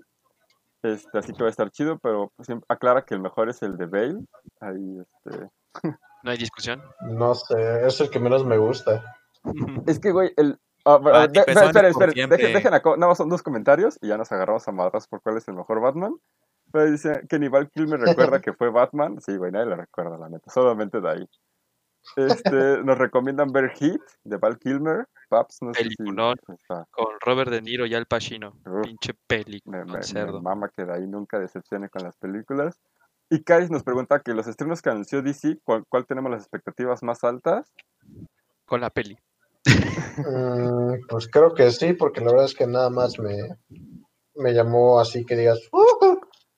Este, así que va a estar chido, pero siempre aclara que el mejor es el de Bale. Ahí, este, No hay discusión. No sé, es el que menos me gusta. Es que, güey, el. Ah, Ah, siempre. dejen, dejen acá, nada más son dos comentarios y ya nos agarramos a madras por cuál es el mejor Batman. Pero dice que ni Val Kilmer recuerda que fue Batman. Sí, güey, nadie le recuerda, la neta, solamente de ahí. Este, nos recomiendan ver Heat de Val Kilmer. Paps, no sé Peliculón. Con Robert De Niro y Al Pacino. Uf. Pinche peli Me, mama que de ahí nunca decepcione con las películas. Y Kais nos pregunta que los estrenos que anunció DC, ¿cuál, cuál tenemos las expectativas más altas? Con la peli. Mm, pues creo que sí, porque la verdad es que nada más me, me llamó así que digas "Uh",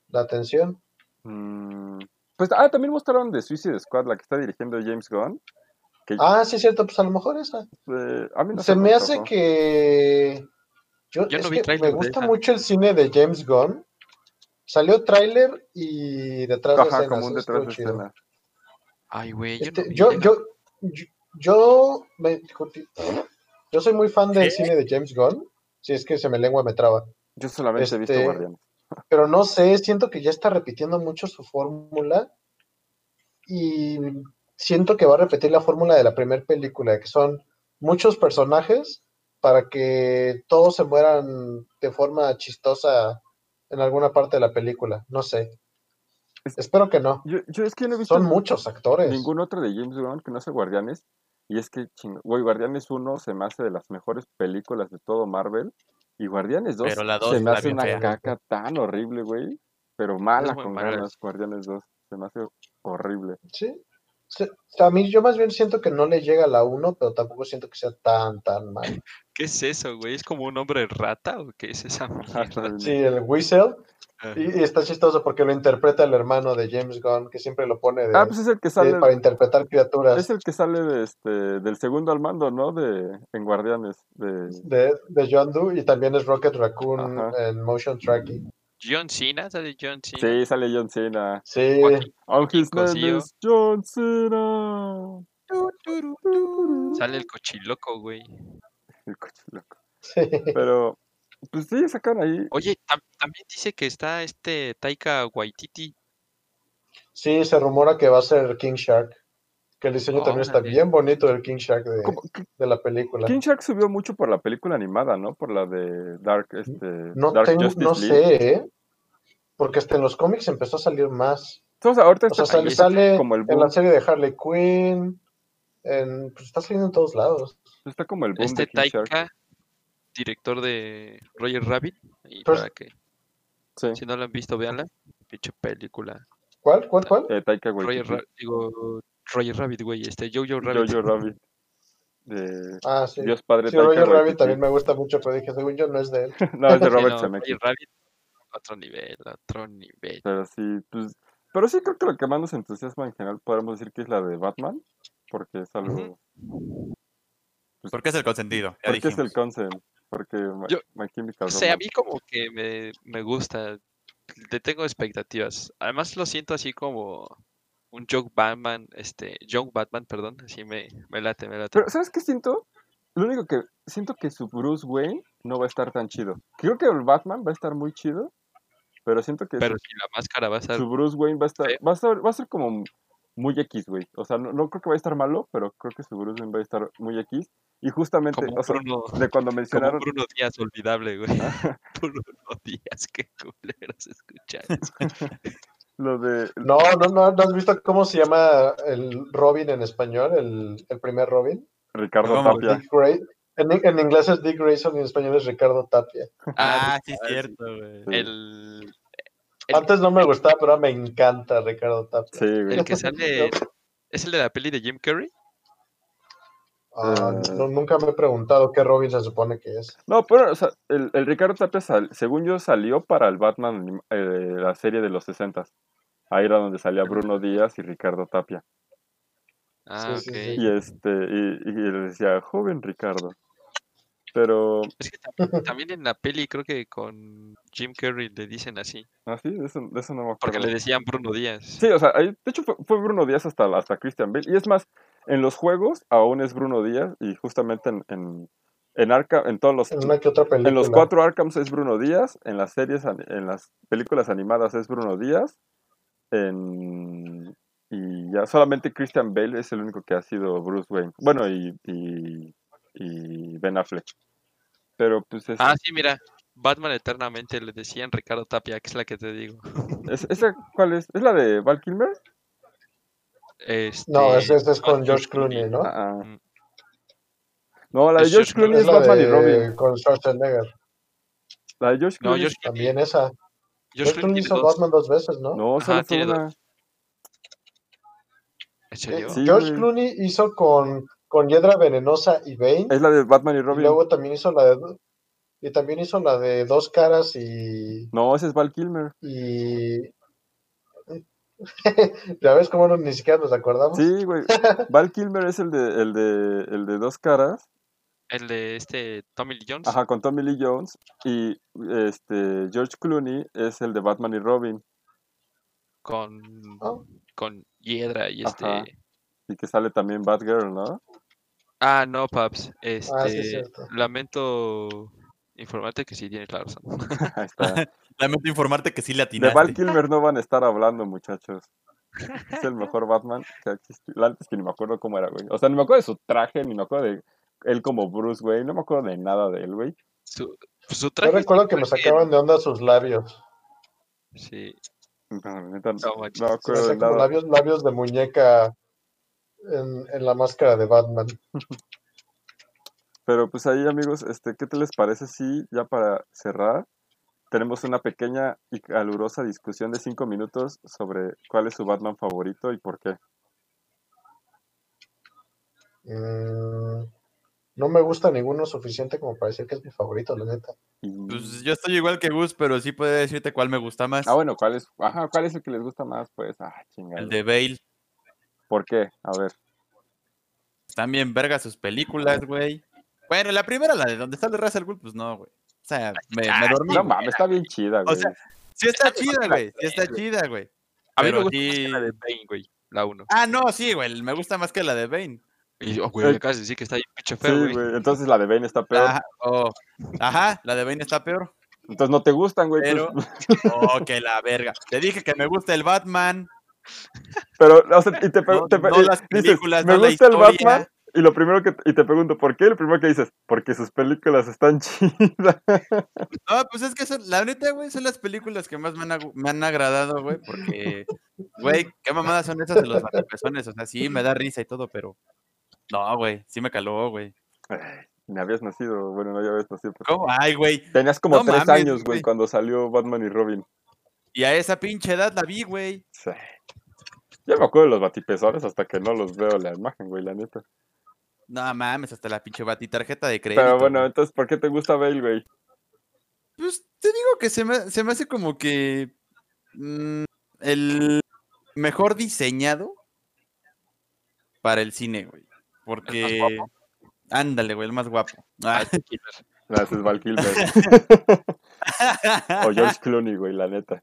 la atención. Mm, pues, ah, también mostraron de Suicide Squad, la que está dirigiendo James Gunn. Que Ah, sí, es cierto, pues a lo mejor esa. eh, a mí no Se me hace que. Yo, Yo es no vi que me de gusta mucho el cine de James Gunn. Salió tráiler y detrás de Ajá, escenas. como un detrás de escena. Ay, güey. Yo, Este, no yo, yo, yo, me- yo soy muy fan del ¿Qué? cine de James Gunn. Si es que se me lengua me traba. Yo solamente he visto Este, Guardianes. Pero no sé, siento que ya está repitiendo mucho su fórmula. Y siento que va a repetir la fórmula de la primera película, que son muchos personajes para que todos se mueran de forma chistosa en alguna parte de la película. No sé. Es- Espero que no. Yo, yo es que no he visto Son muchos actores. ningún otro de James Gunn que no sea Guardianes. Y es que, güey, Guardianes 1 se me hace de las mejores películas de todo Marvel. Y Guardianes 2 Pero la se me hace una fea. caca tan horrible, güey. Pero mala con mala. ganas, Guardianes 2. Se me hace horrible. Sí. Sí, A mí yo más bien siento que no le llega a la 1, pero tampoco siento que sea tan, tan mal. ¿Qué es eso, güey? ¿Es como un hombre rata o qué es esa mierda? Sí, el Whistle. Y, y está chistoso porque lo interpreta el hermano de James Gunn, que siempre lo pone de, Ah, pues es el que de- sale. para interpretar criaturas Es el que sale de este, del segundo al mando, ¿no? De, en Guardianes. De, de, de John Doe y también es Rocket Raccoon Ajá. en motion tracking. John Cena, ¿sale John Cena? sí, sale John Cena. Sí, Oh, his name is John Cena. Sale el cochiloco, güey. El coche loco. sí. Pero, pues sí, sacan ahí. Oye, tam- también dice que está este Taika Waititi. Sí, se rumora que va a ser King Shark. Que el diseño también está bien bonito del King Shark de, la película. King Shark subió mucho por la película animada, ¿no? Por la de Dark, este, No Dark tengo, Justice no League. sé, ¿eh? Porque hasta en los cómics empezó a salir más. Entonces, ahorita O sea, sale, como el en boom, la serie de Harley Quinn. En, pues está saliendo en todos lados. está como el boom Este de King Shark. Director de Roger Rabbit. Y Pues- para que, Sí, si no lo han visto, véanla. Pinche película. ¿Cuál? ¿Cuál? ¿Cuál? eh, Taika Roger. Ra- digo, Roger Rabbit, güey. Este Jojo Rabbit. Jojo Rabbit. De Ah, sí. Dios Padre Sí, Taika Roger Rabbit también me gusta mucho, pero dije, según yo no es de él. no, es de Sí, Robert no, Zemeckis. Roger Rabbit, otro nivel, otro nivel. Pero sí, pues. Pero sí creo que lo que más nos entusiasma en general podemos decir que es la de Batman. Porque es algo. pues, Porque es el consentido. Ya porque es el dijimos. Porque Yo- My Chemical No sé, a mí como que me, me gusta. Le tengo expectativas. Además lo siento así como un joke Batman, este, Young Batman, perdón. Así me, me late, me late. Pero, ¿sabes qué siento? Lo único que siento que su Bruce Wayne no va a estar tan chido. Creo que el Batman va a estar muy chido, pero siento que Pero su, si la máscara va a ser... su Bruce Wayne va a estar, va a estar, va a ser como muy X, güey. O sea, no, no creo que vaya a estar malo, pero creo que su Bruce Wayne va a estar muy X. Y justamente, Como un o sea, Bruno, de cuando como mencionaron, Bruno Díaz olvidable, güey. Bruno Díaz, qué culeros escuchar eso. lo de, No, no, no, ¿no has visto cómo se llama el Robin en español? El, el primer Robin. Ricardo. Tapia. Dick Gray- En, en inglés es Dick Grayson y en español es Ricardo Tapia. Ah, sí, es ah, sí. cierto, güey. Sí. El, El- Antes no me gustaba, pero ahora me encanta Ricardo Tapia. Sí, güey. el que sale... ¿Es el de la peli de Jim Carrey? Ah, Eh. no, nunca me he preguntado qué Robin se supone que es. No, pero, o sea, el, el Ricardo Tapia, sal- según yo, salió para el Batman, eh, la serie de los 60 Ahí era donde salía Bruno Díaz y Ricardo Tapia. Ah, Sí. Y este, y, y le decía, joven Ricardo. Pero, Es que tam- también en la peli creo que con Jim Carrey le dicen así, ah, sí, de eso, de eso no me porque acuerdo. le decían Bruno Díaz. Sí, o sea, ahí- de hecho fue, fue Bruno Díaz hasta, hasta Christian Bale. Y es más, en los juegos aún es Bruno Díaz y justamente en, en, en Arkham, en todos los, En una que otra película. en los cuatro Arkhams es Bruno Díaz, en las series, en las películas animadas es Bruno Díaz, en, y ya solamente Christian Bale es el único que ha sido Bruce Wayne. Bueno, y, y, y Ben Affleck. Pero pues es, Ah, sí, mira, Batman Eternamente le decían Ricardo Tapia, que es la que te digo. es- ¿esa cuál es? ¿Es la de Val Kilmer? Este, No, ese, ese es con George Clooney, ¿no? Ah, ah. Mm. No, la de George George Clooney Es Batman y Robin. con Schwarzenegger. La de George No, Clooney. George También esa. George George Clooney hizo dos. Batman dos veces, ¿no? No, Ajá, solo tiene dos. una. ¿En serio? Sí, George. Clooney hizo con, con Hiedra Venenosa y Bane. Es la de Batman y Y Robin. luego también hizo la de y también hizo la de Dos Caras y No, ese es Val Kilmer. y ya ves cómo no, ni siquiera nos acordamos. Sí, güey. Val Kilmer es el de, el de, el de dos caras. El de este Tommy Lee Jones. Ajá, con Tommy Lee Jones. Y este George Clooney es el de Batman y Robin. Con, Oh. con Hiedra y Ajá. este. Y que sale también Batgirl, ¿no? Ah, no, Paps. Este, Ah, sí, es cierto. Ah, lamento informarte que sí tienes la razón. Lamento informarte que sí le De Val. Kilmer no van a estar hablando, muchachos. Es el mejor Batman que ha existido. Antes que ni me acuerdo cómo era, güey. O sea, ni me acuerdo de su traje, ni me acuerdo de él como Bruce, güey. No me acuerdo de nada de él, güey. Su, su Yo traje. recuerdo que me sacaban de onda sus labios. Sí. No, neta, No me acuerdo de nada. labios, labios de muñeca en, en la máscara de Batman. Pero pues ahí, amigos, este, ¿qué te les parece si ya para cerrar tenemos una pequeña y calurosa discusión de cinco minutos sobre cuál es su Batman favorito y por qué? Mm, no me gusta ninguno suficiente como para decir que es mi favorito, la neta. Pues yo estoy igual que Gus, pero sí puede decirte cuál me gusta más. Ah, bueno, ¿cuál es? Ajá, ¿cuál es el que les gusta más? Pues, ah, chingada. El de Bale. ¿Por qué? A ver. Están bien vergas sus películas, güey. Bueno, la primera, la de donde el Ra's al pues no, güey. O sea, me, me dormí. No mames, está bien chida, güey. sea, sí está chida, güey. Sí está chida, güey. A mí me gusta más sí- que la de Bane, güey. La 1. Ah, no, sí, güey. Me gusta más que la de Bane. Y yo, güey, Eh, acabas de decir que está bien pinche feo, sí, güey. güey. Entonces la de Bane está peor. Ajá, oh, ajá, la de Bane está peor. Entonces no te gustan, güey. Pero- pues- Oh, que la verga. Te dije que me gusta el Batman. Pero, o sea, y te, No, te no las dices, me la gusta el historia". Batman, y lo primero que, y te pregunto, ¿por qué? Lo primero que dices, porque sus películas están chidas. No, pues es que son, la neta, güey, son las películas que más me han, me han agradado, güey, porque, güey, qué mamadas son esas de los batipezones. O sea, sí, me da risa y todo, pero. No, güey, sí me caló, güey. Ni habías nacido, bueno, no ya habías nacido. pero- ¿Cómo? Ay, güey. Tenías como No tres mames, años, güey, cuando salió Batman y Robin. Y a esa pinche edad la vi, güey. Sí. Ya me acuerdo de los batipezones hasta que no los veo la imagen, güey, la neta. No mames, hasta la pinche batitarjeta de crédito. Pero bueno, entonces, ¿por qué te gusta Bale, güey? Pues te digo que se me, se me hace como que. mm, el mejor diseñado para el cine, güey. Porque. guapo. Ándale, güey, el más guapo. Ah. Gracias, Val Kilmer. o George Clooney, güey, la neta.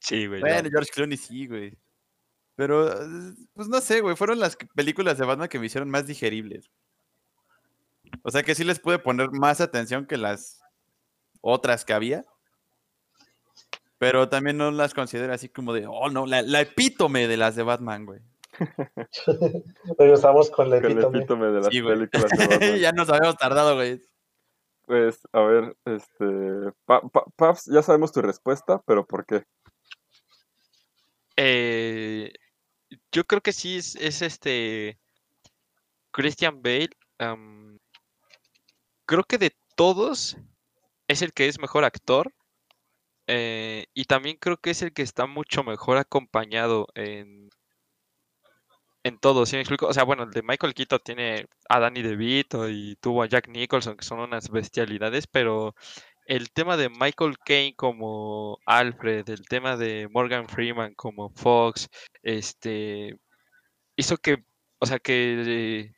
Sí, güey. Bueno, no. George Clooney sí, güey. Pero, eh, pues no sé, güey, fueron las películas de Batman que me hicieron más digeribles. O sea que sí les pude poner más atención que las otras que había. Pero también no las considero así como de, oh no, la, la epítome de las de Batman, güey. Regresamos con la Con el epítome. epítome de las Sí, películas de Batman. ya nos habíamos tardado, güey. Pues, a ver, este. Pa- Pa- Paps, ya sabemos tu respuesta, pero ¿por qué? Eh, yo creo que sí es, es este Christian Bale. creo que de todos es el que es mejor actor. eh, y también creo que es el que está mucho mejor acompañado en, en todo, ¿sí me explico? O sea, bueno, el de Michael Keaton tiene a Danny DeVito y tuvo a Jack Nicholson, que son unas bestialidades, pero el tema de Michael Caine como Alfred, el tema de Morgan Freeman como Fox, este, hizo que, o sea, que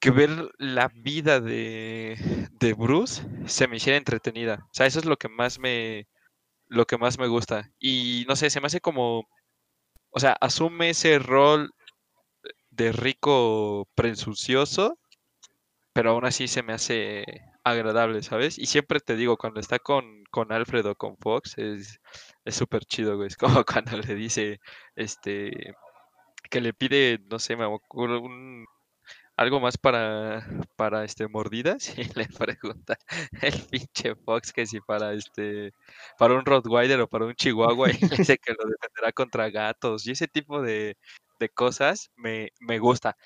que ver la vida de, de Bruce se me hiciera entretenida. O sea, eso es lo que más me, lo que más me gusta. Y no sé, se me hace como, o sea, asume ese rol de rico presuncioso, pero aún así se me hace agradable, ¿sabes? Y siempre te digo, cuando está con, con Alfred o con Fox, es es súper chido, güey. Es como cuando le dice, este, que le pide, no sé, me acuerdo, un, algo más para, para este, mordidas y le pregunta el pinche Fox que si para este, para un Rottweiler o para un Chihuahua y dice que lo defenderá contra gatos y ese tipo de, de cosas me, me gusta.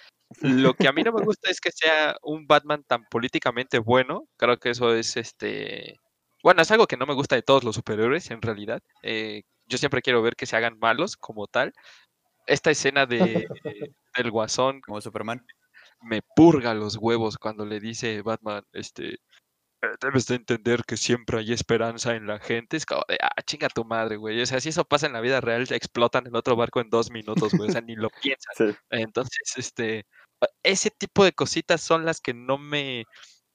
Lo que a mí no me gusta es que sea un Batman tan políticamente bueno. Creo que eso es este. Bueno, es algo que no me gusta de todos los superhéroes, en realidad. Eh, yo siempre quiero ver que se hagan malos como tal. Esta escena de, del guasón Como Superman. me purga los huevos cuando le dice Batman, este, "Eh, debes de entender que siempre hay esperanza en la gente. Es como de, ah, chinga tu madre, güey. O sea, si eso pasa en la vida real, explotan el otro barco en dos minutos, güey. O sea, ni lo piensan. Sí. Entonces, este, a- ese tipo de cositas son las que no me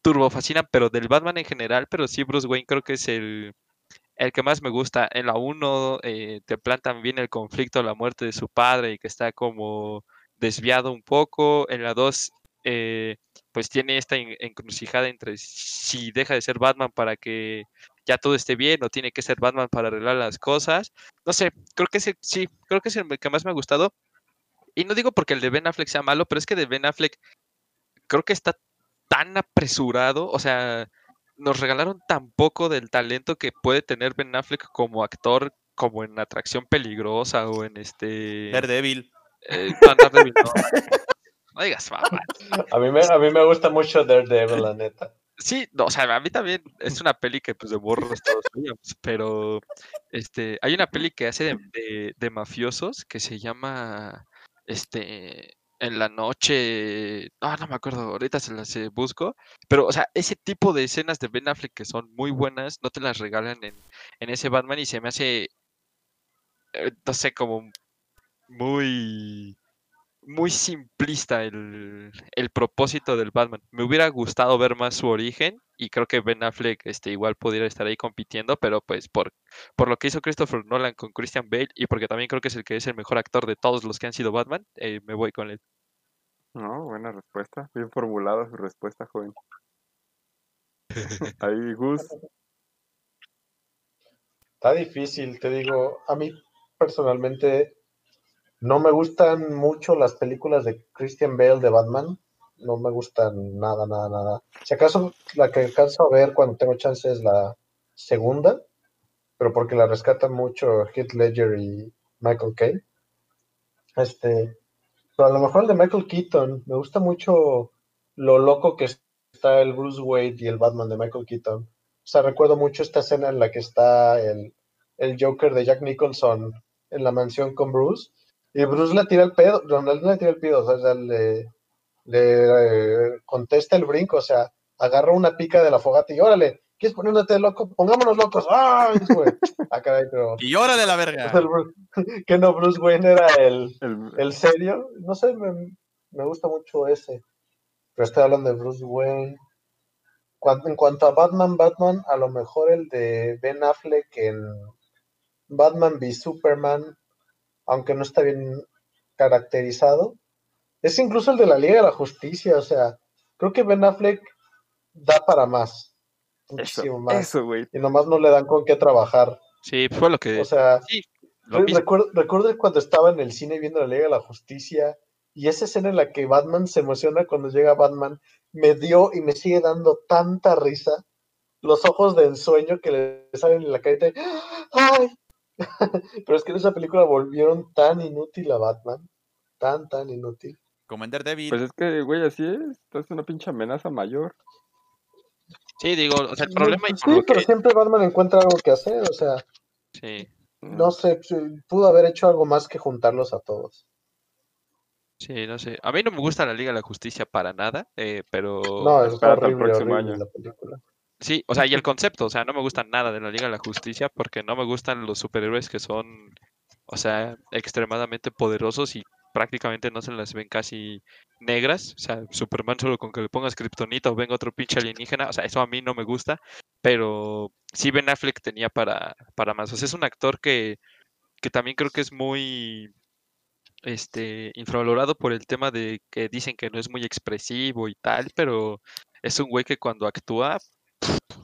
turbo fascinan, pero del Batman en general, pero sí Bruce Wayne creo que es el, el que más me gusta. En la 1 eh, te plantan bien el conflicto, la muerte de su padre y que está como desviado un poco. En la 2 eh, pues tiene esta en- encrucijada entre si deja de ser Batman para que ya todo esté bien o tiene que ser Batman para arreglar las cosas. No sé, creo que ese, sí, creo que es el que más me ha gustado. Y no digo porque el de Ben Affleck sea malo, pero es que de Ben Affleck creo que está tan apresurado, o sea, nos regalaron tan poco del talento que puede tener Ben Affleck como actor, como en Atracción Peligrosa o en este... Daredevil. eh, no, Daredevil, no. No digas. A mí me, a mí me gusta mucho Daredevil, la neta. Sí, no, o sea, a mí también es una peli que pues de morros todos pero este, hay una peli que hace de, de- de mafiosos que se llama este en la noche, no, no me acuerdo, ahorita se las eh, busco, pero o sea, ese tipo de escenas de Ben Affleck que son muy buenas, no te las regalan en, en ese Batman y se me hace, eh, no sé, como muy muy simplista el, el propósito del Batman. Me hubiera gustado ver más su origen y creo que Ben Affleck este, igual pudiera estar ahí compitiendo, pero pues por, por lo que hizo Christopher Nolan con Christian Bale y porque también creo que es el que es el mejor actor de todos los que han sido Batman, eh, me voy con él. No, buena respuesta. Bien formulada su respuesta, joven. Ahí, Gus. Está difícil, te digo. A mí personalmente no me gustan mucho las películas de Christian Bale de Batman. No me gustan nada, nada, nada. Si acaso la que alcanzo a ver cuando tengo chance es la segunda, pero porque la rescatan mucho Heath Ledger y Michael Caine. Este, pero a lo mejor el de Michael Keaton. Me gusta mucho lo loco que está el Bruce Wayne y el Batman de Michael Keaton. O sea, recuerdo mucho esta escena en la que está el, el Joker de Jack Nicholson en la mansión con Bruce. Y Bruce le tira el pedo, no, no le tira el pedo, o sea, le, le eh, contesta el brinco, o sea, agarra una pica de la fogata y órale, ¿quieres ponerte loco? Pongámonos locos. ¡Ay, güey! Ah, caray, pero... Y órale la verga. que no, Bruce Wayne era el, El, el serio. No sé, me, me gusta mucho ese. Pero estoy hablando de Bruce Wayne. En cuanto a Batman, Batman, a lo mejor el de Ben Affleck en Batman v Superman, aunque no está bien caracterizado. Es incluso el de la Liga de la Justicia, o sea, creo que Ben Affleck da para más. eso, Muchísimo más. eso. Y nomás no le dan con qué trabajar. Sí, fue lo que... O sea, sí, Re-. Recuerdo, recuerdo cuando estaba en el cine viendo la Liga de la Justicia y esa escena en la que Batman se emociona cuando llega Batman me dio y me sigue dando tanta risa. Los ojos de ensueño que le salen en la carita. y, ¡Ay! Pero es que en esa película volvieron tan inútil a Batman. Tan, tan inútil. Como en Daredevil. Pues es que, güey, así es. Es una pinche amenaza mayor. Sí, digo, o sea, el problema y por Sí, lo pero que... siempre Batman encuentra algo que hacer. O sea, Sí, no sé, pudo haber hecho algo más que juntarlos a todos. sí, no sé. A mí no me gusta la Liga de la Justicia para nada, eh, pero... No, es al horrible, próximo horrible año. la película. Sí, o sea, y el concepto, o sea, no me gusta nada de la Liga de la Justicia porque no me gustan los superhéroes que son, o sea, extremadamente poderosos y prácticamente no se las ven casi negras. O sea, Superman solo con que le pongas kriptonita o venga otro pinche alienígena. O sea, eso a mí no me gusta. Pero sí Ben Affleck tenía para, para más. O sea, es un actor que, que también creo que es muy este infravalorado por el tema de que dicen que no es muy expresivo y tal, pero es un güey que cuando actúa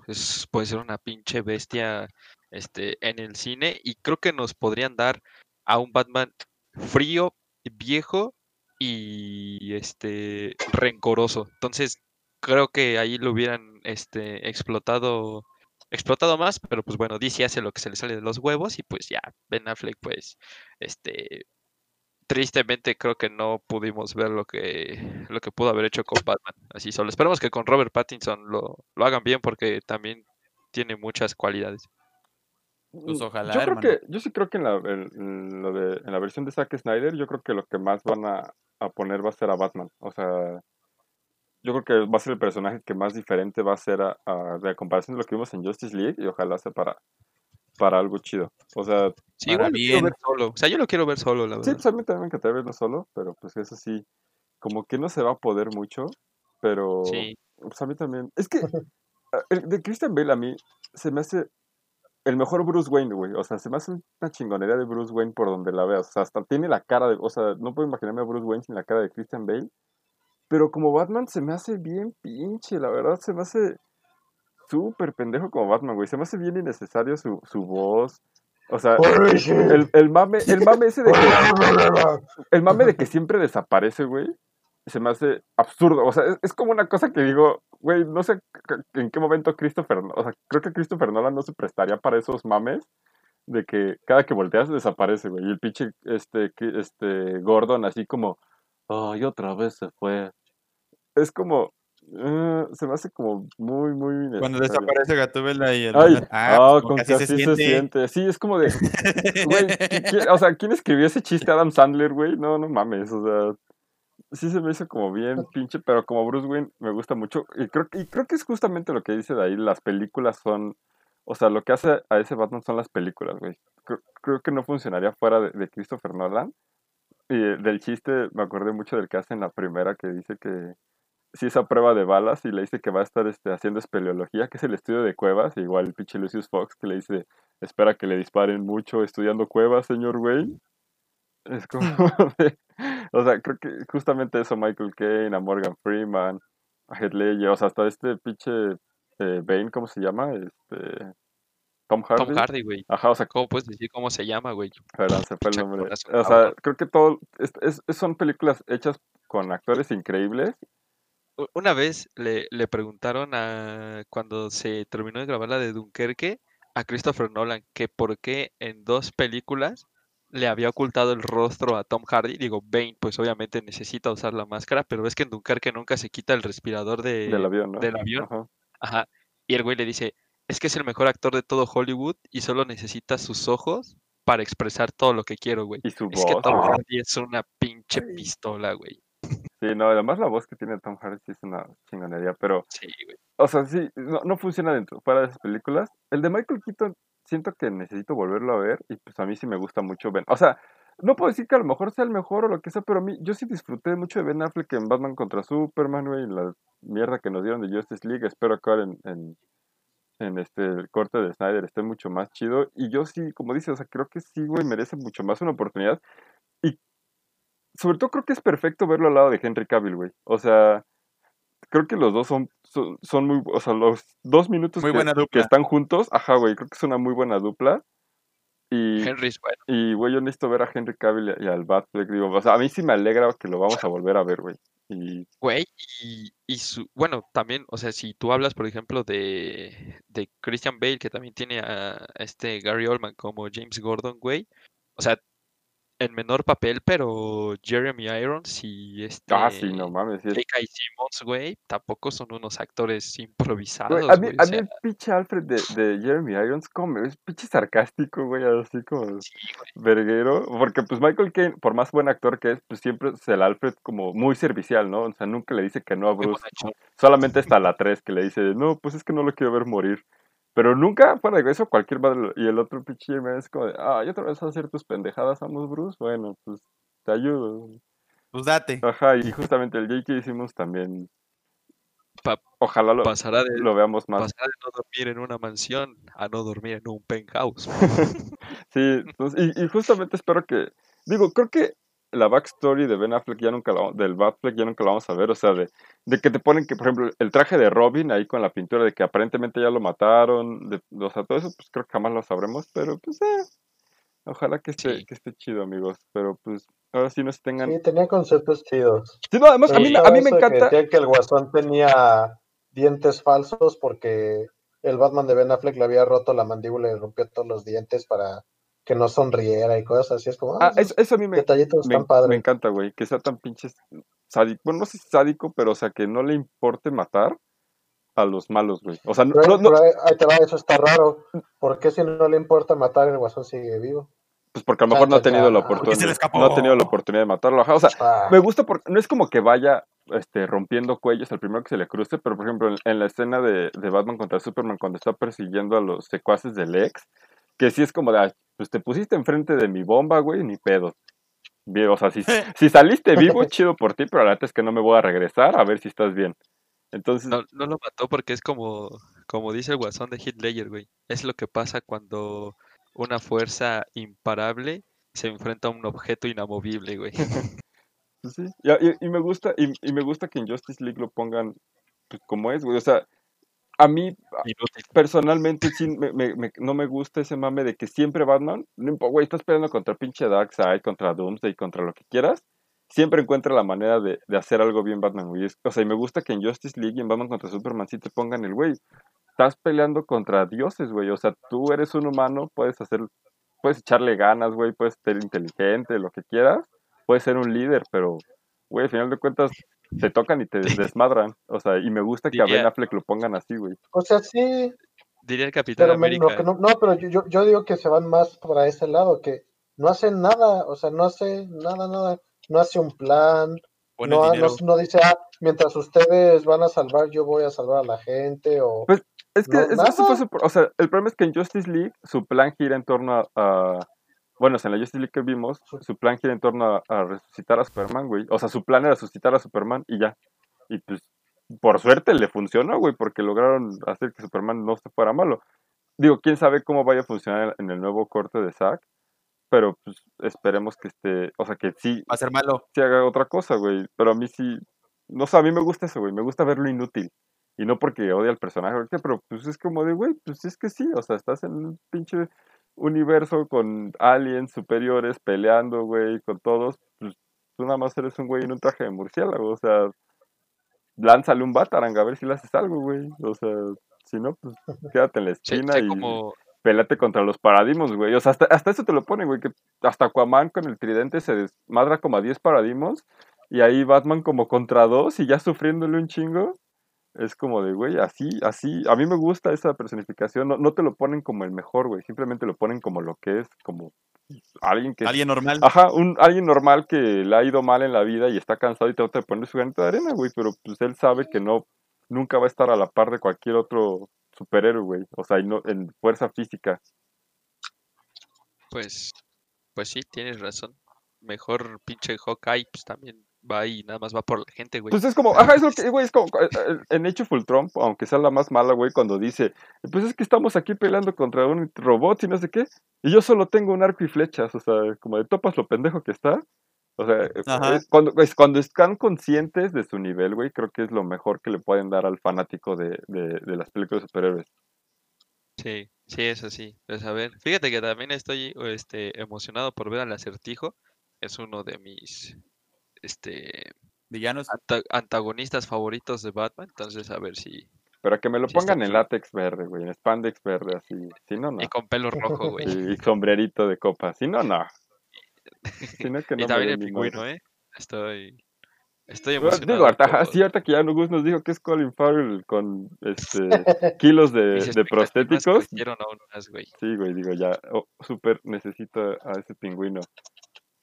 es, puede ser una pinche bestia este, en el cine y creo que nos podrían dar a un Batman frío, viejo y este rencoroso. Entonces, creo que ahí lo hubieran este explotado explotado más, pero pues bueno, DC hace lo que se le sale de los huevos y pues ya Ben Affleck pues este tristemente creo que no pudimos ver lo que lo que pudo haber hecho con Batman. Así solo esperemos que con Robert Pattinson lo, lo hagan bien porque también tiene muchas cualidades. Pues ojalá, yo creo que, yo sí creo que en la, en- en lo de, en la versión de Zack Snyder, yo creo que lo que más van a, a poner va a ser a Batman. O sea, yo creo que va a ser el personaje que más diferente va a ser a, a- de comparación de lo que vimos en Justice League y ojalá sea para, para algo chido. O sea, Sí, igual bien. ver solo. O sea, yo lo quiero ver solo, la sí, verdad. pues a mí también me encantaría verlo solo, pero pues eso sí, como que no se va a poder mucho, pero Sí. pues a mí también. Es que el de Christian Bale a mí se me hace el mejor Bruce Wayne, güey. O sea, se me hace una chingonería de Bruce Wayne por donde la veas. O sea, hasta tiene la cara de. O sea, no puedo imaginarme a Bruce Wayne sin la cara de Christian Bale. Pero como Batman se me hace bien pinche, la verdad, se me hace súper pendejo como Batman, güey. Se me hace bien innecesario su, su voz. O sea, el, el mame, el mame ese de que. El mame de que siempre desaparece, güey. Se me hace absurdo. O sea, es, es como una cosa que digo, güey, no sé en qué momento Christopher. O sea, creo que Christopher Nolan no se prestaría para esos mames de que cada que volteas desaparece, güey. Y el pinche este, este Gordon así como, ay, otra vez se fue. Es como, eh, se me hace como muy, muy Cuando innecesario. desaparece Gatúbela y el. Ay, ah, ah, con que así se siente. Sí, es como de, Güey, ¿qui- qui- o sea, ¿quién escribió ese chiste? Adam Sandler, güey. No, no mames, o sea, sí se me hizo como bien pinche, pero como Bruce Wayne me gusta mucho. Y creo, y creo que es justamente lo que dice de ahí, las películas son, o sea, lo que hace a ese Batman son las películas, güey. Creo, creo que no funcionaría fuera de, de Christopher Nolan. Y del chiste me acordé mucho del que hace en la primera, que dice que si esa prueba de balas y le dice que va a estar este, haciendo espeleología, que es el estudio de cuevas, igual el pinche Lucius Fox que le dice, espera que le disparen mucho estudiando cuevas, señor Wayne. Es como de- o sea, creo que justamente eso, Michael Caine, a Morgan Freeman, a Heath Ledger, o sea, hasta este pinche eh, Bane, ¿cómo se llama? Este, Tom Hardy. Tom Hardy, güey. Ajá, o sea, ¿Cómo puedes decir cómo se llama, güey? Perdón, se fue el nombre. O sea, cabrón. creo que todo, es- es- son películas hechas con actores increíbles. Una vez le, le preguntaron a cuando se terminó de grabar la de Dunkerque a Christopher Nolan que por qué en dos películas le había ocultado el rostro a Tom Hardy. Digo, Bane, pues obviamente necesita usar la máscara, pero ves que en Dunkerque nunca se quita el respirador de, del avión, ¿no? del avión. Ajá. Ajá. Y el güey le dice, es que es el mejor actor de todo Hollywood y solo necesita sus ojos para expresar todo lo que quiero, güey. Y su Es que. Tom. Hardy es una pinche pistola, güey. Sí, no, además la voz que tiene Tom Hardy sí es una chingonería, pero, Sí, güey. o sea, sí, no, no funciona dentro, fuera de esas películas. El de Michael Keaton, siento que necesito volverlo a ver y pues a mí sí me gusta mucho Ben. O sea, no puedo decir que a lo mejor sea el mejor o lo que sea, pero a mí, yo sí disfruté mucho de Ben Affleck en Batman contra Superman, güey, y la mierda que nos dieron de Justice League. Espero que ahora en, en, en este el corte de Snyder esté mucho más chido. Y yo sí, como dices, o sea, creo que sí, güey, merece mucho más una oportunidad. Y sobre todo creo que es perfecto verlo al lado de Henry Cavill, güey. O sea, creo que los dos son, son, son muy, o sea, los dos minutos Muy que, buena que dupla. están juntos, ajá, güey, creo que es una muy buena dupla. Y, Henry es bueno. y, güey, yo necesito ver a Henry Cavill y, y al Batfleck, digo, o sea, a mí sí me alegra que lo vamos a volver a ver, güey. Y Güey, y, y su, bueno, también, o sea, si tú hablas, por ejemplo, de, de Christian Bale, que también tiene a este Gary Oldman como James Gordon, güey, o sea, en menor papel, pero Jeremy Irons y este ah, sí, no mames, sí. Simmons, güey, tampoco son unos actores Güey, improvisados, a mí, güey, a o mí sea, el pinche Alfred de, de Jeremy Irons, como es pinche sarcástico, güey, así como sí, güey. verguero. Porque pues Michael Caine, por más buen actor que es, pues siempre es el Alfred como muy servicial, ¿no? O sea, nunca le dice que no a Bruce. Solamente hasta la 3 que le dice, no, pues es que no lo quiero ver morir. Pero nunca, fuera de eso, cualquier madre. lo- Y el otro pinche Irons es como de, ah, y otra vez vas a hacer tus pendejadas, vamos, Bruce. Bueno, pues te ayudo. Pues date. Ajá, y justamente el J.K. hicimos también. Pa- Ojalá lo, Pasará de, lo veamos más. pasará de no dormir en una mansión a no dormir en un penthouse. Sí, entonces, y, y justamente espero que. Digo, creo que la backstory de Ben Affleck ya nunca la, del Batfleck ya nunca la vamos a ver. O sea, de, de que te ponen que, por ejemplo, el traje de Robin ahí con la pintura de que aparentemente ya lo mataron. De, o sea, todo eso, pues creo que jamás lo sabremos. Pero pues, eh, ojalá que esté, Sí. que esté chido, amigos. Pero pues, ahora sí nos tengan. Sí, tenía conceptos chidos. Sí, no, además, a mí, a mí me que encanta. decían que el guasón tenía dientes falsos porque el Batman de Ben Affleck le había roto la mandíbula y rompió todos los dientes para que no sonriera y cosas así. Es como, ah, Ah, eso, eso a mí me, detallitos me, están padres. me encanta, güey. Que sea tan pinche sádico. Bueno, no sé si sádico, pero o sea, que no le importe matar a los malos, güey. O sea, no, Pero, no- pero ahí, ahí te va, eso está raro. ¿Por qué si no le importa matar, el guasón sigue vivo? pues porque a lo mejor no ha tenido la oportunidad. No ha tenido la oportunidad de matarlo. O sea, Ah, me gusta porque no es como que vaya este, rompiendo cuellos al primero que se le cruce, pero por ejemplo, en, en la escena de, de Batman contra Superman, cuando está persiguiendo a los secuaces del ex, que sí es como de, "Ay, pues te pusiste enfrente de mi bomba, güey, ni pedo. O sea, si, si saliste vivo, chido por ti, pero la neta es que no me voy a regresar a ver si estás bien. Entonces, No, no lo mató porque es como, como dice el guasón de Ledger, güey. Es lo que pasa cuando una fuerza imparable se enfrenta a un objeto inamovible, güey. Pues sí, y, y- y me gusta, y, y me gusta que en Justice League lo pongan pues, como es, güey. O sea, a mí personalmente sí me- me- me- no me gusta ese mame de que siempre Batman, güey, estás peleando contra pinche Darkseid, contra Doomsday, contra lo que quieras, siempre encuentra la manera de, de hacer algo bien Batman, güey. O sea, y me gusta que en Justice League y en Batman contra Superman sí te pongan el, güey, estás peleando contra dioses, güey. O sea, tú eres un humano, puedes hacer, puedes echarle ganas, güey, puedes ser inteligente, lo que quieras, puedes ser un líder, pero, güey, al final de cuentas te tocan y te desmadran. O sea, y me gusta que a Ben Affleck lo pongan así, güey. o sea, sí, Diría el Capitán pero América. no, no, pero yo, yo, digo que se van más para ese lado, que no hacen nada, o sea, no hace nada, nada, no hace un plan, no, no, dice, ah, mientras ustedes van a salvar, yo voy a salvar a la gente, o... Pues, Es que No, es- ese fue su- o sea, el problema es que en Justice League su plan gira en torno a, a- bueno, o sea, en la Justice League que vimos, su plan gira en torno a, a resucitar a Superman, güey. O sea, su plan era resucitar a Superman y ya. Y pues, por suerte le funcionó, güey, porque lograron hacer que Superman no se fuera malo. Digo, quién sabe cómo vaya a funcionar en el nuevo corte de Zack, pero pues esperemos que esté, o sea, que sí, Va a ser malo. sí haga otra cosa, güey. Pero a mí sí, no sé, a mí me gusta eso, güey. Me gusta verlo inútil. Y no porque odie al personaje, pero pues es como de, güey, pues es que sí, o sea, estás en un pinche universo con aliens superiores peleando, güey, con todos, pues tú nada más eres un güey en un traje de murciélago, o sea, lánzale un Batarang a ver si le haces algo, güey. O sea, si no, pues quédate en la esquina y como, pélate contra los paradigmas, güey. O sea, hasta, hasta eso te lo ponen, güey, que hasta Aquaman con el tridente se desmadra como a 10 paradigmas y ahí Batman como contra dos y ya sufriéndole un chingo. Es como de, güey, así, así. A mí me gusta esa personificación. No, no te lo ponen como el mejor, güey. Simplemente lo ponen como lo que es, como alguien que... Alguien normal. Ajá, un, alguien normal que le ha ido mal en la vida y está cansado y trata de poner su granito de arena, güey. Pero pues él sabe que no, nunca va a estar a la par de cualquier otro superhéroe, güey. O sea, no, en fuerza física. pues, pues sí, tienes razón. Mejor pinche Hawkeye, pues también va y nada más va por la gente, güey. Pues es como, ajá, es lo que, güey, es como, eh, eh, en hecho Full Trump, aunque sea la más mala, güey, cuando dice, pues es que estamos aquí peleando contra un robot y no sé qué, y yo solo tengo un arco y flechas, o sea, como de topas lo pendejo que está. O sea, eh, es cuando, es cuando están conscientes de su nivel, güey, creo que es lo mejor que le pueden dar al fanático de, de, de las películas de superhéroes. Sí, sí, eso sí. Pues a ver, fíjate que también estoy este, emocionado por ver al acertijo. Es uno de mis este, Villanos. anta- antagonistas favoritos de Batman. Entonces, a ver si. Pero que me lo Sí, pongan en látex verde, güey, en spandex verde, así, si no, no. Y con pelo rojo, güey. Y, y sombrerito de copa, si no, no. Si no, que no Y también el pingüino, ¿eh? Estoy. Estoy emocionado. Digo, por- sí, ahorita que ya Gus nos dijo que es Colin Farrell con este kilos de, de prostéticos. aún más, güey. Sí, güey, digo, ya oh, súper necesito a ese pingüino.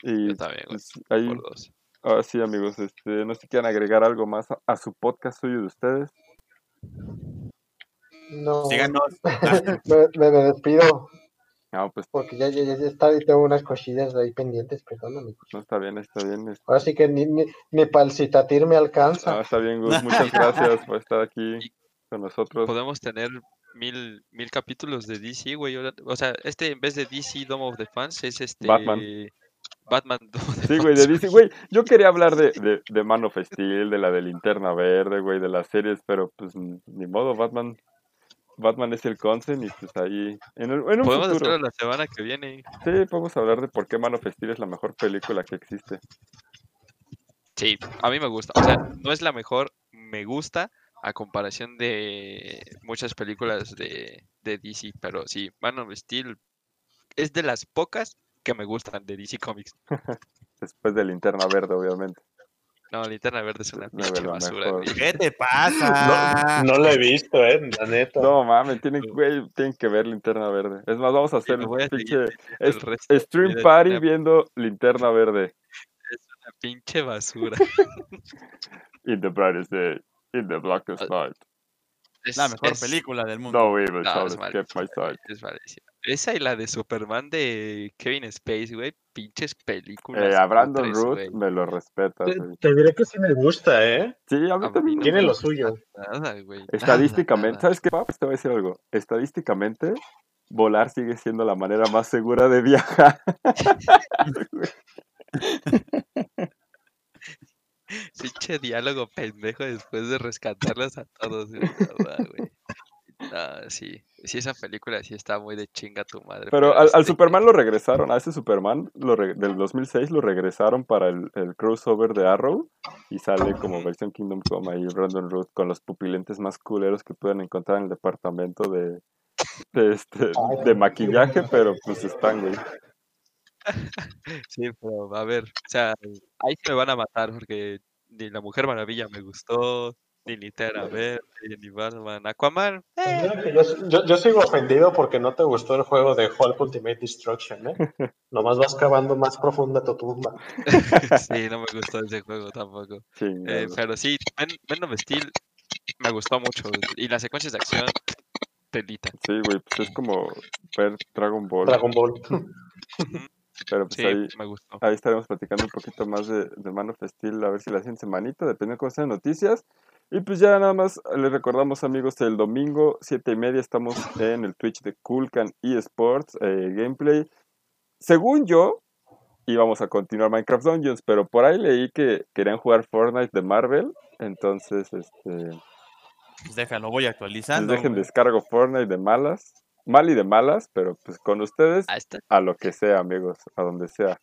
Y Yo también, güey. pues, ahí, Por dos. Ahora sí, amigos, este, no sé si quieren agregar algo más a, a su podcast suyo de ustedes. No, Síganos. me, me- me despido. No, pues Porque ya, ya, ya está y tengo unas cosillas ahí pendientes, perdóname. no está bien, está bien. es- Ahora sí que ni, ni, ni para el citatir me No, alcanza. está bien, Gus. Muchas gracias por estar aquí con nosotros. Podemos tener mil, mil capítulos de DC, güey. O sea, este en vez de DC Dome of the Fans es este. Batman. Batman Sí, güey, de DC, güey. Yo quería hablar de, de, de Man of Steel, de la de Linterna Verde, güey, de las series, pero pues ni modo, Batman. Batman es el consen y pues ahí. En, el- en un Podemos futuro. hacerlo la semana que viene. Sí, podemos hablar de por qué Man of Steel es la mejor película que existe. Sí, a mí me gusta. O sea, no es la mejor, me gusta a comparación de muchas películas de, de DC, pero sí, Man of Steel es de las pocas que me gustan de DC Comics. Después de Linterna Verde, obviamente. No, Linterna Verde es una No, pinche basura, mejor. ¿Qué te pasa? No, no lo he visto, eh, la neta. No mames, tienen, güey, tienen que ver Linterna Verde. Es más, vamos a hacer un pinche es- de stream party viendo Linterna Verde. una pinche basura. In the brightest day, in the blackest Ah, night. Es, La mejor es- película del mundo. No evil No, shall es mal- escape my sight. es malísima. Esa y la de Superman de Kevin Space, güey. Pinches películas. Eh, a Brandon Root güey. me lo respetas, Te, güey. te diré que sí me gusta, ¿eh? Sí, a mí A mí también. no Tiene lo suyo. Nada, güey. Estadísticamente, nada. ¿sabes qué, paps? Te voy a decir algo. Estadísticamente, volar sigue siendo la manera más segura de viajar. Pinche diálogo pendejo después de rescatarlos a todos, güey. No, sí. Sí, esa película sí está muy de chinga tu madre. Pero al, al este, Superman lo regresaron, a ese Superman lo re- del 2006 lo regresaron para el, el crossover de Arrow y sale como versión Kingdom Come ahí Brandon Root con los pupilentes más culeros que puedan encontrar en el departamento de, de, este, de maquillaje, pero pues están, güey. Sí, pero a ver, o sea, ahí sí me van a matar porque ni la Mujer Maravilla me gustó, ni Linterna Verde, ni Batman, Aquaman. eh, Mira que Yo, yo- yo sigo ofendido porque no te gustó el juego de Hulk Ultimate Destruction, ¿eh? Nomás vas cavando más profunda tu tumba. sí, no me gustó ese juego tampoco. Eh, pero sí, Man, Man of Steel me gustó mucho y las secuencias de acción, telita. Sí, güey, pues es como ver Dragon Ball. Dragon Ball. Pero pues Sí, ahí, me gustó. ahí estaremos platicando un poquito más de, de Man of Steel, a ver si la siguiente semanita, dependiendo de cómo sean noticias. Y pues ya nada más les recordamos amigos, el domingo, siete y media, estamos en el Twitch de Coolcan eSports eh, Gameplay. Según yo, íbamos a continuar Minecraft Dungeons, pero por ahí leí que querían jugar Fortnite de Marvel. Entonces, este, Pues déjalo, voy les actualizando. dejen descargo Fortnite de malas. Mal y de malas, pero pues con ustedes está- a lo que sea, amigos, a donde sea.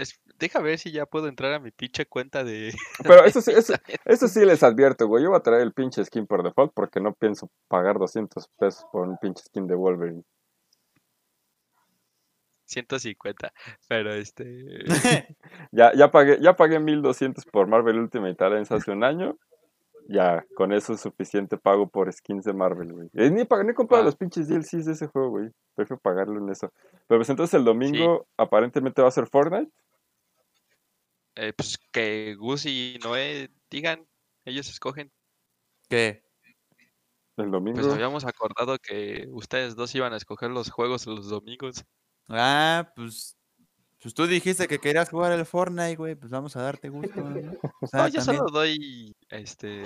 Es- deja ver si ya puedo entrar a mi pinche cuenta de... Pero eso sí, eso, eso sí les advierto, güey. Yo voy a traer el pinche skin por default porque no pienso pagar 200 pesos por un pinche skin de Wolverine. 150, pero este... Ya, ya pagué, ya pagué 1200 por Marvel Ultimate Alliance hace un año. Ya, con eso es suficiente pago por skins de Marvel, güey. Eh, ni, pagué, ni he comprado Ah. los pinches DLCs de ese juego, güey. Prefiero pagarlo en eso. Pero pues entonces el domingo aparentemente va a ser Fortnite. eh, pues que Gus y Noé digan, ellos escogen. ¿Qué? El domingo. Pues habíamos acordado que ustedes dos iban a escoger los juegos los domingos. Ah, pues. Pues tú dijiste que querías jugar el Fortnite, güey. Pues vamos a darte gusto. ¿no? O sea, No, yo también- solo doy este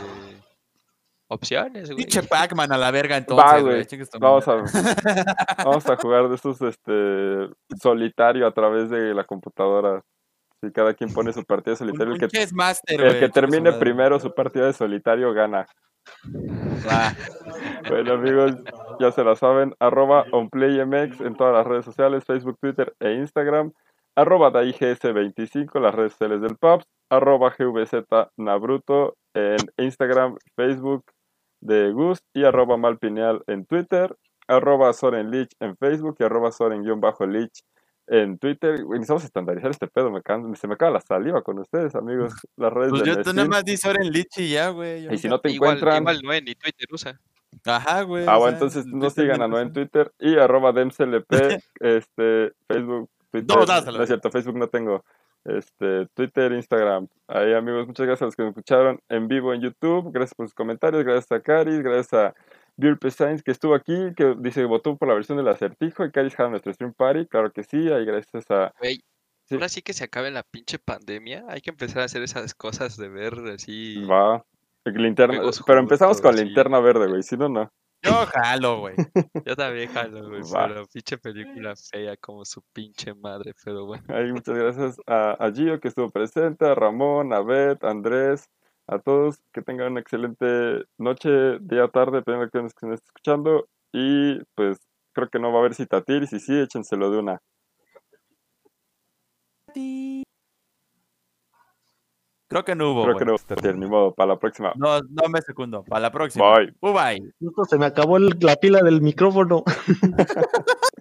opciones, güey. Pinche Pac-Man a la verga entonces, Va, güey. Vamos a, vamos a jugar de estos este solitario a través de la computadora. Si cada quien pone su partida de solitario, Un, el que, master, el que su termine primero su partida de solitario gana. Bueno amigos, ya se la saben, arroba OnPlayMX en todas las redes sociales, Facebook, Twitter e Instagram, arroba DaiGS25, las redes sociales del Pubs, arroba GVZ Nabruto en Instagram, Facebook de Gus y arroba Malpineal en Twitter, arroba Soren Lich en Facebook y arroba Soren-Lich en Twitter. Necesitamos estandarizar este pedo, me can- se me acaba la saliva con ustedes amigos, las redes Pues de yo tú nada más di Soren Lichi y ya, güey. Y si no te Igual, encuentran... igual Noé ni Twitter usa. Ajá, güey. Ah, bueno, entonces en no Twitter sigan a Noé en. Twitter y arroba DemsLP, este, Facebook, Twitter. No, dáselo. no es cierto, Facebook no tengo. Este, Twitter, Instagram. Ahí, amigos, muchas gracias a los que me escucharon en vivo en YouTube. Gracias por sus comentarios. Gracias a Caris, gracias a Beer Science que estuvo aquí, que dice votó por la versión del acertijo y que ha nuestro stream party. Claro que sí, ahí gracias a. Sí. ahora sí que se acabe la pinche pandemia. Hay que empezar a hacer esas cosas de ver así. Va. Linterna, pero empezamos con sí. linterna verde, güey. Si no, no. Yo jalo, güey. Yo también jalo, güey. Pero pinche película fea como su pinche madre. Pero bueno. Ahí muchas gracias a, a Gio que estuvo presente, a Ramón, a Beth, a Andrés, a todos. Que tengan una excelente noche, día, tarde, dependiendo de que nos estén escuchando. Y pues creo que no va a haber citatir. Y si sí, échenselo de una. Creo que no hubo, Creo que no citatir, ni modo. Para la próxima. No, no me secundo. Para la próxima. Bye. Bye bye. Justo se me acabó el- la pila del micrófono.